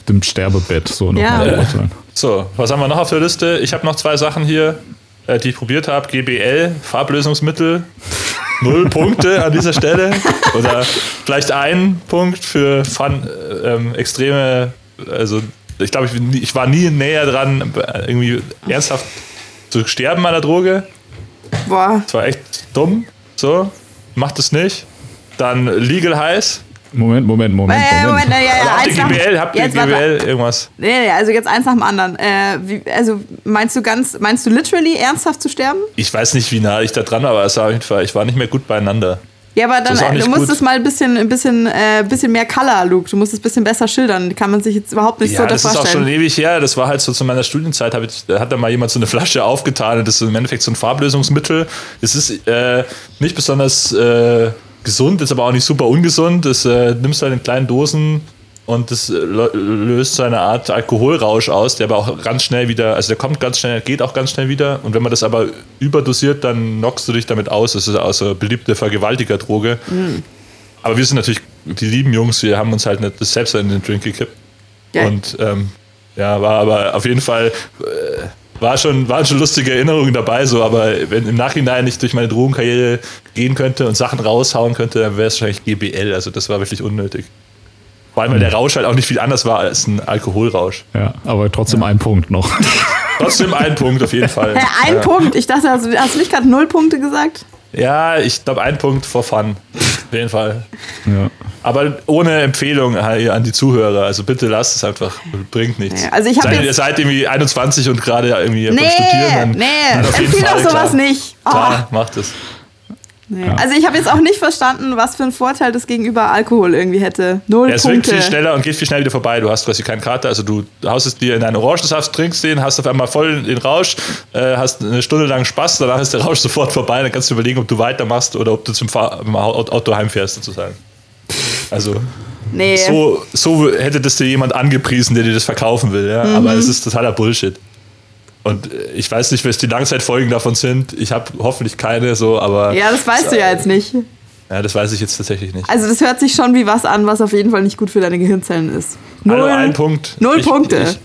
Dem Sterbebett so nochmal ja. So, was haben wir noch auf der Liste? Ich habe noch zwei Sachen hier, äh, die ich probiert habe. GBL, Farblösungsmittel. Null Punkte an dieser Stelle. Oder vielleicht ein Punkt für fun, äh, ähm, extreme, also ich glaube, ich, ich, war nie näher dran, irgendwie ernsthaft zu sterben an der Droge. Boah. Das war echt dumm. So, macht es nicht. Dann Legal Highs. Moment, Moment, Moment. Äh, Moment. Moment ja, ja, habt ihr GBL, habt ihr GBL irgendwas? Nee, nee, also jetzt eins nach dem anderen. Äh, wie, also meinst du ganz, meinst du literally ernsthaft zu sterben? Ich weiß nicht, wie nah ich da dran war, aber es war auf jeden Fall, ich war nicht mehr gut beieinander. Ja, aber dann, du musst gut. es mal ein bisschen, ein bisschen, äh, bisschen mehr Color, Luke. Du musst es ein bisschen besser schildern. Kann man sich jetzt überhaupt nicht ja, so das vorstellen. Das ist auch schon ewig her. Das war halt so zu meiner Studienzeit. Ich, da hat da mal jemand so eine Flasche aufgetan. Das ist im Endeffekt so ein Farblösungsmittel. Es ist äh, nicht besonders äh, gesund, ist aber auch nicht super ungesund. Das äh, nimmst du halt in kleinen Dosen und das äh, löst so eine Art Alkoholrausch aus, der aber auch ganz schnell wieder, also der kommt ganz schnell, geht auch ganz schnell wieder. Und wenn man das aber überdosiert, dann knockst du dich damit aus. Das ist auch so eine beliebte Vergewaltigerdroge. Mhm. Aber wir sind natürlich die lieben Jungs, wir haben uns halt nicht das selbst in den Drink gekippt. Ja. Und ähm, ja, war aber auf jeden Fall. Äh, war schon, waren schon lustige Erinnerungen dabei, so, aber wenn im Nachhinein ich durch meine Drogenkarriere gehen könnte und Sachen raushauen könnte, dann wäre es wahrscheinlich GBL. Also das war wirklich unnötig. Vor allem, weil der Rausch halt auch nicht viel anders war als ein Alkoholrausch. Ja, aber trotzdem ja. ein Punkt noch. Trotzdem ein Punkt auf jeden Fall. (laughs) ein ja. Punkt? Ich dachte, hast, hast du nicht gerade null Punkte gesagt? Ja, ich glaube, ein Punkt for fun. Auf jeden Fall. Ja. Aber ohne Empfehlung an die Zuhörer. Also bitte lasst es einfach. Bringt nichts. Ja, also ich seid, ihr seid irgendwie 21 und gerade irgendwie nee, studieren. Dann, nee, dann Fall, doch sowas klar, nicht. Oh. Klar, macht es. Nee. Ja. Also ich habe jetzt auch nicht verstanden, was für einen Vorteil das gegenüber Alkohol irgendwie hätte. Null ja, es Punkte. wirkt viel schneller und geht viel schneller wieder vorbei. Du hast quasi keinen Kater. Also du haust es dir in einen Orangensaft, trinkst den, hast auf einmal voll den Rausch, äh, hast eine Stunde lang Spaß, danach ist der Rausch (laughs) sofort vorbei. Dann kannst du überlegen, ob du weitermachst oder ob du zum Fahr Auto heimfährst sozusagen. Also nee. so, so hätte das dir jemand angepriesen, der dir das verkaufen will. Ja? Mhm. Aber es ist totaler Bullshit. Und ich weiß nicht, was die Langzeitfolgen davon sind. Ich habe hoffentlich keine so, aber. Ja, das weißt du ja jetzt nicht. Ja, das weiß ich jetzt tatsächlich nicht. Also das hört sich schon wie was an, was auf jeden Fall nicht gut für deine Gehirnzellen ist. Null, also ein Punkt. Null ich, Punkte. Ich,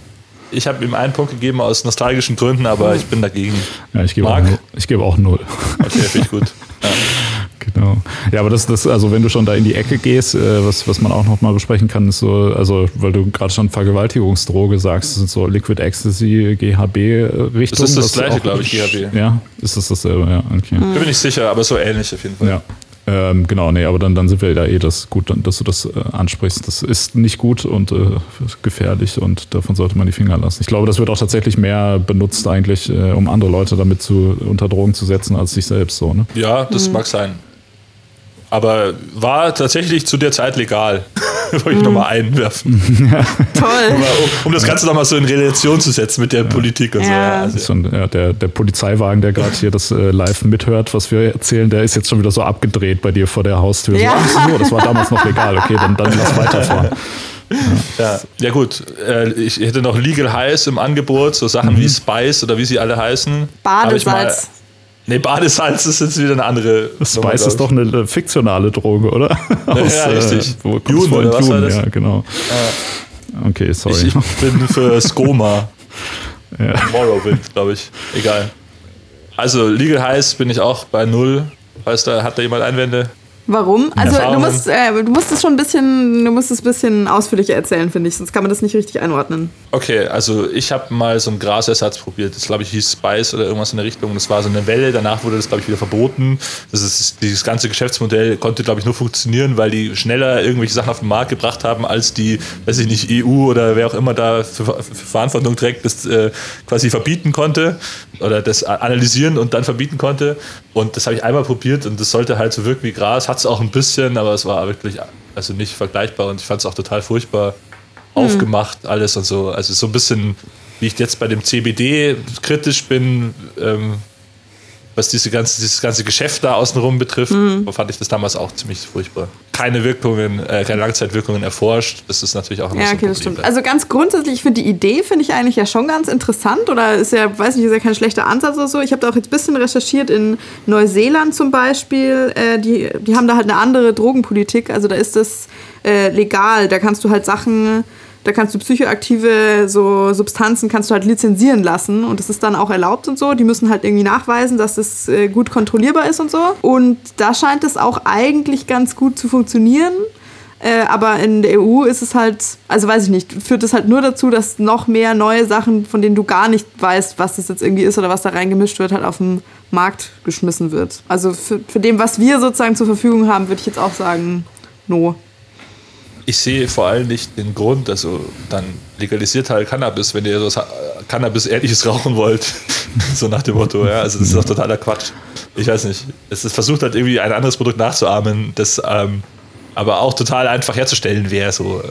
ich habe ihm einen Punkt gegeben aus nostalgischen Gründen, aber ich bin dagegen. Ja, ich gebe auch, geb auch null. Okay, finde ich gut. (laughs) Ja. Genau. Ja, aber das, das, also wenn du schon da in die Ecke gehst, äh, was, was man auch noch mal besprechen kann, ist so, also weil du gerade schon Vergewaltigungsdroge sagst, das sind so Liquid Ecstasy, GHB-Richtung. Das ist das, das gleiche, glaube ich, GHB. Ja, ist das dasselbe, ja, okay. Mhm. Bin ich sicher, aber so ähnlich auf jeden Fall. Ja. Ähm, genau, nee, aber dann, dann sind wir da eh das gut, dass du das äh, ansprichst. Das ist nicht gut und äh, gefährlich und davon sollte man die Finger lassen. Ich glaube, das wird auch tatsächlich mehr benutzt eigentlich, äh, um andere Leute damit zu, unter Drogen zu setzen, als sich selbst so. Ne? Ja, das mhm. mag sein. Aber war tatsächlich zu der Zeit legal. (laughs) Wollte ich mhm. nochmal einwerfen. (laughs) Toll. um, um, das Ganze nochmal so in Relation zu setzen mit der ja. Politik und ja. so. Also, ja, der, der Polizeiwagen, der gerade hier das äh, live mithört, was wir erzählen, der ist jetzt schon wieder so abgedreht bei dir vor der Haustür. Ja. So, so, das war damals noch legal. Okay, dann, dann lass weiterfahren. Ja. ja, gut. Äh, ich hätte noch Legal Highs im Angebot, so Sachen mhm. wie Spice oder wie sie alle heißen. Badesalz. Nee, Badesalz ist jetzt wieder eine andere. Spice ist doch eine fiktionale Droge, oder? (laughs) Aus, ja, richtig. Äh, wo Jun, oder was Ja, genau. Ja. Okay, sorry. Ich, (laughs) ich bin für Skoma. (laughs) ja. Morrowind, glaube ich. Egal. Also, Legal Highs bin ich auch bei null. Weißt du, hat da jemand Einwände? Warum? Also du musst, äh, du musst es schon ein bisschen, du musst es ein bisschen ausführlicher erzählen, finde ich, sonst kann man das nicht richtig einordnen. Okay, also ich habe mal so einen Grasersatz probiert. Das glaube ich hieß Spice oder irgendwas in der Richtung. Das war so eine Welle. Danach wurde das glaube ich wieder verboten. Das ist dieses ganze Geschäftsmodell konnte glaube ich nur funktionieren, weil die schneller irgendwelche Sachen auf den Markt gebracht haben, als die, weiß ich nicht, EU oder wer auch immer da für, für Verantwortung trägt, das äh, quasi verbieten konnte oder das analysieren und dann verbieten konnte. Und das habe ich einmal probiert und das sollte halt so wirken wie Gras. Hat es auch ein bisschen, aber es war wirklich also nicht vergleichbar und ich fand es auch total furchtbar hm. aufgemacht, alles und so. Also so ein bisschen, wie ich jetzt bei dem CBD kritisch bin, ähm, was diese ganze, dieses ganze Geschäft da außenrum betrifft, mhm. fand ich das damals auch ziemlich furchtbar. Keine Wirkungen, äh, keine Langzeitwirkungen erforscht. Das ist natürlich auch immer ja, so okay, das stimmt. Also ganz grundsätzlich, ich finde die Idee finde ich eigentlich ja schon ganz interessant oder ist ja, weiß nicht, ist ja kein schlechter Ansatz oder so. Ich habe da auch jetzt ein bisschen recherchiert in Neuseeland zum Beispiel. Äh, die, die haben da halt eine andere Drogenpolitik. Also da ist das äh, legal. Da kannst du halt Sachen da kannst du psychoaktive so Substanzen kannst du halt lizenzieren lassen und das ist dann auch erlaubt und so. Die müssen halt irgendwie nachweisen, dass das äh, gut kontrollierbar ist und so. Und da scheint es auch eigentlich ganz gut zu funktionieren. Äh, aber in der EU ist es halt, also weiß ich nicht, führt es halt nur dazu, dass noch mehr neue Sachen, von denen du gar nicht weißt, was das jetzt irgendwie ist oder was da reingemischt wird, halt auf den Markt geschmissen wird. Also für, für dem, was wir sozusagen zur Verfügung haben, würde ich jetzt auch sagen, no ich sehe vor allem nicht den Grund, also dann legalisiert halt Cannabis, wenn ihr so Cannabis-ähnliches rauchen wollt. (laughs) so nach dem Motto, ja. Also das ist doch totaler Quatsch. Ich weiß nicht. Es versucht halt irgendwie ein anderes Produkt nachzuahmen, das ähm, aber auch total einfach herzustellen wäre. So.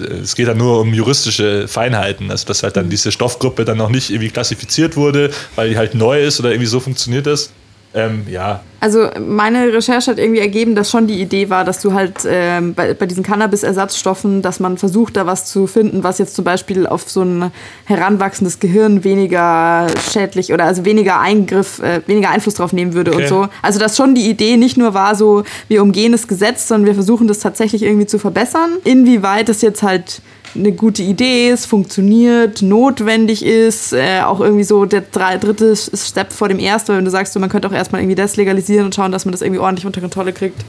Äh, es geht dann nur um juristische Feinheiten, also dass halt dann diese Stoffgruppe dann noch nicht irgendwie klassifiziert wurde, weil die halt neu ist oder irgendwie so funktioniert das. Ähm, ja. Also meine Recherche hat irgendwie ergeben, dass schon die Idee war, dass du halt ähm, bei, bei diesen Cannabis-Ersatzstoffen, dass man versucht, da was zu finden, was jetzt zum Beispiel auf so ein heranwachsendes Gehirn weniger schädlich oder also weniger Eingriff, äh, weniger Einfluss drauf nehmen würde okay. und so. Also dass schon die Idee nicht nur war so, wir umgehen das Gesetz, sondern wir versuchen das tatsächlich irgendwie zu verbessern. Inwieweit es jetzt halt eine gute Idee ist, funktioniert, notwendig ist, äh, auch irgendwie so der drei, dritte Step vor dem ersten, wenn du sagst, so, man könnte auch erstmal irgendwie das legalisieren und schauen, dass man das irgendwie ordentlich unter Kontrolle kriegt.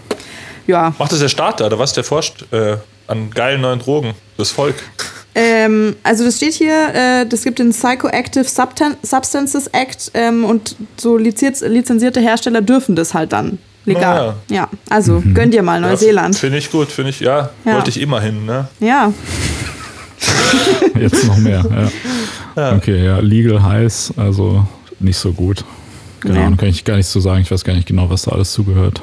Ja. Macht das der Staat da oder was? Der forscht äh, an geilen neuen Drogen, das Volk. Ähm, also das steht hier, äh, das gibt den Psychoactive Substances Act ähm, und so lizenzierte Hersteller dürfen das halt dann legal. Ja. ja, also mhm. gönn dir mal Neuseeland. Ja, finde ich gut, finde ich, ja, ja. wollte ich immerhin, ne? Ja. Jetzt noch mehr, ja. ja. Okay, ja, legal heiß, also nicht so gut. Genau, nee. kann ich gar nichts zu sagen. Ich weiß gar nicht genau, was da alles zugehört.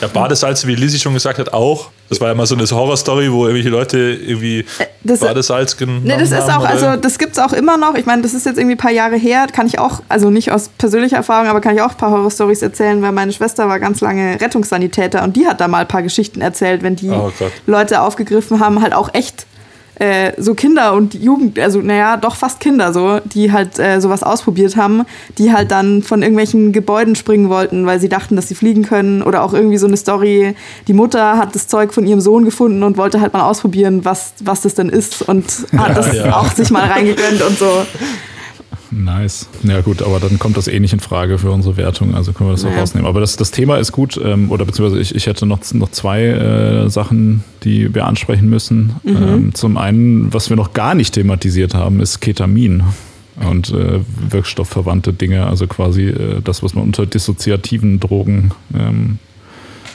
Ja, Badesalz, wie Lizzie schon gesagt hat, auch. Das war ja mal so eine Horrorstory, wo irgendwelche Leute irgendwie das, Badesalz genommen nee, das ist auch, also das gibt es auch immer noch. Ich meine, das ist jetzt irgendwie ein paar Jahre her. Kann ich auch, also nicht aus persönlicher Erfahrung, aber kann ich auch ein paar Horrorstories erzählen, weil meine Schwester war ganz lange Rettungssanitäter und die hat da mal ein paar Geschichten erzählt, wenn die oh Leute aufgegriffen haben, halt auch echt äh, so Kinder und Jugend, also naja, doch fast Kinder so, die halt äh, sowas ausprobiert haben, die halt dann von irgendwelchen Gebäuden springen wollten, weil sie dachten, dass sie fliegen können. Oder auch irgendwie so eine Story, die Mutter hat das Zeug von ihrem Sohn gefunden und wollte halt mal ausprobieren, was, was das denn ist und hat ja, das ja. auch sich mal (laughs) reingegönnt und so. Nice. Ja gut, aber dann kommt das eh nicht in Frage für unsere Wertung, also können wir das naja. auch rausnehmen. Aber das, das Thema ist gut, ähm, oder beziehungsweise ich, ich hätte noch, noch zwei äh, Sachen, die wir ansprechen müssen. Mhm. Ähm, zum einen, was wir noch gar nicht thematisiert haben, ist Ketamin und äh, wirkstoffverwandte Dinge, also quasi äh, das, was man unter dissoziativen Drogen ähm,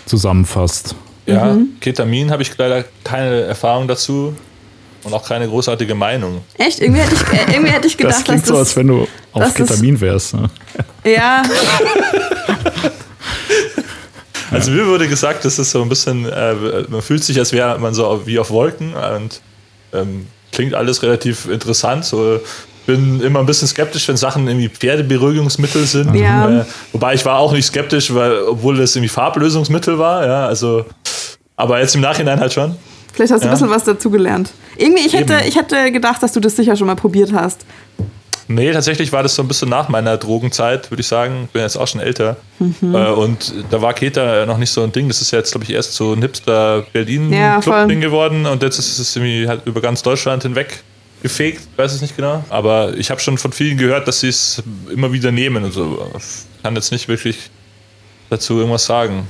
zusammenfasst. Ja, Ketamin habe ich leider keine Erfahrung dazu und auch keine großartige Meinung. Echt? Irgendwie hätte ich, äh, irgendwie hätte ich gedacht, Das klingt dass so, das, als wenn du auf Ketamin wärst. Ne? ja, (laughs) Also mir wurde gesagt, das ist so ein bisschen, äh, man fühlt sich, als wäre man so wie auf Wolken und ähm, klingt alles relativ interessant. So, bin immer ein bisschen skeptisch, wenn Sachen irgendwie Pferdeberuhigungsmittel sind. Ja. Äh, wobei ich war auch nicht skeptisch, weil, obwohl das irgendwie Farblösungsmittel war. Ja, also, aber jetzt im Nachhinein halt schon. Vielleicht hast du Ja. ein bisschen was dazugelernt. Irgendwie, ich hätte, Eben. ich hätte gedacht, dass du das sicher schon mal probiert hast. Nee, tatsächlich war das so ein bisschen nach meiner Drogenzeit, würde ich sagen. Ich bin jetzt auch schon älter. Mhm. Äh, und da war Keta noch nicht so ein Ding. Das ist jetzt, glaube ich, erst so ein hipster Ja, geworden. Und jetzt ist es irgendwie halt über ganz Deutschland hinweg gefegt. Ich weiß es nicht genau. Aber ich habe schon von vielen gehört, dass sie es immer wieder nehmen und so. Ich kann jetzt nicht wirklich dazu irgendwas sagen.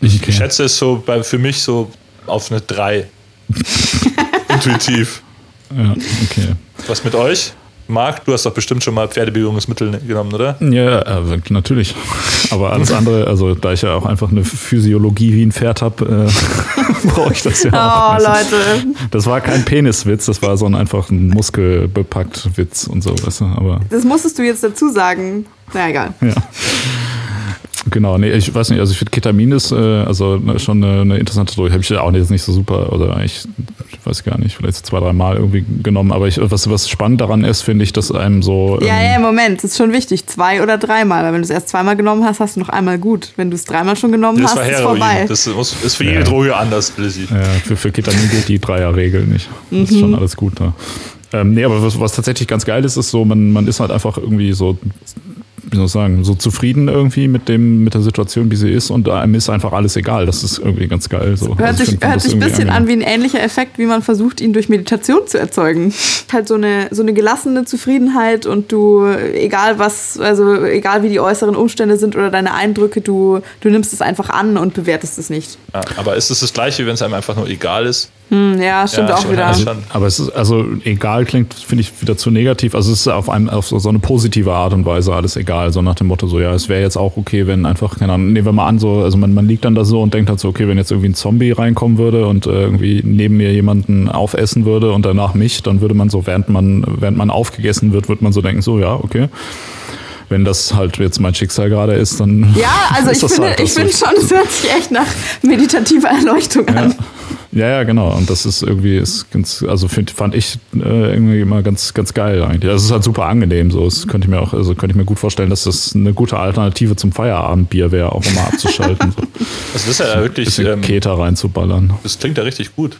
Ich, Okay. schätze es so bei, für mich so auf eine 3. (laughs) Intuitiv. Ja, okay. Was mit euch? Marc, du hast doch bestimmt schon mal Pferdebewegungsmittel genommen, oder? Ja, äh, natürlich. (laughs) Aber alles andere, also da ich ja auch einfach eine Physiologie wie ein Pferd habe, äh, (laughs) brauche ich das ja auch. Oh, Also, Leute. Das war kein Peniswitz, das war so ein einfach ein muskelbepackt Witz und so, weißt du, aber Das musstest du jetzt dazu sagen. Na egal. ja. Genau, nee, ich weiß nicht, also ich finde Ketamin ist äh, also ne, schon eine, eine interessante Droge. Habe ich ja auch jetzt nicht so super oder eigentlich, ich weiß gar nicht, vielleicht so zwei, drei Mal irgendwie genommen. Aber ich, was, was spannend daran ist, finde ich, dass einem so. Ja, ähm, ja, Moment, das ist schon wichtig. Zwei oder dreimal. Weil wenn du es erst zweimal genommen hast, hast du noch einmal gut. Wenn du es dreimal schon genommen Das hast, ist Heroin. vorbei. Das muss, ist für jede Ja. Droge anders, Lizzie. Ja, für, für Ketamin gilt die Dreierregel nicht. Das ist schon alles gut da. Ähm, nee, aber was, was tatsächlich ganz geil ist, ist so, man, man ist halt einfach irgendwie so, wie soll ich sagen, so zufrieden irgendwie mit dem, mit der Situation, wie sie ist und einem ist einfach alles egal. Das ist irgendwie ganz geil. So. Hört Also ich sich, find hört sich ein bisschen an angenehm. wie ein ähnlicher Effekt, wie man versucht, ihn durch Meditation zu erzeugen. (laughs) Halt so eine, so eine gelassene Zufriedenheit und du, egal was, also egal wie die äußeren Umstände sind oder deine Eindrücke, du, du nimmst es einfach an und bewertest es nicht. Ja, aber ist es das Gleiche, wenn es einem einfach nur egal ist? Hm, ja, stimmt Ja, auch schon, wieder. also- aber es ist, also egal klingt, finde ich, wieder zu negativ. Also es ist auf, einem, auf so, so eine positive Art und Weise alles egal. So nach dem Motto, so ja, es wäre jetzt auch okay, wenn einfach, keine Ahnung, nehmen wir mal an, so, also man, man liegt dann da so und denkt halt so, okay, wenn jetzt irgendwie ein Zombie reinkommen würde und äh, irgendwie neben mir jemanden aufessen würde und danach mich, dann würde man so, während man, während man aufgegessen wird, würde man so denken, so ja, okay. Wenn das halt jetzt mein Schicksal gerade ist, dann. Ja, also (laughs) ist ich das finde, halt ich finde schon, es hört sich echt nach meditativer Erleuchtung Ja. an. Ja, ja, genau. Und das ist irgendwie, ist ganz, also find, fand ich äh, irgendwie immer ganz, ganz geil eigentlich. Also es ist halt super angenehm. So, es könnte ich mir auch, also könnte ich mir gut vorstellen, dass das eine gute Alternative zum Feierabendbier wäre, auch immer abzuschalten. so. (laughs) Also das ist ja wirklich, Bisschen ähm, Keter reinzuballern. das klingt ja richtig gut.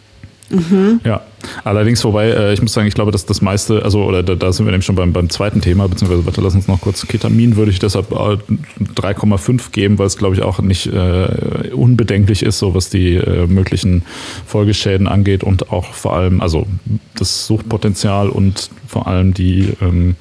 Ja, allerdings wobei, äh, ich muss sagen, ich glaube, dass das meiste, also oder da, da sind wir nämlich schon beim, beim zweiten Thema, beziehungsweise warte, lass uns noch kurz Ketamin würde ich deshalb äh, 3,5 geben, weil es glaube ich auch nicht äh, unbedenklich ist, so was die äh, möglichen Folgeschäden angeht und auch vor allem, also das Suchtpotenzial und vor allem die, ähm,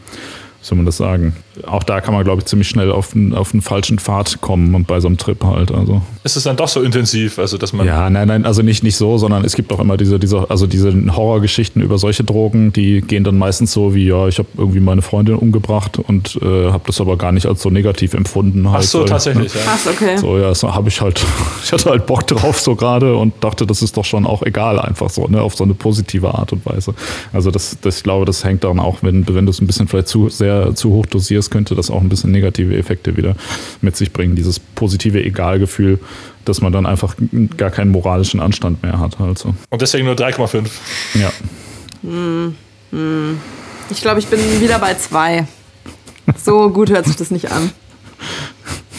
wie soll man das sagen? Auch da kann man, glaube ich, ziemlich schnell auf, einen- auf einen falschen Pfad kommen und bei so einem Trip halt. Also. Ist es dann doch so intensiv, also dass man. Ja, nein, nein, also nicht, nicht so, sondern es gibt auch immer diese, diese, also diese Horrorgeschichten über solche Drogen, die gehen dann meistens so wie, ja, ich habe irgendwie meine Freundin umgebracht und äh, habe das aber gar nicht als so negativ empfunden. Halt, Ach so, weil, tatsächlich. Ne? Ja. Krass, okay. So, ja, so habe ich halt, (laughs) ich hatte halt Bock drauf so gerade und dachte, das ist doch schon auch egal, einfach so, ne, auf so eine positive Art und Weise. Also das, das ich glaube, das hängt daran auch, wenn, wenn du es ein bisschen vielleicht zu sehr zu hoch dosierst, könnte das auch ein bisschen negative Effekte wieder mit sich bringen. Dieses positive Egalgefühl, dass man dann einfach gar keinen moralischen Anstand mehr hat. Halt so. Und deswegen nur 3,5. Ja. Ich glaube, ich bin wieder bei zwei. So gut hört sich das nicht an.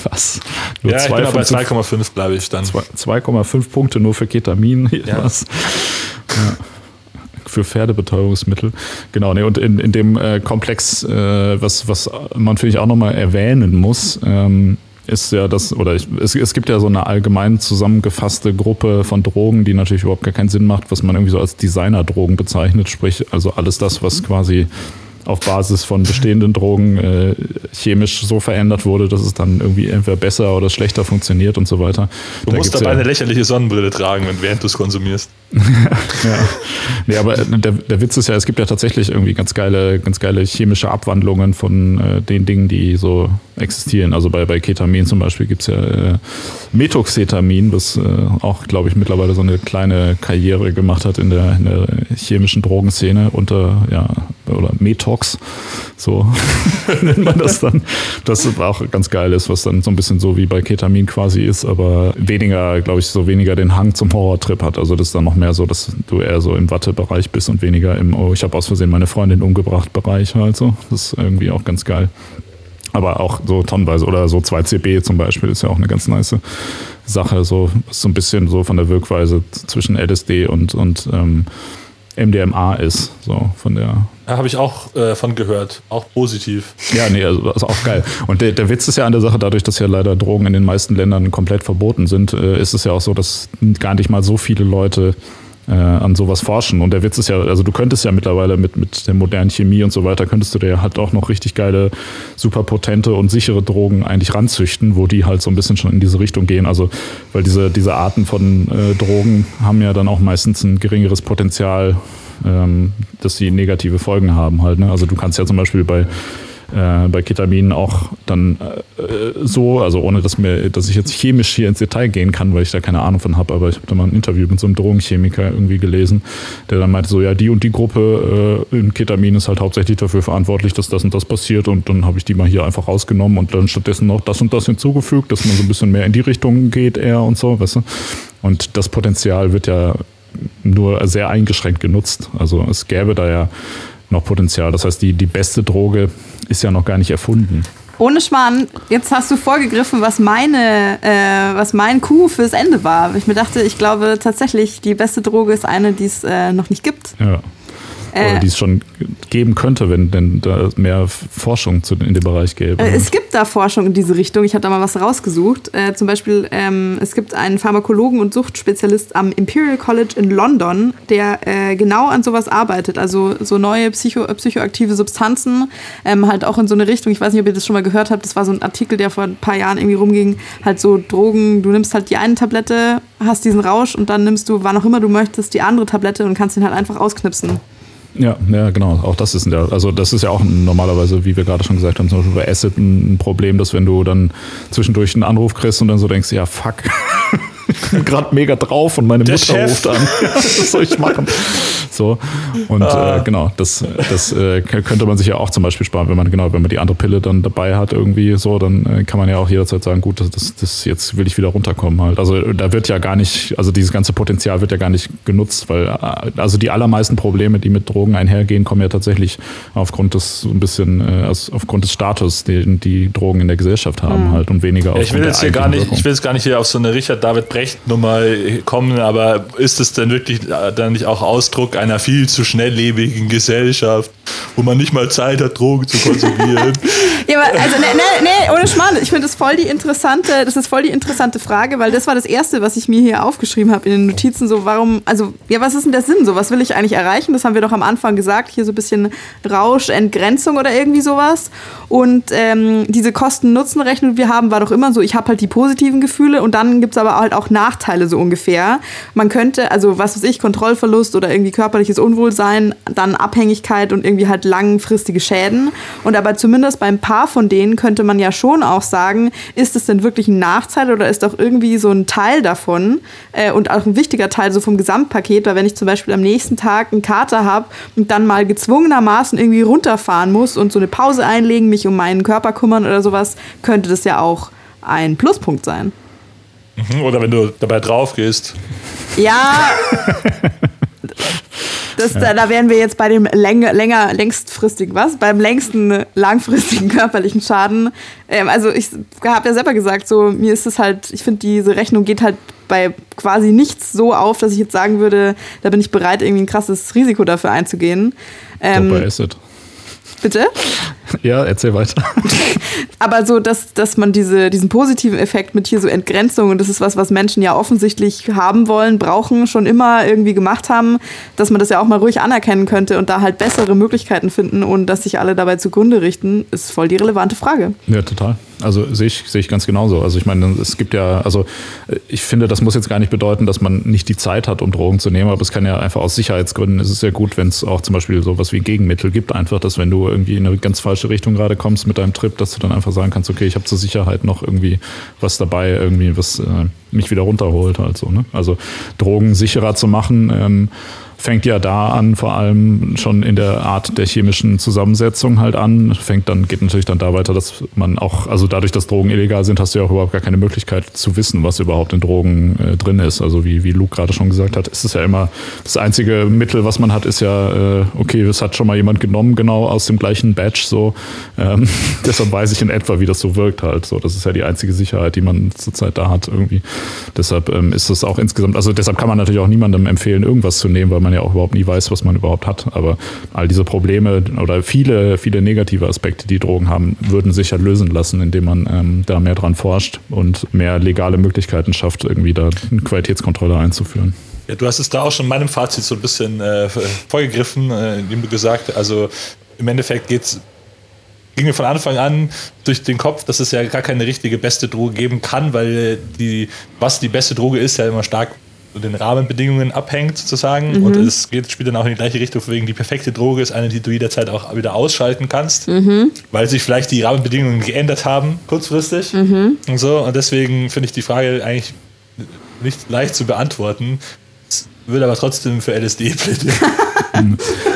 Was? Nur Ja, ich zwei bin aber bei von 2,5, glaube ich, dann. zwei- 2,5 Punkte nur für Ketamin. Ja. Was? Ja. Für Pferdebetäubungsmittel. Genau, nee, und in, in dem äh, Komplex, äh, was, was man, finde ich, auch nochmal erwähnen muss, ähm, ist ja das, oder ich, es, es gibt ja so eine allgemein zusammengefasste Gruppe von Drogen, die natürlich überhaupt gar keinen Sinn macht, was man irgendwie so als Designerdrogen bezeichnet, sprich also alles das, was quasi auf Basis von bestehenden Drogen äh, chemisch so verändert wurde, dass es dann irgendwie entweder besser oder schlechter funktioniert und so weiter. Du Da musst dabei ja- eine lächerliche Sonnenbrille tragen, während du es konsumierst. (laughs) ja. Nee, aber der, der Witz ist ja, es gibt ja tatsächlich irgendwie ganz geile, ganz geile chemische Abwandlungen von äh, den Dingen, die so existieren. Also bei, bei Ketamin zum Beispiel gibt es ja äh, Methoxetamin, das äh, auch, glaube ich, mittlerweile so eine kleine Karriere gemacht hat in der, in der chemischen Drogenszene unter, ja, oder Metox, so (laughs) nennt man das dann. Das auch ganz geil ist, was dann so ein bisschen so wie bei Ketamin quasi ist, aber weniger, glaube ich, so weniger den Hang zum Horrortrip hat. Also das ist dann noch mehr so, dass du eher so im Watte-Bereich bist und weniger im, oh, ich habe aus Versehen meine Freundin umgebracht Bereich halt so. Das ist irgendwie auch ganz geil. Aber auch so tonnenweise oder so 2CB zum Beispiel ist ja auch eine ganz nice Sache, so, so ein bisschen so von der Wirkweise zwischen LSD und, und ähm, MDMA ist, so von der habe ich auch äh, von gehört. Auch positiv. ja, nee, also ist auch geil. Und der, der Witz ist ja an der Sache, dadurch, dass ja leider Drogen in den meisten Ländern komplett verboten sind, äh, ist es ja auch so, dass gar nicht mal so viele Leute äh, an sowas forschen. Und der Witz ist ja, also du könntest ja mittlerweile mit, mit der modernen Chemie und so weiter, könntest du dir halt auch noch richtig geile, super potente und sichere Drogen eigentlich ranzüchten, wo die halt so ein bisschen schon in diese Richtung gehen. Also, weil diese, diese Arten von äh, Drogen haben ja dann auch meistens ein geringeres Potenzial, ähm, dass sie negative Folgen haben halt. Ne? Also du kannst ja zum Beispiel bei äh, bei Ketamin auch dann äh, so, also ohne dass mir, dass ich jetzt chemisch hier ins Detail gehen kann, weil ich da keine Ahnung von habe, aber ich habe da mal ein Interview mit so einem Drogenchemiker irgendwie gelesen, der dann meinte so, ja, die und die Gruppe äh, in Ketamin ist halt hauptsächlich dafür verantwortlich, dass das und das passiert und dann habe ich die mal hier einfach rausgenommen und dann stattdessen noch das und das hinzugefügt, dass man so ein bisschen mehr in die Richtung geht eher und so, weißt du? Und das Potenzial wird ja nur sehr eingeschränkt genutzt. Also es gäbe da ja noch Potenzial. Das heißt, die, die beste Droge ist ja noch gar nicht erfunden. Ohne Schmarrn, jetzt hast du vorgegriffen, was meine, äh, was mein Coup fürs Ende war. Ich mir dachte, ich glaube tatsächlich, die beste Droge ist eine, die es äh, noch nicht gibt. Ja. Oder Äh, die es schon geben könnte, wenn denn da mehr Forschung zu, in dem Bereich gäbe. Äh, Es gibt da Forschung in diese Richtung. Ich habe da mal was rausgesucht. Äh, zum Beispiel, ähm, es gibt einen Pharmakologen und Suchtspezialist am Imperial College in London, der äh, genau an sowas arbeitet. Also so neue psycho psychoaktive Substanzen, ähm, halt auch in so eine Richtung. Ich weiß nicht, ob ihr das schon mal gehört habt. Das war so ein Artikel, der vor ein paar Jahren irgendwie rumging. Halt so Drogen. Du nimmst halt die eine Tablette, hast diesen Rausch und dann nimmst du, wann auch immer du möchtest, die andere Tablette und kannst ihn halt einfach ausknipsen. Ja, ja, genau. Auch das ist ja, also das ist ja auch normalerweise, wie wir gerade schon gesagt haben, zum Beispiel bei Acid ein Problem, dass wenn du dann zwischendurch einen Anruf kriegst und dann so denkst, ja fuck, (laughs) ich bin gerade mega drauf und meine Der Mutter Chef. ruft an. (laughs) Was soll ich machen? So. Und Ah. äh, genau, das, das äh, könnte man sich ja auch zum Beispiel sparen, wenn man genau, wenn man die andere Pille dann dabei hat, irgendwie so, dann äh, kann man ja auch jederzeit sagen, gut, das, das, das jetzt will ich wieder runterkommen halt. Also äh, da wird ja gar nicht, also dieses ganze Potenzial wird ja gar nicht genutzt, weil äh, also die allermeisten Probleme, die mit Drogen einhergehen, kommen ja tatsächlich aufgrund des so ein bisschen, äh, aus, aufgrund des Status, den die Drogen in der Gesellschaft haben halt und weniger Ja, ich will jetzt der hier gar nicht, ich will jetzt gar nicht hier auf so eine Richard David Brecht Nummer kommen, aber ist es denn wirklich äh, dann nicht auch Ausdruck einer viel zu schnelllebigen Gesellschaft, wo man nicht mal Zeit hat, Drogen zu konsumieren? (laughs) Ja, aber also, nee, nee, ohne Schmarrn. Ich finde das voll die interessante, das ist voll die interessante Frage, weil das war das Erste, was ich mir hier aufgeschrieben habe in den Notizen. So, warum, also, ja, was ist denn der Sinn? So, was will ich eigentlich erreichen? Das haben wir doch am Anfang gesagt. Hier so ein bisschen Rausch, Entgrenzung oder irgendwie sowas. Und ähm, diese Kosten-Nutzen-Rechnung, die wir haben, war doch immer so, ich habe halt die positiven Gefühle und dann gibt es aber halt auch Nachteile so ungefähr. Man könnte, also was weiß ich, Kontrollverlust oder irgendwie körperliches Unwohlsein, dann Abhängigkeit und irgendwie halt langfristige Schäden. Und aber zumindest beim paar von denen könnte man ja schon auch sagen, ist es denn wirklich ein Nachteil oder ist doch irgendwie so ein Teil davon äh, und auch ein wichtiger Teil so vom Gesamtpaket, weil wenn ich zum Beispiel am nächsten Tag einen Kater habe und dann mal gezwungenermaßen irgendwie runterfahren muss und so eine Pause einlegen, mich um meinen Körper kümmern oder sowas, könnte das ja auch ein Pluspunkt sein. Oder wenn du dabei drauf gehst. Ja. (laughs) Das, da, da wären wir jetzt bei dem länger, länger, längstfristigen, was? Beim längsten langfristigen (laughs) körperlichen Schaden. Ähm, also ich habe ja selber gesagt, so mir ist es halt, ich finde, diese Rechnung geht halt bei quasi nichts so auf, dass ich jetzt sagen würde, da bin ich bereit, irgendwie ein krasses Risiko dafür einzugehen. Ähm, bei Acid. bitte? Ja, erzähl weiter. (laughs) Aber so, dass, dass man diese, diesen positiven Effekt mit hier so Entgrenzung, und das ist was, was Menschen ja offensichtlich haben wollen, brauchen, schon immer irgendwie gemacht haben, dass man das ja auch mal ruhig anerkennen könnte und da halt bessere Möglichkeiten finden, ohne dass sich alle dabei zugrunde richten, ist voll die relevante Frage. Ja, total. Also sehe ich, sehe ich ganz genauso. Also ich meine, es gibt ja, also ich finde, das muss jetzt gar nicht bedeuten, dass man nicht die Zeit hat, um Drogen zu nehmen, aber es kann ja einfach aus Sicherheitsgründen, ist es ja gut, wenn es auch zum Beispiel sowas wie Gegenmittel gibt, einfach, dass wenn du irgendwie in eine ganz falsche Richtung gerade kommst mit deinem Trip, dass du dann einfach sagen kannst, okay, ich habe zur Sicherheit noch irgendwie was dabei, irgendwie was äh, mich wieder runterholt halt so. Ne? Also Drogen sicherer zu machen, ähm, fängt ja da an, vor allem schon in der Art der chemischen Zusammensetzung halt an. Fängt dann, geht natürlich dann da weiter, dass man auch, also dadurch, dass Drogen illegal sind, hast du ja auch überhaupt gar keine Möglichkeit zu wissen, was überhaupt in Drogen äh, drin ist. Also wie, wie Luke gerade schon gesagt hat, ist es ja immer das einzige Mittel, was man hat, ist ja, äh, okay, das hat schon mal jemand genommen, genau aus dem gleichen Batch so. Ähm, (laughs) deshalb weiß ich in etwa, wie das so wirkt halt. So, das ist ja die einzige Sicherheit, die man zurzeit da hat irgendwie. Deshalb ähm, ist es auch insgesamt, also deshalb kann man natürlich auch niemandem empfehlen, irgendwas zu nehmen, weil man man ja auch überhaupt nie weiß, was man überhaupt hat. Aber all diese Probleme oder viele, viele negative Aspekte, die Drogen haben, würden sich ja lösen lassen, indem man ähm, da mehr dran forscht und mehr legale Möglichkeiten schafft, irgendwie da eine Qualitätskontrolle einzuführen. Ja, du hast es da auch schon in meinem Fazit so ein bisschen äh, vorgegriffen, äh, indem du gesagt also im Endeffekt geht's ging mir von Anfang an durch den Kopf, dass es ja gar keine richtige beste Droge geben kann, weil die, was die beste Droge ist, ja immer stark den Rahmenbedingungen abhängt, sozusagen. Mhm. Und es geht, spielt dann auch in die gleiche Richtung, wegen die perfekte Droge ist eine, die du jederzeit auch wieder ausschalten kannst, mhm. weil sich vielleicht die Rahmenbedingungen geändert haben, kurzfristig. Mhm. Und so. Und deswegen finde ich die Frage eigentlich nicht leicht zu beantworten. Würde aber trotzdem für LSD plädieren. (laughs)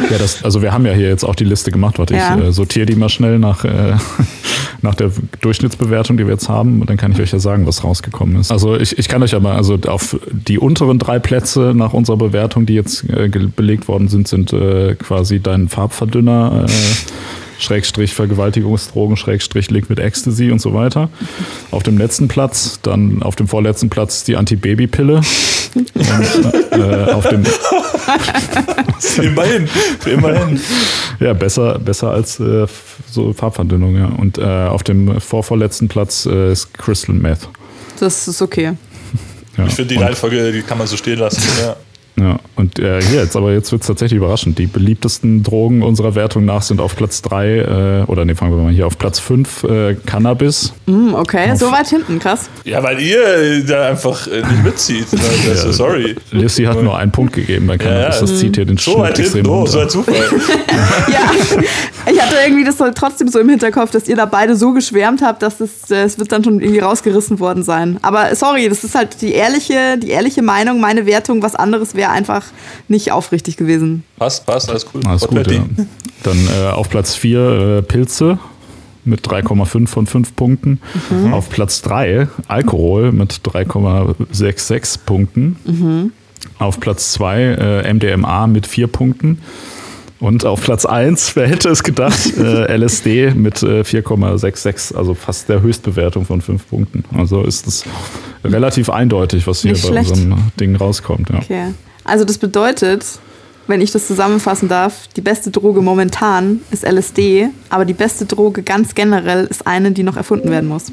ja, das, also wir haben ja hier jetzt auch die Liste gemacht. Warte, ja. ich äh, sortiere die mal schnell nach, äh, nach der Durchschnittsbewertung, die wir jetzt haben. Und dann kann ich euch ja sagen, was rausgekommen ist. Also ich, ich kann euch aber, also auf die unteren drei Plätze nach unserer Bewertung, die jetzt äh, belegt worden sind, sind äh, quasi dein Farbverdünner. Äh, Schrägstrich Vergewaltigungsdrogen, Schrägstrich Liquid Ecstasy und so weiter. Auf dem letzten Platz, dann auf dem vorletzten Platz die Antibabypille. und äh, auf dem (laughs) immerhin, immerhin. Ja, besser, besser als äh, so Farbverdünnung, ja. Und äh, auf dem vorvorletzten Platz äh, ist Crystal Meth. Das ist okay. Ja, ich finde die Reihenfolge, die kann man so stehen lassen. Ja. Ja, und äh, hier jetzt, aber jetzt wird es tatsächlich überraschend. Die beliebtesten Drogen unserer Wertung nach sind auf Platz 3, äh, oder ne, fangen wir mal hier auf Platz 5, äh, Cannabis. Mm, okay, auf, so weit hinten, krass. Ja, weil ihr da einfach äh, nicht mitzieht. (laughs) Also, ja, sorry. Lissi hat nur einen Punkt gegeben bei Cannabis, ja, das zieht hier den so Schnitt extrem oh, so ein Zufall. (laughs) (laughs) ja, ich hatte irgendwie das trotzdem so im Hinterkopf, dass ihr da beide so geschwärmt habt, dass es, es wird dann schon irgendwie rausgerissen worden sein. Aber sorry, das ist halt die ehrliche, die ehrliche Meinung, meine Wertung, was anderes wäre einfach nicht aufrichtig gewesen. Passt, passt, alles cool. Alles gut, ja. Dann äh, auf Platz 4 äh, Pilze mit 3,5 von 5 Punkten. Mhm. Auf Platz 3 Alkohol mit 3,66 Punkten. Mhm. Auf Platz 2 äh, MDMA mit 4 Punkten. Und auf Platz 1, wer hätte es gedacht, äh, (laughs) LSD mit äh, 4,66, also fast der Höchstbewertung von 5 Punkten. Also ist es relativ eindeutig, was hier Nicht bei schlecht. unserem Ding rauskommt. Ja. Okay. Also das bedeutet, wenn ich das zusammenfassen darf, die beste Droge momentan ist LSD, aber die beste Droge ganz generell ist eine, die noch erfunden werden muss.